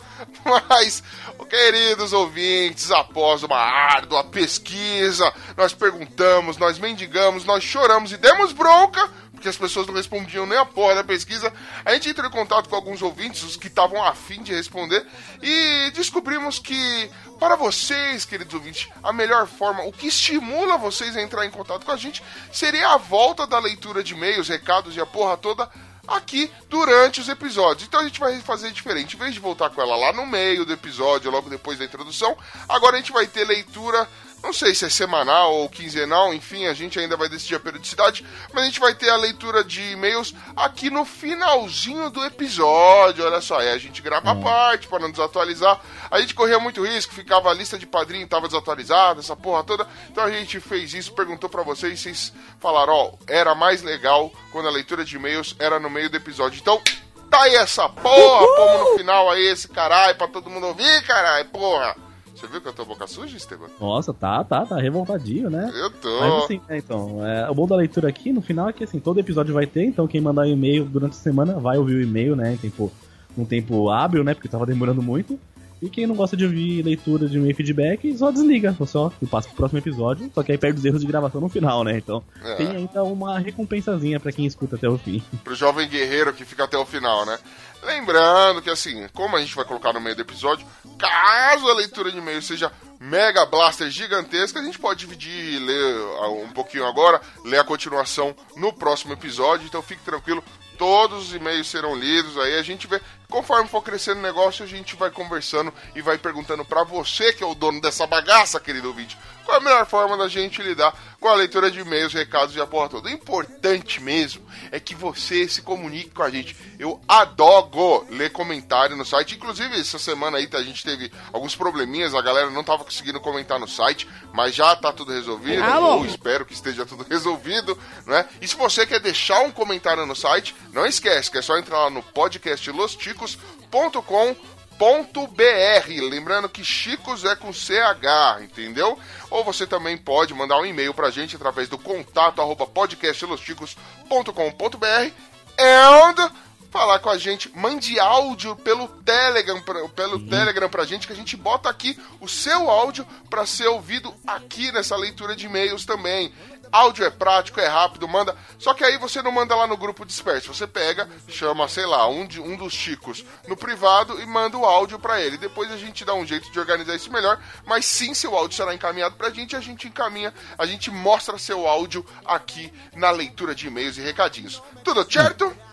Mas, queridos ouvintes, após uma árdua pesquisa, nós perguntamos, nós mendigamos, nós choramos e demos bronca, porque as pessoas não respondiam nem a porra da pesquisa. A gente entrou em contato com alguns ouvintes, os que estavam afim de responder, e descobrimos que, para vocês, queridos ouvintes, a melhor forma, o que estimula vocês a entrar em contato com a gente, seria a volta da leitura de e-mails, recados e a porra toda aqui durante os episódios. Então a gente vai fazer diferente. Em vez de voltar com ela lá no meio do episódio, logo depois da introdução, agora a gente vai ter leitura. Não sei se é semanal ou quinzenal, enfim, a gente ainda vai decidir a periodicidade, mas a gente vai ter a leitura de e-mails aqui no finalzinho do episódio. Olha só, aí a gente grava a parte para não desatualizar. A gente corria muito risco, ficava a lista de padrinho, tava desatualizada, essa porra toda. Então a gente fez isso, perguntou para vocês, vocês falaram, ó, era mais legal quando a leitura de e-mails era no meio do episódio. Então, tá aí essa porra, pomos no final aí esse caralho pra todo mundo ouvir, caralho, porra. Você viu que eu tô boca suja, Esteban? Nossa, tá, tá, tá revoltadinho, né? Eu tô. Mas assim, né, então, é, o bom da leitura aqui, no final, é que assim, todo episódio vai ter, então quem mandar um e-mail durante a semana vai ouvir o e-mail, né? Em tempo, num tempo hábil, né? Porque tava demorando muito. E quem não gosta de ouvir leitura de e feedback, só desliga, só e passa pro próximo episódio, só que aí perde os erros de gravação no final, né? Então É. tem ainda uma recompensazinha pra quem escuta até o fim. [LAUGHS] pro jovem guerreiro que fica até o final, né? Lembrando que assim, como a gente vai colocar no meio do episódio, caso a leitura de e-mail seja mega blaster gigantesca, a gente pode dividir e ler ah, um pouquinho agora, ler a continuação no próximo episódio, então fique tranquilo, todos os e-mails serão lidos, aí a gente vê, conforme for crescendo o negócio, a gente vai conversando e vai perguntando pra você que é o dono dessa bagaça, querido ouvinte, qual a melhor forma da gente lidar com a leitura de e-mails, recados e a porra toda. O importante mesmo é que você se comunique com a gente. Eu adoro ler comentário no site. Inclusive, essa semana aí a gente teve alguns probleminhas, a galera não tava conseguindo comentar no site, mas já tá tudo resolvido. Ah, bom. ou espero que esteja tudo resolvido, né? E se você quer deixar um comentário no site, não esquece que é só entrar lá no podcastlosticos.com .br, lembrando que Chicos é com CH, entendeu? Ou você também pode mandar um e-mail pra gente através do contato arroba podcastlosticos.com.br and falar com a gente, mande áudio pelo Telegram, pra, pelo Telegram pra gente, que a gente bota aqui o seu áudio pra ser ouvido aqui nessa leitura de e-mails também. Áudio é prático, é rápido, manda. Só que aí você não manda lá no grupo disperso. Você pega, chama, sei lá, um, de, um dos chicos no privado e manda o áudio pra ele. Depois a gente dá um jeito de organizar isso melhor. Mas sim, seu áudio será encaminhado pra gente. A gente encaminha, a gente mostra seu áudio aqui na leitura de e-mails e recadinhos. Tudo certo?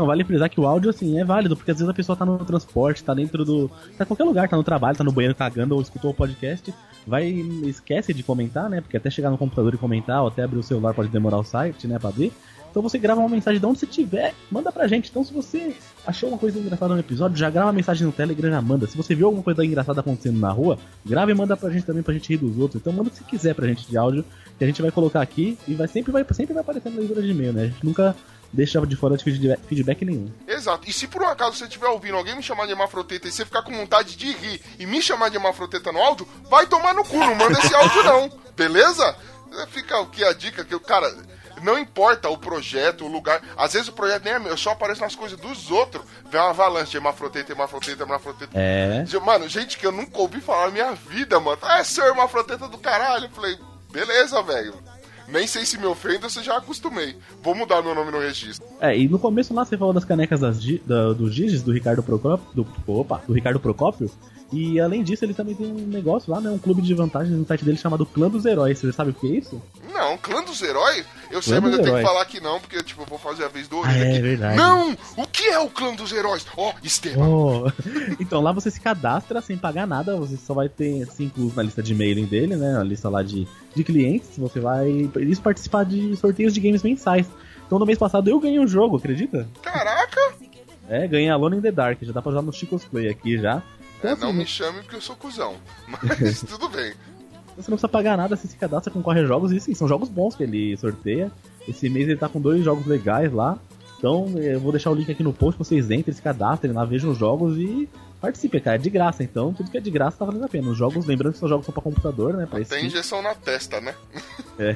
Então vale frisar que o áudio, assim, é válido, porque às vezes a pessoa tá no transporte, tá dentro do. tá em qualquer lugar, tá no trabalho, tá no banheiro cagando ou escutou o podcast, vai esquece de comentar, né? Porque até chegar no computador e comentar, ou até abrir o celular pode demorar o site, né, pra ver. Então você grava uma mensagem de onde você tiver, manda pra gente. Então se você achou uma coisa engraçada no episódio, já grava uma mensagem no Telegram e já manda. Se você viu alguma coisa engraçada acontecendo na rua, grava e manda pra gente também pra gente rir dos outros. Então manda o que você quiser pra gente de áudio, que a gente vai colocar aqui e vai sempre vai, sempre vai aparecer na leitura de e-mail, né? A gente nunca deixa de fora de feedback, feedback nenhum. Exato. E se por um acaso você estiver ouvindo alguém me chamar de hermafroteta e você ficar com vontade de rir e me chamar de hermafroteta no áudio, vai tomar no cu, não manda esse áudio não. [LAUGHS] Beleza? Fica aqui a dica que o cara. Não importa o projeto, o lugar. Às vezes o projeto nem é meu, eu só apareço nas coisas dos outros. Vem uma avalanche de hermafroteta, hermafroteta, hermafroteta. É. Mano, gente que eu nunca ouvi falar na minha vida, mano. Ah, é seu hermafroteta do caralho. Eu falei, beleza, velho. Nem sei se me ofende ou se já acostumei. Vou mudar meu nome no registro. É, e no começo lá você falou das canecas das, da, do Giges, do Ricardo Procópio. Do, opa, do Ricardo Procópio. E além disso, ele também tem um negócio lá, né? Um clube de vantagens no site dele chamado Clã dos Heróis. Você sabe o que é isso? Não, clã dos heróis? Eu sei, mas eu tenho que falar que não, porque, tipo, eu vou fazer a vez do Ah, orelha é aqui. verdade. Não! O que é o clã dos heróis? Ó, Esteban. Oh. [LAUGHS] então lá você se cadastra sem pagar nada, você só vai ter incluso na lista de mailing dele, né? Na lista lá de, de clientes. Você vai isso participar de sorteios de games mensais. Então no mês passado eu ganhei um jogo, acredita? Caraca! É, ganhei Alone in the Dark, já dá pra usar no Chicos Play aqui já. Então, É, não assim, me chame porque eu sou cuzão. [LAUGHS] Mas tudo bem. Você não precisa pagar nada, você se cadastra, concorre a jogos, e sim, são jogos bons que ele sorteia. Esse mês ele tá com dois jogos legais lá. Então eu vou deixar o link aqui no post, vocês entrem, se cadastrem lá, vejam os jogos e participem, cara. É de graça, então tudo que é de graça tá valendo a pena. Os jogos, lembrando que são jogos só pra computador, né? Pra Tem injeção na testa, né? É.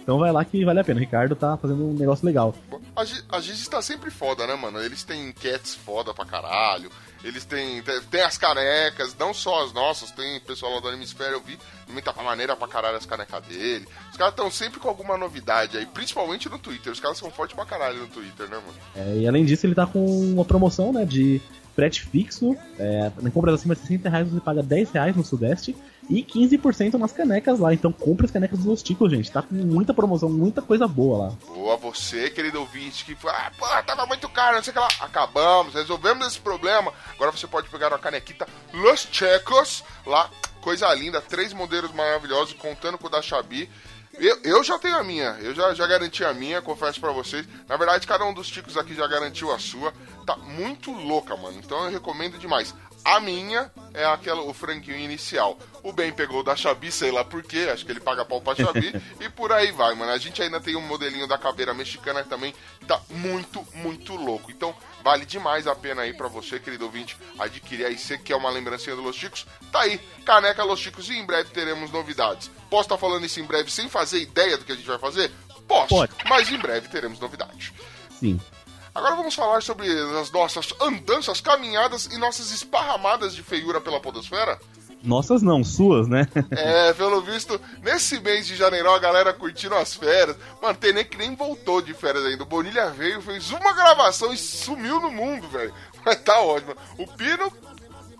Então vai lá que vale a pena. O Ricardo tá fazendo um negócio legal. A, Gi- a Giz tá sempre foda, né, mano? Eles têm enquetes foda pra caralho. Eles têm, tem as canecas, não só as nossas, tem pessoal lá do Hemisfério, eu vi, também tá maneira pra caralho as canecas dele. Os caras estão sempre com alguma novidade aí, principalmente no Twitter. Os caras são fortes pra caralho no Twitter, né, mano? É, e além disso, ele tá com uma promoção, né, de frete fixo. É, em compras acima de 60 reais você paga 10 reais no Sudeste e 15% nas canecas lá. Então compre as canecas dos Ticos, gente. Tá com muita promoção, muita coisa boa lá. Boa, você, querido ouvinte, que ah, pô, tava muito caro, não sei o que lá. Acabamos, resolvemos esse problema. Agora você pode pegar uma canequita Los Checos, lá, coisa linda, três modelos maravilhosos, contando com o da Xabi. Eu, eu já tenho a minha, eu já, já garanti a minha, confesso pra vocês. Na verdade, cada um dos ticos aqui já garantiu a sua. Tá muito louca, mano. Então eu recomendo demais. A minha é aquela, o franguinho inicial. O Ben pegou da Xabi, sei lá por quê, acho que ele paga pau pra Xabi. [LAUGHS] e por aí vai, mano. A gente ainda tem um modelinho da caveira mexicana também, que tá muito, muito louco. Então, vale demais a pena aí pra você, querido ouvinte, adquirir aí. Você que quer uma lembrancinha do Los Chicos, tá aí. Caneca Los Chicos e em breve teremos novidades. Posso estar falando isso em breve sem fazer ideia do que a gente vai fazer? Posso, Pode. mas em breve teremos novidades. Sim. Agora vamos falar sobre as nossas andanças, caminhadas e nossas esparramadas de feiura pela podosfera. Nossas não, suas, né? [LAUGHS] É, pelo visto, nesse mês de janeiro a galera curtindo as férias. Mano, tem nem que nem voltou de férias ainda. O Bonilha veio, fez uma gravação e sumiu no mundo, velho. [LAUGHS] Mas tá ótimo. O Pino,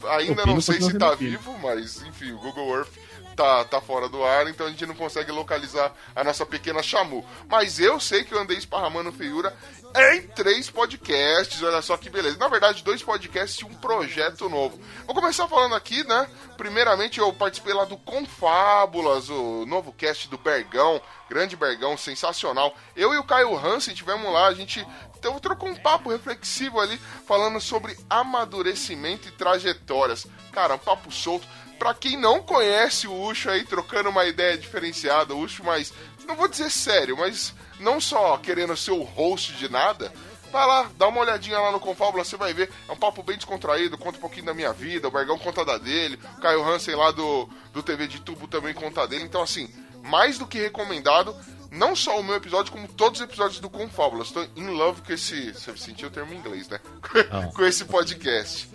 ainda O Pino não sei se tá vivo, mas enfim, o Google Earth tá, tá fora do ar, então a gente não consegue localizar a nossa pequena Chamu. Mas eu sei que eu andei esparramando feiura em três podcasts, olha só que beleza. Na verdade, dois podcasts e um projeto novo. Vou começar falando aqui, né? Primeiramente, eu participei lá do Confábulas, o novo cast do Bergão, grande Bergão, sensacional. Eu e o Caio Hansen tivemos lá, a gente então, trocou um papo reflexivo ali, falando sobre amadurecimento e trajetórias. Cara, um papo solto. Pra quem não conhece o Ucho aí, trocando uma ideia diferenciada, o Ucho mais, não vou dizer sério, mas não só querendo ser o host de nada, vai lá, dá uma olhadinha lá no Confábula, você vai ver. É um papo bem descontraído, conta um pouquinho da minha vida, o Bergão conta da dele, o Caio Hansen lá do, do TV de Tubo também conta dele. Então, assim, mais do que recomendado, não só o meu episódio, como todos os episódios do Confábula. Estou in love com esse. Você sentiu o termo em inglês, né? [LAUGHS] com esse podcast.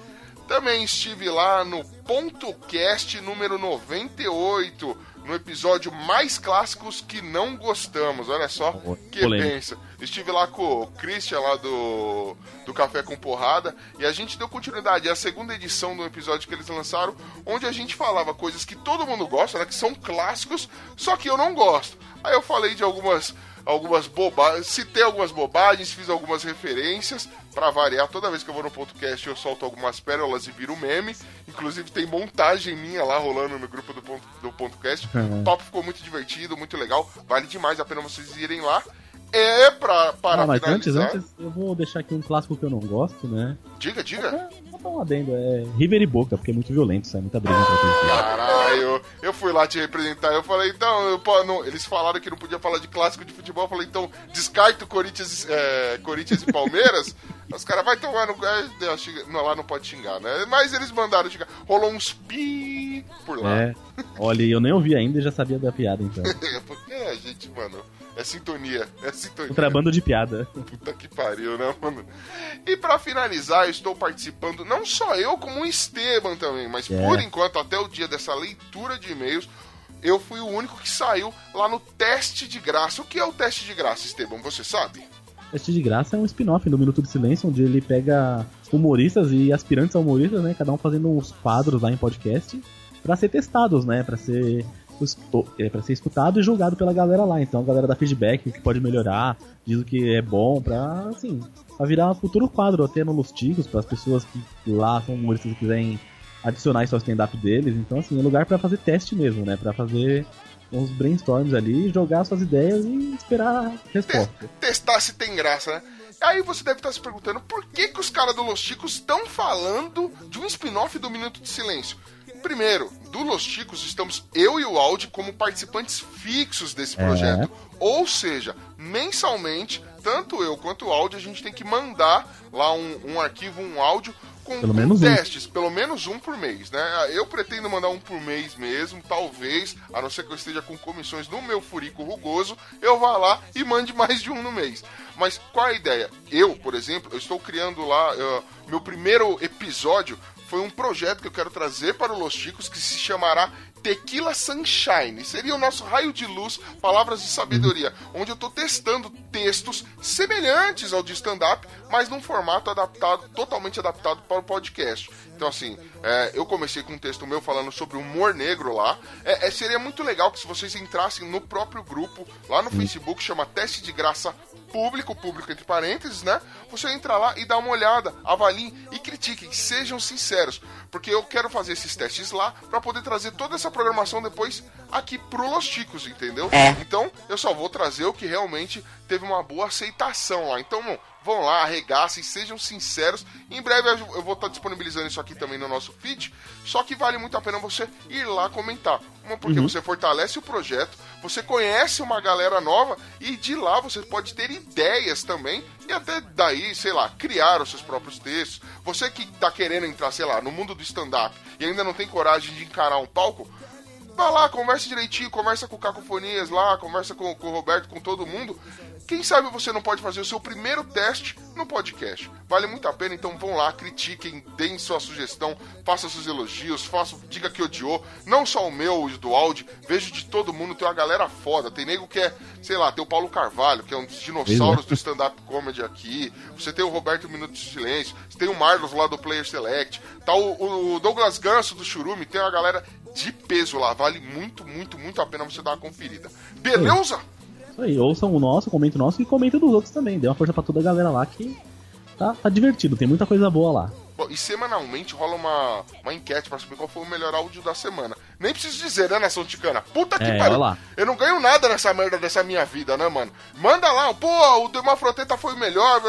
Também estive lá no Ponto Cast número 98, no episódio mais clássicos que não gostamos. Olha só que polêmico. pensa. Estive lá com o Christian lá do, do Café com Porrada e a gente deu continuidade. É a segunda edição do episódio que eles lançaram, onde a gente falava coisas que todo mundo gosta, né? Que são clássicos, só que eu não gosto. Aí eu falei de algumas algumas bobagens, citei algumas bobagens, fiz algumas referências pra variar. Toda vez que eu vou no podcast eu solto algumas pérolas e viro meme. Inclusive tem montagem minha lá rolando no grupo do ponto, do ponto cast. O papo ficou muito divertido, muito legal. Vale demais a pena vocês irem lá. É pra, para ah, mas antes, finalizar. antes, eu vou deixar aqui um clássico que eu não gosto, né? Diga, diga. Vou dar um adendo, é River e Boca, porque é muito violento, é muita briga dois. Caralho, eu fui lá te representar. Eu falei, então, eu, pô, não- eles falaram que não podia falar de clássico de futebol. Eu falei, então, descarta o Corinthians, é, Corinthians e Palmeiras. [LAUGHS] Os caras vai tomar no. é, não, lá não pode xingar, né? Mas eles mandaram xingar. Rolou uns pi por lá. É, olha, eu nem ouvi ainda e já sabia da piada, então. [LAUGHS] Porque a gente, mano, é sintonia. É sintonia. Contrabando de piada. Puta que pariu, né, mano? E pra finalizar, eu estou participando, não só eu, como o Esteban também, mas É. por enquanto, até o dia dessa leitura de e-mails, eu fui o único que saiu lá no teste de graça. O que é o teste de graça, Esteban? Você sabe? Teste de Graça é um spin-off do Minuto de Silêncio, onde ele pega humoristas e aspirantes a humoristas, né? Cada um fazendo uns quadros lá em podcast pra ser testados, né? Pra ser, é, pra ser escutado e julgado pela galera lá. Então a galera dá feedback, o que pode melhorar, diz o que é bom, pra, assim, pra virar um futuro quadro até no Los Ticos, para as pessoas que lá são humoristas e quiserem adicionar isso ao stand-up deles. Então, assim, é lugar pra fazer teste mesmo, né? Pra fazer uns brainstorms ali, jogar suas ideias e esperar a resposta. Testar se tem graça, né? Aí você deve estar se perguntando por que, que os caras do Los Chicos estão falando de um spin-off do Minuto de Silêncio. Primeiro, do Los Chicos estamos eu e o Audi como participantes fixos desse É. projeto. Ou seja, mensalmente tanto eu quanto o áudio, a gente tem que mandar lá um, um arquivo, um áudio com, Pelo com menos um. testes, pelo menos um por mês, né? Eu pretendo mandar um por mês mesmo, talvez, a não ser que eu esteja com comissões no meu furico rugoso, eu vá lá e mande mais de um no mês. Mas qual é a ideia? Eu, por exemplo, eu estou criando lá, eh, meu primeiro episódio foi um projeto que eu quero trazer para o Los Chicos que se chamará Tequila Sunshine. Seria o nosso raio de luz, palavras de sabedoria, onde eu estou testando textos semelhantes ao de stand-up, mas num formato adaptado, totalmente adaptado para o podcast. Então, assim, é, eu comecei com um texto meu falando sobre humor negro lá. É, é, seria muito legal que se vocês entrassem no próprio grupo, lá no Facebook, chama Teste de Graça Público, público entre parênteses, né? Você entra lá e dá uma olhada, avaliem e critiquem, sejam sinceros. Porque eu quero fazer esses testes lá para poder trazer toda essa programação depois aqui pro Los Chicos, entendeu? Então, eu só vou trazer o que realmente teve uma boa aceitação lá. Então, bom, vão lá, arregassem, sejam sinceros. Em breve eu vou estar disponibilizando isso aqui também no nosso feed. Só que vale muito a pena você ir lá comentar. Uma porque Uhum. você fortalece o projeto, você conhece uma galera nova e de lá você pode ter ideias também e até daí, sei lá, criar os seus próprios textos. Você que tá querendo entrar, sei lá, no mundo do stand-up e ainda não tem coragem de encarar um palco, Vai lá, conversa direitinho, conversa com o Cacofonias lá, conversa com, com o Roberto, com todo mundo. Quem sabe você não pode fazer o seu primeiro teste no podcast. Vale muito a pena, então vão lá, critiquem, deem sua sugestão, façam seus elogios, façam, diga que odiou. Não só o meu e do áudio, vejo de todo mundo, tem uma galera foda. Tem nego que é, sei lá, tem o Paulo Carvalho, que é um dos dinossauros do stand-up comedy aqui. Você tem o Roberto Minuto de Silêncio, você tem o Marlos lá do Player Select, tá o, o Douglas Ganso do Churume, tem uma galera de peso lá. Vale muito, muito, muito a pena você dar uma conferida. Beleza? Isso aí, ouçam o nosso, comentem o nosso e comentem dos outros também. Dê uma força pra toda a galera lá que tá, tá divertido, tem muita coisa boa lá. Bom, e semanalmente rola uma, uma enquete pra saber qual foi o melhor áudio da semana. Nem preciso dizer, né, Nação Ticana? Puta que É, pariu. Eu não ganho nada nessa merda dessa minha vida, né, mano? Manda lá, pô, o do Mafroteta foi o melhor.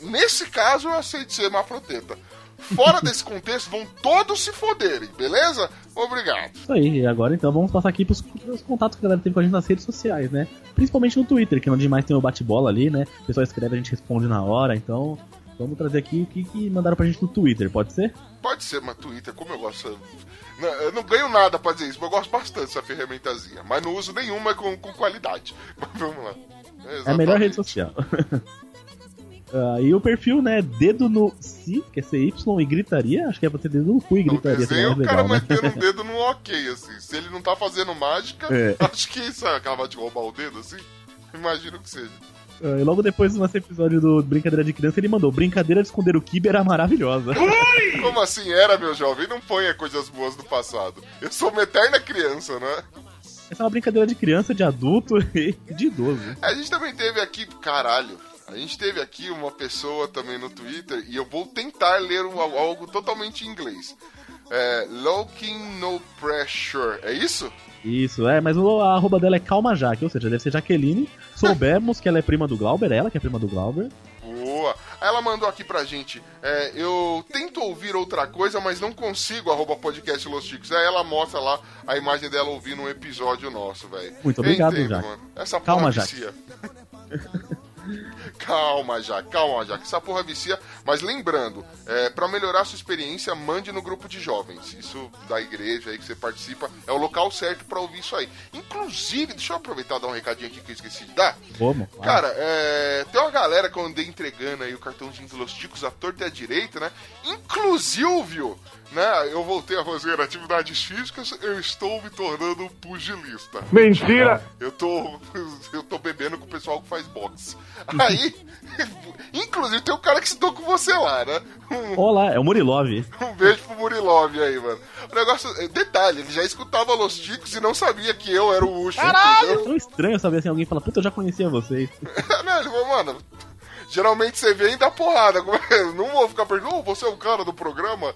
Nesse caso, eu aceito ser Mafroteta. Fora [LAUGHS] desse contexto, vão todos se foderem, beleza? Obrigado. Isso aí, e agora então vamos passar aqui pros, pros contatos que a galera teve com a gente nas redes sociais, né? Principalmente no Twitter, que é onde mais tem o bate-bola ali, né? O pessoal escreve, a gente responde na hora, então vamos trazer aqui o que, que mandaram pra gente no Twitter, pode ser? Pode ser, mas Twitter, como eu gosto. Não, Eu não ganho nada pra dizer isso, mas eu gosto bastante dessa ferramentazinha. Mas não uso nenhuma com, com qualidade. [LAUGHS] Mas vamos lá. É a melhor rede social. [LAUGHS] Ah, e o perfil, né? Dedo no si, que é CY e gritaria. Acho que é pra ter dedo no cu e No gritaria. seria desenho, mais o cara legal, né? metendo o [LAUGHS] dedo no ok, assim. Se ele não tá fazendo mágica, É. [LAUGHS] acho que isso é acabar de roubar o dedo, assim. Imagino que seja. Ah, e logo depois do nosso episódio do Brincadeira de Criança, ele mandou: Brincadeira de esconder o Kibe era maravilhosa. [LAUGHS] Como assim era, meu jovem? Não ponha coisas boas do passado. Eu sou uma eterna criança, né? Essa é uma brincadeira de criança, de adulto e de idoso. A gente também teve aqui, caralho. A gente teve aqui uma pessoa também no Twitter e eu vou tentar ler um- algo totalmente em inglês. É, Looking No Pressure, é isso? Isso, é, mas o a arroba dela é Calma Jaque, ou seja, deve ser Jaqueline. Soubemos que ela é prima do Glauber, ela que é prima do Glauber. Boa. Aí Ela mandou aqui pra gente. é, eu tento ouvir outra coisa, mas não consigo, arroba podcast Los Chicos. Aí ela mostra lá a imagem dela ouvindo um episódio nosso, velho. Muito obrigado, entendo, Jaque. mano. Essa Calma, Jaque. [LAUGHS] calma, Jaque, calma, Jaque. Essa porra vicia. Mas lembrando, é, para melhorar a sua experiência, mande no grupo de jovens. Isso da igreja aí que você participa é o local certo pra ouvir isso aí. Inclusive, deixa eu aproveitar e dar um recadinho aqui que eu esqueci de dar. Vamos. Cara, é, tem uma galera que eu andei entregando aí o cartãozinho dos Los Ticos à torta e à direita, né? Inclusive, né? Eu voltei a fazer atividades físicas, eu estou me tornando um pugilista. Mentira! Eu tô, [LAUGHS] eu tô bebendo com o pessoal que faz boxe. Aí, [LAUGHS] inclusive, tem um cara que citou com você lá, né? Um, [LAUGHS] Olá, é o Murilov. um beijo pro Murilov aí, mano. O negócio. Detalhe, ele já escutava Los Ticos e não sabia que eu era o Ucho. É tão estranho saber assim, alguém fala, puta, eu já conhecia vocês. não, ele falou, mano. Geralmente você vem e dá porrada. Não vou ficar perguntando, "Ô, você é o cara do programa?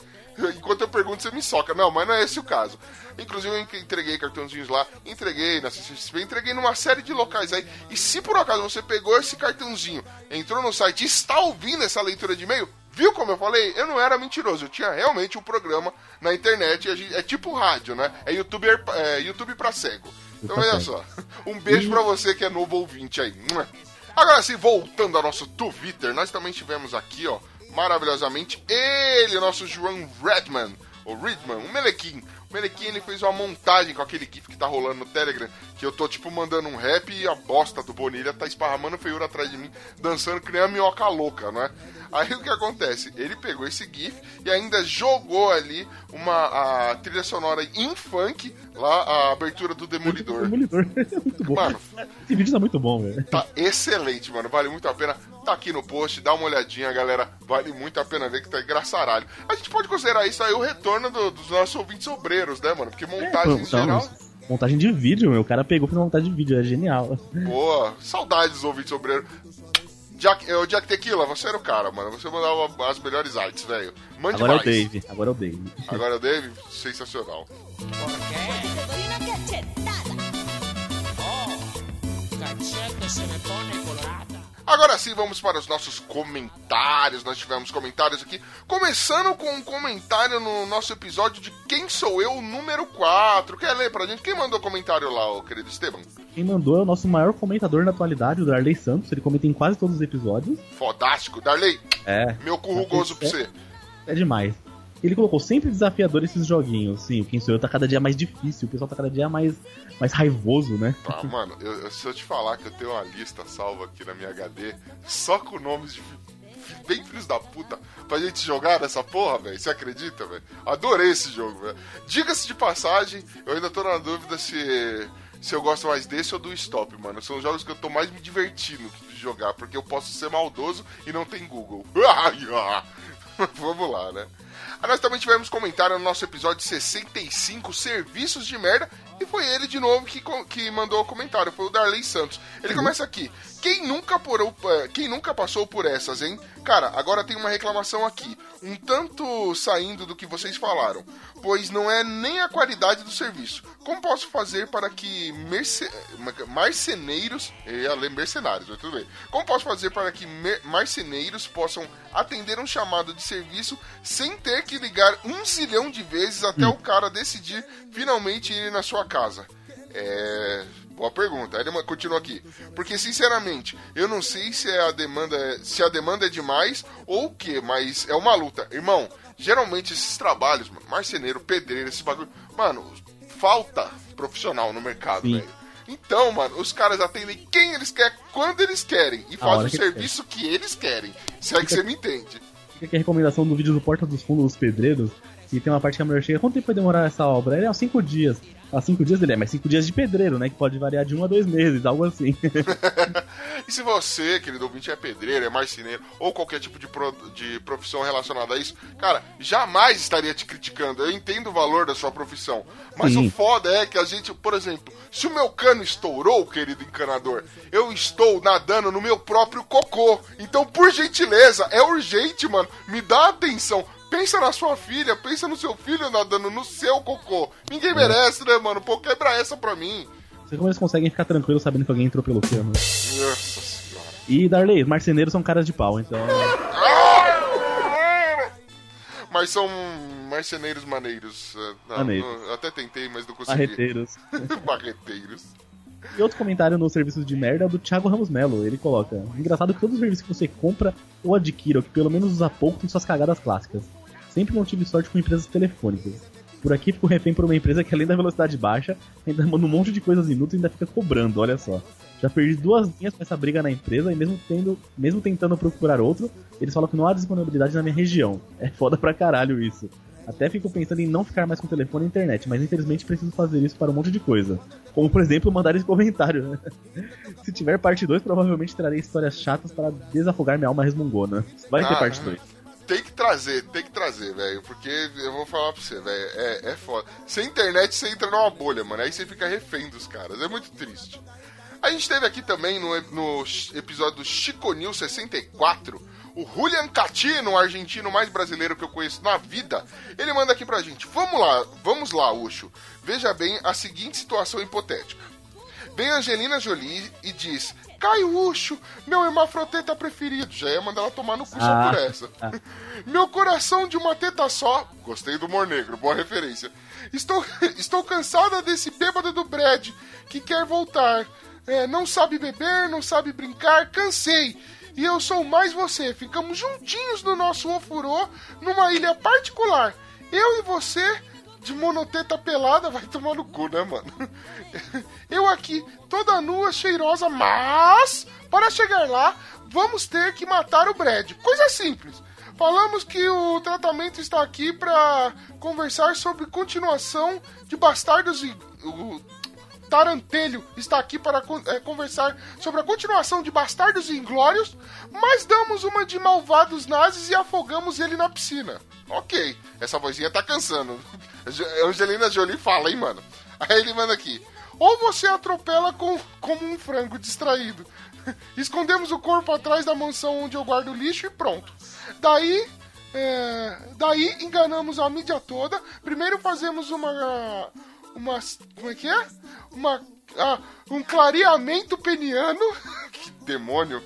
Enquanto eu pergunto, você me soca. Não, mas não é esse o caso. Inclusive, eu entreguei cartãozinhos lá, entreguei na CCXP, entreguei numa série de locais aí. E se por acaso você pegou esse cartãozinho, entrou no site e está ouvindo essa leitura de e-mail, viu como eu falei? Eu não era mentiroso, eu tinha realmente um programa na internet. É tipo rádio, né? É YouTube, é, YouTube pra cego. Então, pra olha só. Um beijo pra você que é novo ouvinte aí. Agora sim, voltando ao nosso Twitter, nós também tivemos aqui, ó, maravilhosamente, ele, nosso João Redman, o Redman, o Melequim. O Melequim, ele fez uma montagem com aquele gif que tá rolando no Telegram, que eu tô, tipo, mandando um rap e a bosta do Bonilha tá esparramando feiura atrás de mim, dançando que nem a minhoca louca, não é? Aí o que acontece? Ele pegou esse GIF e ainda jogou ali uma a trilha sonora em funk, lá a abertura do Demolidor. Demolidor. [LAUGHS] É muito bom. Mano. Esse vídeo tá muito bom, velho. Tá excelente, mano. Vale muito a pena. Tá aqui no post, dá uma olhadinha, galera. Vale muito a pena ver que tá engraçaralho. A gente pode considerar isso aí o retorno do- dos nossos ouvintes obreiros, né, mano? Porque montagem em Então, geral. Montagem de vídeo, meu. O cara pegou e fez uma montagem de vídeo, é genial. Boa, saudades dos ouvintes obreiros. Jack, ô, Jack Tequila, você era o cara, mano. Você mandava as melhores artes, velho. Mande Agora é o mais. Dave. Agora é o Dave. Agora é o Dave? Sensacional. Cachete Agora sim, vamos para os nossos comentários. Nós tivemos comentários aqui. Começando com um comentário no nosso episódio de Quem Sou Eu, número 4. Quer ler pra gente? Quem mandou comentário lá, ô querido Esteban? Quem mandou é o nosso maior comentador na atualidade, o Darley Santos. Ele comenta em quase todos os episódios. Fodástico. Darley, É. meu cu rugoso pra você. É demais. Ele colocou sempre desafiador esses joguinhos. Sim, o Quem Sou Eu tá cada dia mais difícil. O pessoal tá cada dia mais, mais raivoso, né? Ah, mano, eu, se eu te falar que eu tenho uma lista salva aqui na minha HD, só com nomes de bem filhos da puta, pra gente jogar nessa porra, velho. Você acredita, velho? Adorei esse jogo, velho. Diga-se de passagem, eu ainda tô na dúvida se, se eu gosto mais desse ou do Stop, mano. São os jogos que eu tô mais me divertindo de jogar, porque eu posso ser maldoso e não tem Google. [LAUGHS] [LAUGHS] Vamos lá, né? Aí nós também tivemos comentário no nosso episódio 65, Serviços de Merda, e foi ele de novo que, que mandou o comentário, foi o Darley Santos. Ele começa aqui. Quem nunca, eh, quem nunca passou por essas, hein? Cara, agora tem uma reclamação aqui. Um tanto saindo do que vocês falaram. Pois não é nem a qualidade do serviço. Como posso fazer para que merce, marceneiros. Eu ia ler mercenários, mas tudo bem. Como posso fazer para que mer- marceneiros possam atender um chamado de serviço sem ter que ligar um zilhão de vezes até o cara decidir finalmente ir na sua casa? É. Boa pergunta. Aí Ele continua aqui. Porque, sinceramente, eu não sei se é a demanda, se a demanda é demais ou o que, mas é uma luta. Irmão, geralmente esses trabalhos, mano, marceneiro, pedreiro, esses bagulho. Mano, falta profissional no mercado, velho. Então, mano, os caras atendem quem eles querem, quando eles querem. E fazem o que serviço que eles querem. Se é que você me entende. Fica aqui a recomendação do vídeo do Porta dos Fundos dos Pedreiros. E tem uma parte que a mulher chega. Quanto tempo vai demorar essa obra? Ele é uns 5 dias. Ah, 5 dias ele é, mas 5 dias de pedreiro, né? Que pode variar de 1 um a 2 meses, algo assim. [LAUGHS] E se você, querido ouvinte, é pedreiro, é marceneiro ou qualquer tipo de, pro- de profissão relacionada a isso, cara, jamais estaria te criticando. Eu entendo o valor da sua profissão. Mas Sim. o foda é que a gente, por exemplo, se o meu cano estourou, querido encanador, eu estou nadando no meu próprio cocô. Então, por gentileza, é urgente, mano. Me dá atenção. Pensa na sua filha, pensa no seu filho nadando no seu cocô. Ninguém merece, né, mano? Pô, quebra essa pra mim. Sei como eles conseguem ficar tranquilos sabendo que alguém entrou pelo cano. Nossa senhora. E Darley, marceneiros são caras de pau, então. Mas são marceneiros maneiros. É, Não, Maneiros. não, até tentei, mas não consegui. Marreteiros. Marreteiros. [LAUGHS] E outro comentário no serviços de merda é do Thiago Ramos Melo. Ele coloca: Engraçado que todos os serviços que você compra ou adquira, ou que pelo menos usa pouco, tem suas cagadas clássicas. Sempre não tive sorte com empresas telefônicas. Por aqui fico refém por uma empresa que, além da velocidade baixa, ainda manda um monte de coisas inúteis e ainda fica cobrando, olha só. Já perdi duas linhas com essa briga na empresa e mesmo, tendo, mesmo tentando procurar outro, eles falam que não há disponibilidade na minha região. [LAUGHS] É foda pra caralho isso. Até fico pensando em não ficar mais com telefone e internet, mas infelizmente preciso fazer isso para um monte de coisa. Como, por exemplo, mandar esse comentário, né? [LAUGHS] Se tiver parte 2, provavelmente trarei histórias chatas para desafogar minha alma resmungona. Vai ter Ah, parte 2. Tem que trazer, tem que trazer, velho. Porque eu vou falar pra você, velho. É, é foda. Sem internet você entra numa bolha, mano. Aí você fica refém dos caras. É muito triste. A gente teve aqui também no, no episódio do Chico News 64 o Julian Catino, o argentino mais brasileiro que eu conheço na vida. Ele manda aqui pra gente: Vamos lá, vamos lá, Ucho. Veja bem a seguinte situação hipotética. Vem Angelina Jolie e diz: Caio Ucho, meu hermafroteta preferido. Já ia mandar ela tomar no cu só Ah, por essa. ah. [LAUGHS] Meu coração de uma teta só. Gostei do humor negro, boa referência. Estou, [LAUGHS] estou cansada desse bêbado do Brad que quer voltar. é, não sabe beber, não sabe brincar, cansei. E eu sou mais você. Ficamos juntinhos no nosso ofurô, numa ilha particular. Eu e você, de monoteta pelada, vai tomar no cu, né, mano? [LAUGHS] Eu aqui, toda nua, cheirosa, mas para chegar lá, vamos ter que matar o Brad. Coisa simples. Falamos que o tratamento está aqui para conversar sobre continuação de Bastardos e. Tarantelho está aqui para eh, conversar sobre a continuação de Bastardos e Inglórios, mas damos uma de malvados nazis e afogamos ele na piscina. Ok, essa vozinha tá cansando. [LAUGHS] Angelina Jolie fala, hein, mano? [LAUGHS] Aí ele manda aqui. Ou você atropela com, como um frango distraído. [LAUGHS] Escondemos o corpo atrás da mansão onde eu guardo o lixo e pronto. Daí, é, daí enganamos a mídia toda. Primeiro fazemos uma, uma, como é que é? Uma, ah, um clareamento peniano. [LAUGHS] que demônio!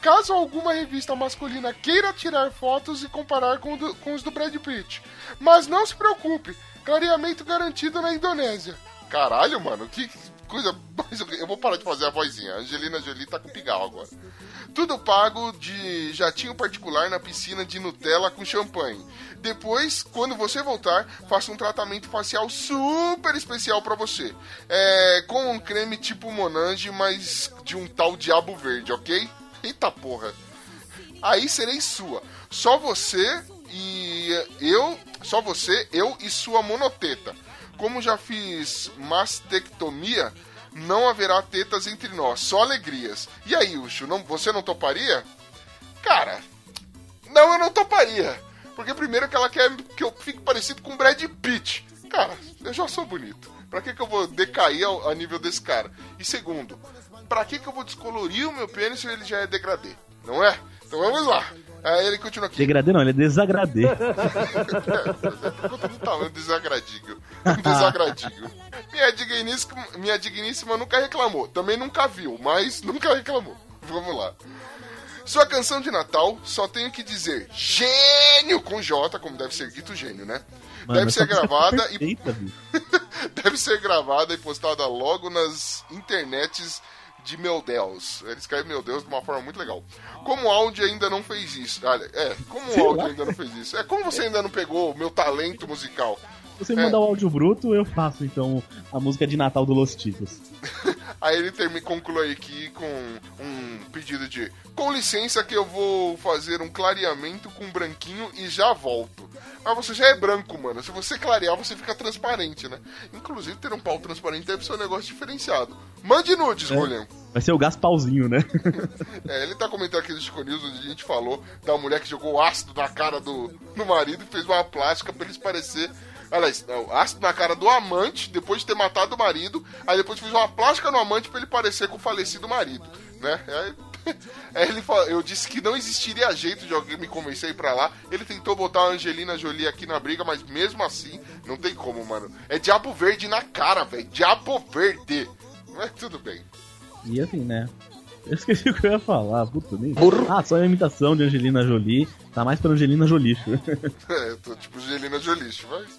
Caso alguma revista masculina queira tirar fotos e comparar com, do- com os do Brad Pitt. Mas não se preocupe, clareamento garantido na Indonésia. Caralho, mano, que coisa. mais- Eu vou parar de fazer a vozinha. Angelina Jolie tá com pigal agora. Tudo pago de jatinho particular na piscina de Nutella com champanhe. Depois, quando você voltar, faça um tratamento facial super especial pra você. É, com um creme tipo Monange, mas de um tal diabo verde, ok? Eita porra. Aí serei sua. Só você e eu, só você, eu e sua monoteta. Como já fiz mastectomia, não haverá tetas entre nós, só alegrias. E aí, Ucho, não, você não toparia? Cara, não, eu não toparia. Porque primeiro que ela quer que eu fique parecido com Brad Pitt. Cara, eu já sou bonito. Pra que, que eu vou decair ao, a nível desse cara? E segundo, pra que, que eu vou descolorir o meu pênis se ele já é degradê? Não é? Então vamos lá. Aí ele continua aqui. Degradê não, ele é desagradê. [LAUGHS] Do tamanho desagradível. [LAUGHS] Desagradível. Minha digníssima, minha digníssima nunca reclamou. Também nunca viu, mas nunca reclamou. Vamos lá. Sua canção de Natal, só tenho que dizer gênio com J, como deve ser dito gênio, né? Mano, deve ser é gravada e perfeita, bicho. [LAUGHS] deve ser gravada e postada logo nas internets de meu Deus. Ele escreve meu Deus de uma forma muito legal. Como o áudio ainda não fez isso. Ah, é, como o ainda não fez isso. É como você ainda não pegou o meu talento musical. Se você É. me mandar o áudio bruto, eu faço então a música de Natal do Los Ticos. [LAUGHS] Aí ele termina, conclui aqui com um pedido de com licença que eu vou fazer um clareamento com branquinho e já volto. Mas você já é branco, mano. Se você clarear, você fica transparente, né? Inclusive, ter um pau transparente deve ser um negócio diferenciado. Mande nudes, É. William. Vai ser o Gaspauzinho, né? [LAUGHS] É, ele tá comentando aqui no Chico News, onde a gente falou da mulher que jogou ácido na cara do, do marido e fez uma plástica pra eles parecer. Aliás, não, ácido na cara do amante, depois de ter matado o marido, aí depois fez uma plástica no amante pra ele parecer com o falecido marido, né? Aí, [LAUGHS] aí ele fala, eu disse que não existiria jeito de alguém me convencer a ir pra lá. Ele tentou botar a Angelina Jolie aqui na briga, mas mesmo assim, não tem como, mano. É diabo verde na cara, velho. Diabo verde. Mas tudo bem. E assim, né? Eu esqueci o que eu ia falar, puta nem. Ah, só a imitação de Angelina Jolie. Tá mais pra Angelina Jolie. [LAUGHS] É, eu tô tipo Angelina Jolie, mas.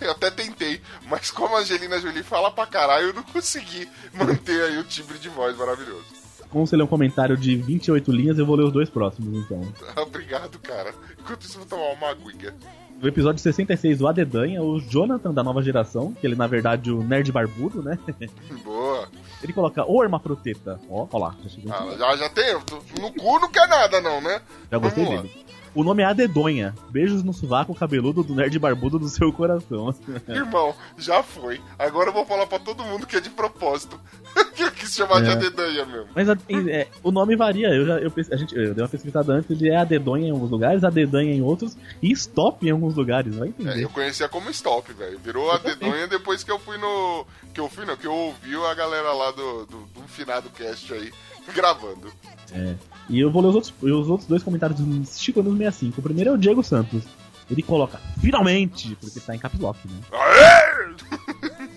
Eu até tentei, mas como a Angelina Jolie fala pra caralho, eu não consegui manter aí o timbre de voz maravilhoso. Como você lê um comentário de 28 linhas, eu vou ler os dois próximos, então. [LAUGHS] Obrigado, cara. Enquanto isso, vou tomar uma aguinha. No episódio 66, o Adedanha, o Jonathan da nova geração, que ele na verdade o nerd barbudo, né? [LAUGHS] Boa. Ele coloca o hermafroteta. Ó, ó lá, já. Ah, já, já tem. No cu não quer nada, não, né? Já gostei dele. O nome é Adedonha. Beijos no sovaco cabeludo do nerd barbudo do seu coração. [LAUGHS] Irmão, já foi. Agora eu vou falar pra todo mundo que é de propósito. [LAUGHS] que eu quis chamar de É. adedanha mesmo. Mas a- é, o nome varia. Eu já eu, a gente, eu dei uma pesquisada antes, ele é Adedonha em alguns lugares, Adedanha em outros e Stop em alguns lugares, vai É, entender. eu conhecia como stop, velho. Virou a dedonha depois que eu fui no. Que eu fui, não, que eu ouvi a galera lá do, do, do finado cast aí gravando. É. E eu vou ler os outros, os outros dois comentários do Chico News 65. O primeiro é o Diego Santos. Ele coloca, finalmente! Porque tá em caps lock, né?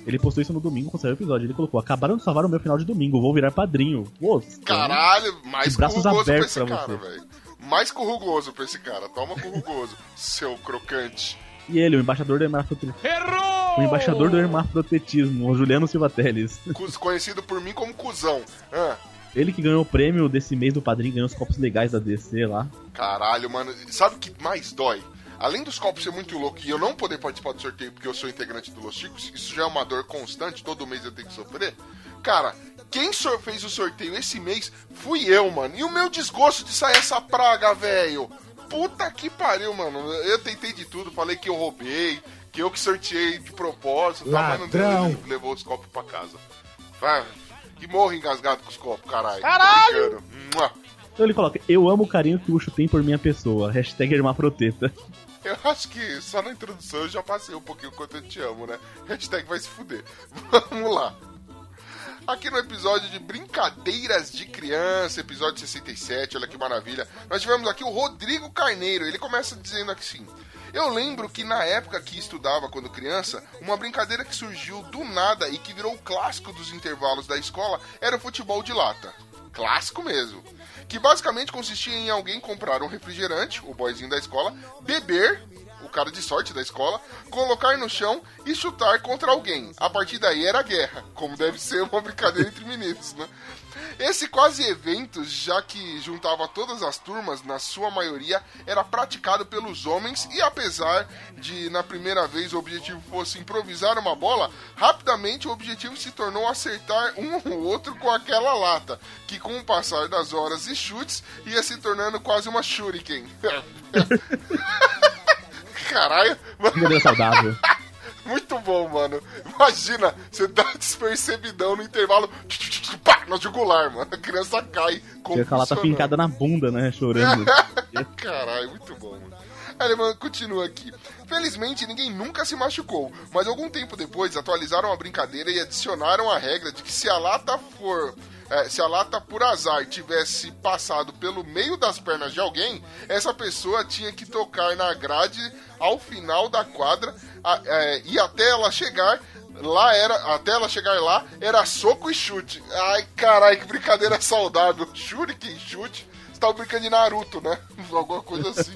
Ele postou isso no domingo quando saiu o episódio. Ele colocou, acabaram de salvar o meu final de domingo, vou virar padrinho. Pô, Caralho, mais De braços pra abertos esse pra cara, você. velho. Mais corrugoso pra esse cara. Toma corrugoso, [LAUGHS] seu crocante. E ele, o embaixador da Emirato Errou! O embaixador do hermafrodetismo, o Juliano Silva Teles. Conhecido por mim como cuzão. Ah, Ele que ganhou o prêmio desse mês do padrinho, ganhou os copos legais da DC lá. caralho, mano. Sabe o que mais dói? Além dos copos ser muito louco e eu não poder participar do sorteio porque eu sou integrante do Los Chicos, isso já é uma dor constante, todo mês eu tenho que sofrer. Cara, quem fez o sorteio esse mês fui eu, mano. E o meu desgosto de sair essa praga, velho. Puta que pariu, mano. Eu tentei de tudo, falei que eu roubei, que eu que sorteei de propósito, tá, mas não deu, levou os copos pra casa. Vai, que morra engasgado com os copos, caralho. Tô Caralho! Então ele coloca, eu amo o carinho que o Ucho tem por minha pessoa. Hashtag hermafroteta. Eu acho que só na introdução eu já passei um pouquinho o quanto eu te amo, né? Hashtag vai se fuder. [LAUGHS] Vamos lá. Aqui no episódio de Brincadeiras de Criança, episódio 67, olha que maravilha. Nós tivemos aqui o Rodrigo Carneiro. Ele começa dizendo assim: Eu lembro que na época que estudava quando criança, uma brincadeira que surgiu do nada e que virou o clássico dos intervalos da escola era o futebol de lata. Clássico mesmo. Que basicamente consistia em alguém comprar um refrigerante, o boyzinho da escola, beber, o cara de sorte da escola, colocar no chão e chutar contra alguém. A partir daí era guerra, como deve ser uma brincadeira entre meninos, né? Esse quase evento, já que juntava todas as turmas, na sua maioria, era praticado pelos homens e apesar de na primeira vez o objetivo fosse improvisar uma bola, rapidamente o objetivo se tornou acertar um [LAUGHS] ou outro com aquela lata, que com o passar das horas e chutes ia se tornando quase uma shuriken. [LAUGHS] Caralho, Brincadeira saudável. [LAUGHS] muito bom, mano. Imagina, você dá despercebidão no intervalo, pá, na jugular, mano. A criança cai. Fica com a lata fincada na bunda, né? Chorando. [LAUGHS] Caralho, muito bom, mano. Mano, continua aqui. Felizmente ninguém nunca se machucou, mas algum tempo depois atualizaram a brincadeira e adicionaram a regra de que se a lata for. Eh, se a lata por azar tivesse passado pelo meio das pernas de alguém, essa pessoa tinha que tocar na grade ao final da quadra a- eh, e até ela chegar lá era até ela chegar lá era soco e chute. Ai caralho, que brincadeira saudável. Shuriken chute. Você tava brincando de Naruto, né? [LAUGHS] Alguma coisa assim.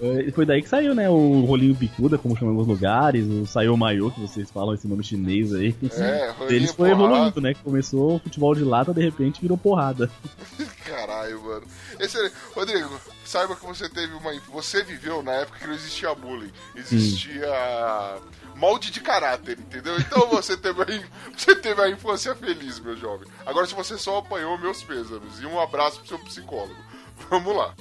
É, Foi daí que saiu, né? O rolinho bicuda, como chamam em alguns lugares, o saiu maiô, que vocês falam esse nome chinês aí. É, foi porrada. evoluindo, né? Começou o futebol de lata, de repente virou porrada. [LAUGHS] Caralho, mano. Esse, Rodrigo, saiba que você teve uma. Você viveu na época que não existia bullying. Existia molde de caráter, entendeu? Então [LAUGHS] você teve, a, você teve a infância feliz, meu jovem. Agora, se você só apanhou, meus pêsames. E um abraço pro seu psicólogo. Vamos lá.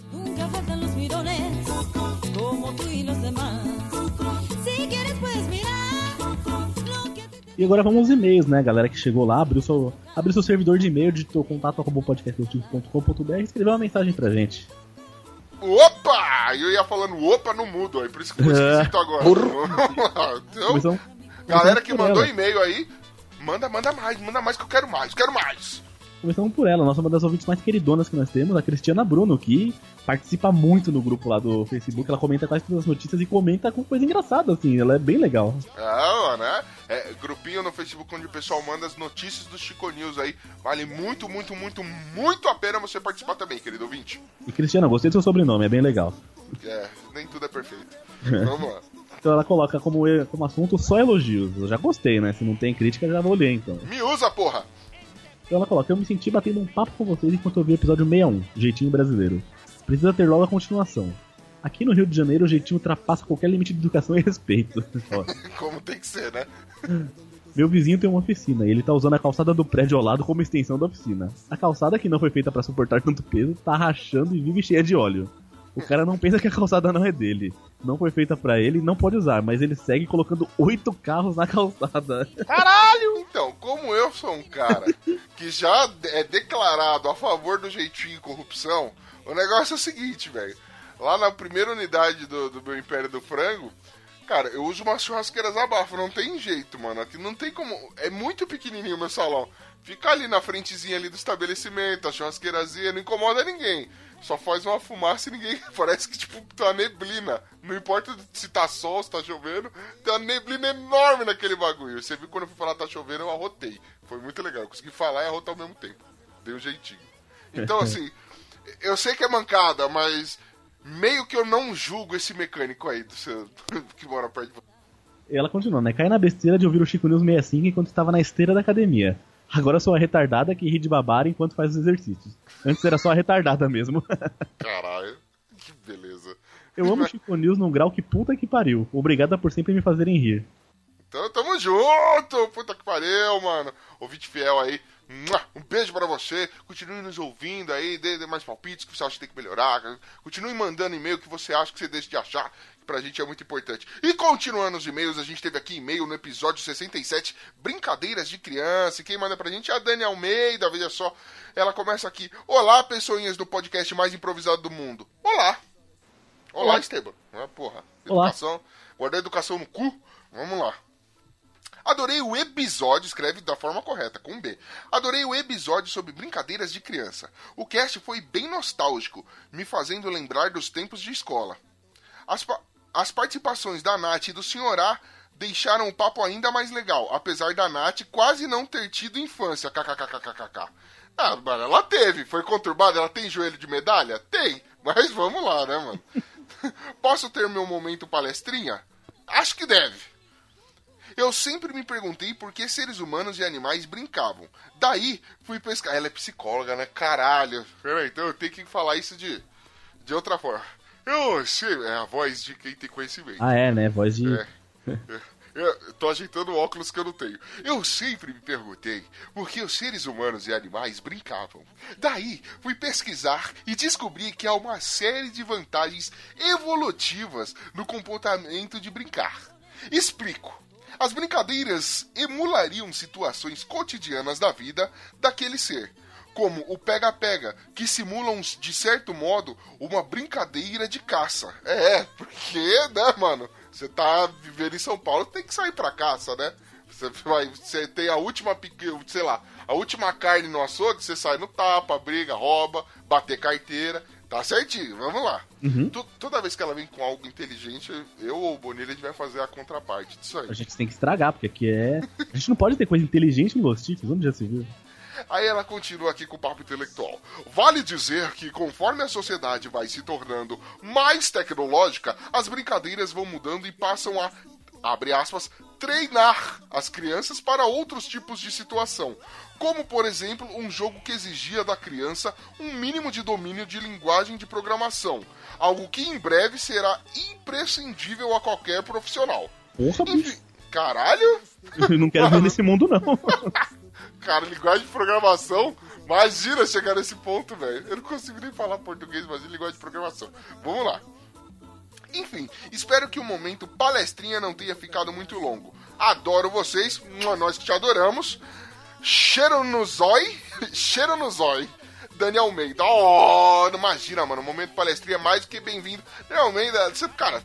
E agora vamos aos e-mails, né? Galera que chegou lá, abriu seu, abriu seu servidor de e-mail, digitou contato arroba podcastmotivo.com.br e escreveu uma mensagem pra gente. Opa! Eu ia falando opa no mudo, aí por isso que ficou [LAUGHS] esquisito agora. [LAUGHS] Então, galera que mandou e-mail aí, manda, manda mais, manda mais que eu quero mais, quero mais. Começamos por ela, nossa uma das ouvintes mais queridonas que nós temos, a Cristiana Bruno, que participa muito no grupo lá do Facebook, ela comenta quase todas as notícias e comenta com coisa engraçada, assim, ela é bem legal. Ah, né? É, grupinho no Facebook onde o pessoal manda as notícias do Chico News aí. Vale muito, muito, muito, muito a pena você participar também, querido ouvinte. E Cristiana, gostei do seu sobrenome, é bem legal. É, nem tudo é perfeito. [LAUGHS] Vamos lá. Então ela coloca como, como assunto só elogios. Eu já gostei, né? Se não tem crítica, já vou ler então. Me usa, porra! Então ela coloca, eu me senti batendo um papo com vocês enquanto eu vi o episódio 61, Jeitinho Brasileiro. Precisa ter logo a continuação. Aqui no Rio de Janeiro, o jeitinho ultrapassa qualquer limite de educação e respeito. [LAUGHS] Como tem que ser, né? Meu vizinho tem uma oficina e ele tá usando a calçada do prédio ao lado como extensão da oficina. A calçada, que não foi feita pra suportar tanto peso, tá rachando e vive cheia de óleo. O cara não pensa que a calçada não é dele. Não foi feita pra ele, não pode usar, mas ele segue colocando oito carros na calçada. Caralho! Então, como eu sou um cara que já é declarado a favor do jeitinho e corrupção, o negócio é o seguinte, velho. Lá na primeira unidade do, do meu Império do Frango, cara, eu uso umas churrasqueiras abafa, não tem jeito, mano. Aqui não tem como. É muito pequenininho o meu salão. Fica ali na frentezinha ali do estabelecimento, a churrasqueirazinha, não incomoda ninguém. Só faz uma fumaça e ninguém. [LAUGHS] Parece que, tipo, tem uma neblina. Não importa se tá sol, se tá chovendo, tem uma neblina enorme naquele bagulho. Você viu quando eu fui falar tá chovendo, eu arrotei. Foi muito legal. Eu consegui falar e arrotar ao mesmo tempo. Dei um jeitinho. Então, [LAUGHS] assim, eu sei que é mancada, mas meio que eu não julgo esse mecânico aí do seu, [LAUGHS] que mora perto de você. Ela continua, né? Cai na besteira de ouvir o Chico News 65 enquanto estava na esteira da academia. Agora sou a retardada que ri de babar enquanto faz os exercícios. Antes era só a retardada mesmo. [LAUGHS] Caralho, que beleza. Eu amo Chico News num grau que puta que pariu. Obrigada por sempre me fazerem rir. Então tamo junto, puta que pariu, mano. Ouvinte fiel aí. Um beijo pra você. Continue nos ouvindo aí, dê mais palpites que você acha que tem que melhorar. Continue mandando e-mail que você acha que você deixa de achar. Pra gente é muito importante. E continuando os e-mails, a gente teve aqui e-mail no episódio 67, Brincadeiras de Criança. E quem manda pra gente é a Dani Almeida, veja só. Ela começa aqui. Olá, pessoinhas do podcast mais improvisado do mundo. Olá. Olá, Olá. Esteban. Ah, porra. Olá. Educação. Guardar educação no cu. Vamos lá. Adorei o episódio, escreve da forma correta, com B. Adorei o episódio sobre brincadeiras de criança. O cast foi bem nostálgico, me fazendo lembrar dos tempos de escola. As, pa- as participações da Nath e do Senhorá deixaram o papo ainda mais legal, apesar da Nath quase não ter tido infância. KKKKKK. Ah, mano, ela teve. Foi conturbada? Ela tem joelho de medalha? Tem. Mas vamos lá, né, mano? [LAUGHS] Posso ter meu momento palestrinha? Acho que deve. Eu sempre me perguntei por que seres humanos e animais brincavam. Daí fui pescar. Ela é psicóloga, né? Caralho. Peraí, então eu tenho que falar isso de, de outra forma. Eu sei. É a voz de quem tem conhecimento. Ah, é, né? Voz de. É. Eu tô ajeitando óculos que eu não tenho. Eu sempre me perguntei por que os seres humanos e animais brincavam. Daí fui pesquisar e descobri que há uma série de vantagens evolutivas no comportamento de brincar. Explico. As brincadeiras emulariam situações cotidianas da vida daquele ser, como o pega-pega, que simulam, de certo modo, uma brincadeira de caça. É, porque, né, mano? Você tá vivendo em São Paulo, tem que sair pra caça, né? Você, vai, você tem a última, sei lá, a última carne no açougue, você sai no tapa, briga, rouba, bater carteira. Tá certinho, vamos lá. Uhum. Toda vez que ela vem com algo inteligente, eu ou o Bonilha a gente vai fazer a contraparte disso aí. A gente tem que estragar, porque aqui é. A gente não pode ter coisa inteligente no Los Ticos, onde já se viu? Aí ela continua aqui com o papo intelectual. Vale dizer que conforme a sociedade vai se tornando mais tecnológica, as brincadeiras vão mudando e passam a, abre aspas, treinar as crianças para outros tipos de situação. Como, por exemplo, um jogo que exigia da criança um mínimo de domínio de linguagem de programação. Algo que em breve será imprescindível a qualquer profissional. Porra, bicho. Enfim, caralho? [LAUGHS] Eu não quero ver nesse mundo, não. [LAUGHS] Cara, linguagem de programação. Imagina chegar nesse ponto, velho. Eu não consigo nem falar português, mas linguagem de programação. Vamos lá. Enfim, espero que o momento palestrinha não tenha ficado muito longo. Adoro vocês, nós que te adoramos. Cheiro no zói, cheiro [LAUGHS] no zói. Daniel Almeida. Oh, imagina, mano, o momento palestrinha é mais do que bem-vindo. Daniel Almeida, você, cara,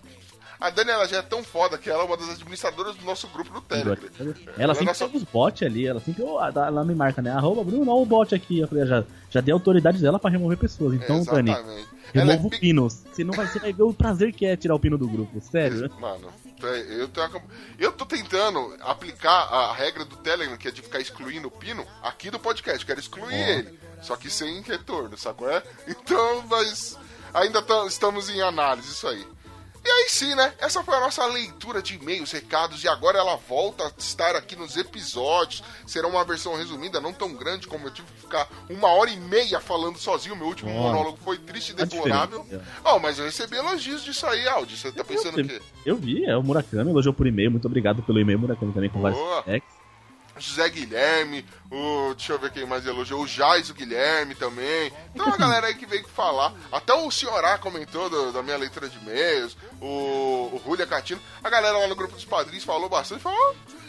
a Dani ela já é tão foda que ela é uma das administradoras do nosso grupo no Telegram. Ela é sempre nossa- pega os bots ali, ela sempre. ela me marca, né? Arroba Bruno, olha o bot aqui. Eu falei, já, já dei autoridade dela pra remover pessoas. Então, Dani, é remova o pinos. Você não vai, você vai ver o prazer que é tirar o pino do grupo, sério. [LAUGHS] Mano, é, eu, tenho, eu tô tentando aplicar a regra do Telegram, que é de ficar excluindo o pino, aqui do podcast. Quero excluir ele, só que sem retorno, sacou? É? Então, mas ainda estamos em análise isso aí. E aí sim, né? Essa foi a nossa leitura de e-mails, recados, e agora ela volta a estar aqui nos episódios. Será uma versão resumida, não tão grande como eu tive que ficar uma hora e meia falando sozinho. Meu último monólogo foi triste e Tá deplorável. diferente, Oh, mas eu recebi elogios disso aí, Aldi. Você tá pensando o quê? Eu vi, é o Murakami, elogiou por e-mail. Muito obrigado pelo e-mail, Murakami, também com vários Boa. feedbacks. José Guilherme, o. Deixa eu ver quem mais elogiou. O Jais o Guilherme também. Então a galera aí que veio falar. Até o Senhorá comentou do- da minha leitura de e-mails. O, o Julia Catino. A galera lá no grupo dos padrinhos falou bastante. Falou,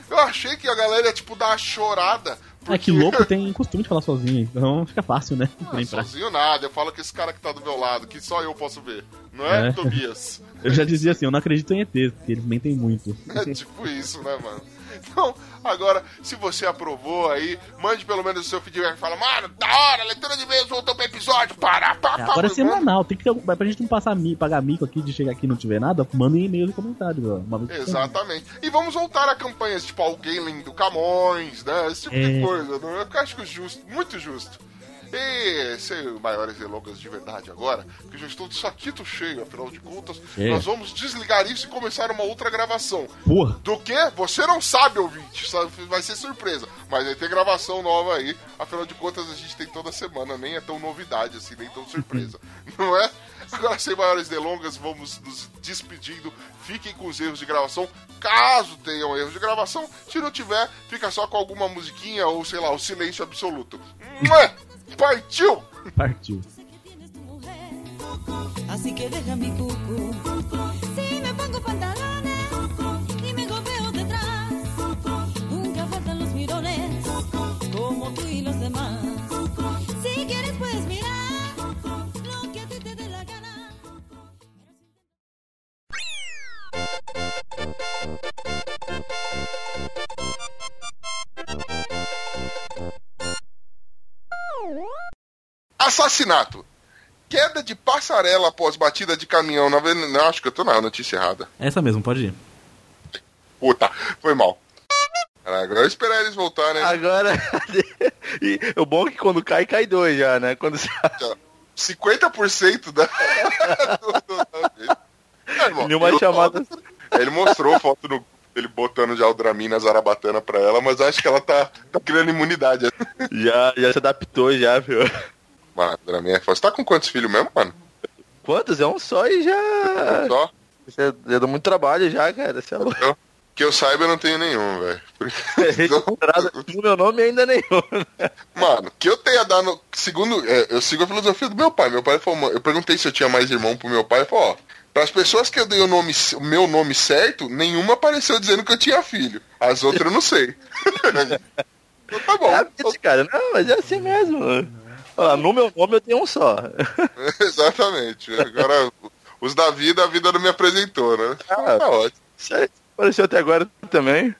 "Oh, eu achei que a galera ia, tipo, dar uma chorada. É que louco [LAUGHS] tem costume de falar sozinho, então fica fácil, né? Ah, sozinho nada, eu falo que esse cara que tá do meu lado, que só eu posso ver. Não é, É. Tobias? [LAUGHS] Eu já dizia assim, eu não acredito em ETs, porque eles mentem muito. É tipo isso, né, mano? Então, agora, se você aprovou aí, mande pelo menos o seu feedback e fala, mano, da hora, leitura de e-mails, voltou pro episódio, para, pá, É, pá, agora é mano. semanal, tem que ter. Pra gente não passar pagar mico aqui de chegar aqui e não tiver nada, mandem e-mails e vez por semana. Exatamente. E vamos voltar a campanhas tipo alguém lendo Camões, né? Esse tipo É. de coisa. Não? Eu acho que justo, muito justo. E sem maiores delongas de verdade agora, porque já estou de saquito cheio, afinal de contas, É. nós vamos desligar isso e começar uma outra gravação. Porra. Do que? Você não sabe, ouvinte, vai ser surpresa. Mas vai ter gravação nova aí, afinal de contas a gente tem toda semana, nem é tão novidade assim, nem tão surpresa. [LAUGHS] não é? Agora, sem maiores delongas, vamos nos despedindo. Fiquem com os erros de gravação, caso tenham erros de gravação. Se não tiver, fica só com alguma musiquinha ou, sei lá, o silêncio absoluto. Partiu! Partiu. Así que deja mi cucu. Si me pongo pantalones y me golpeo detrás, nunca faltan los mirones como tú y los demás. Si quieres puedes mirar lo que a ti te dé la gana. Assassinato. Queda de passarela após batida de caminhão na avenida. Não, acho que eu tô na notícia errada. Essa mesmo, pode ir. Puta, foi mal. Agora eu esperar eles voltarem. Agora. e o bom é que quando cai, cai dois já, né? Quando você. 50% da. do- do- da. É, irmão, Nenhuma chamada. Ele mostrou foto no. Ele botando já o Dramina Zarabatana pra ela, mas acho que ela tá, tá criando imunidade. Já, já se adaptou, já, viu? Mano, Dramina é foda. Você tá com quantos filhos mesmo, mano? Quantos? É um só e já. Só? Já, já deu muito trabalho já, cara. Você é louco. Eu- que eu saiba, eu não tenho nenhum, velho. [LAUGHS] No meu nome ainda nenhum. Mano, que eu tenha dado. Segundo. é, eu sigo a filosofia do meu pai. Meu pai falou. Eu perguntei se eu tinha mais irmão pro meu pai. Ele falou, ó. Para as pessoas que eu dei o, nome, o meu nome certo, nenhuma apareceu dizendo que eu tinha filho. As outras eu não sei. [LAUGHS] então tá bom. É isso, cara. Não, mas é assim mesmo. Olha no meu nome eu tenho um só. [LAUGHS] Exatamente. Agora, os da vida, a vida não me apresentou, né? Ah, tá ótimo. Apareceu até agora também.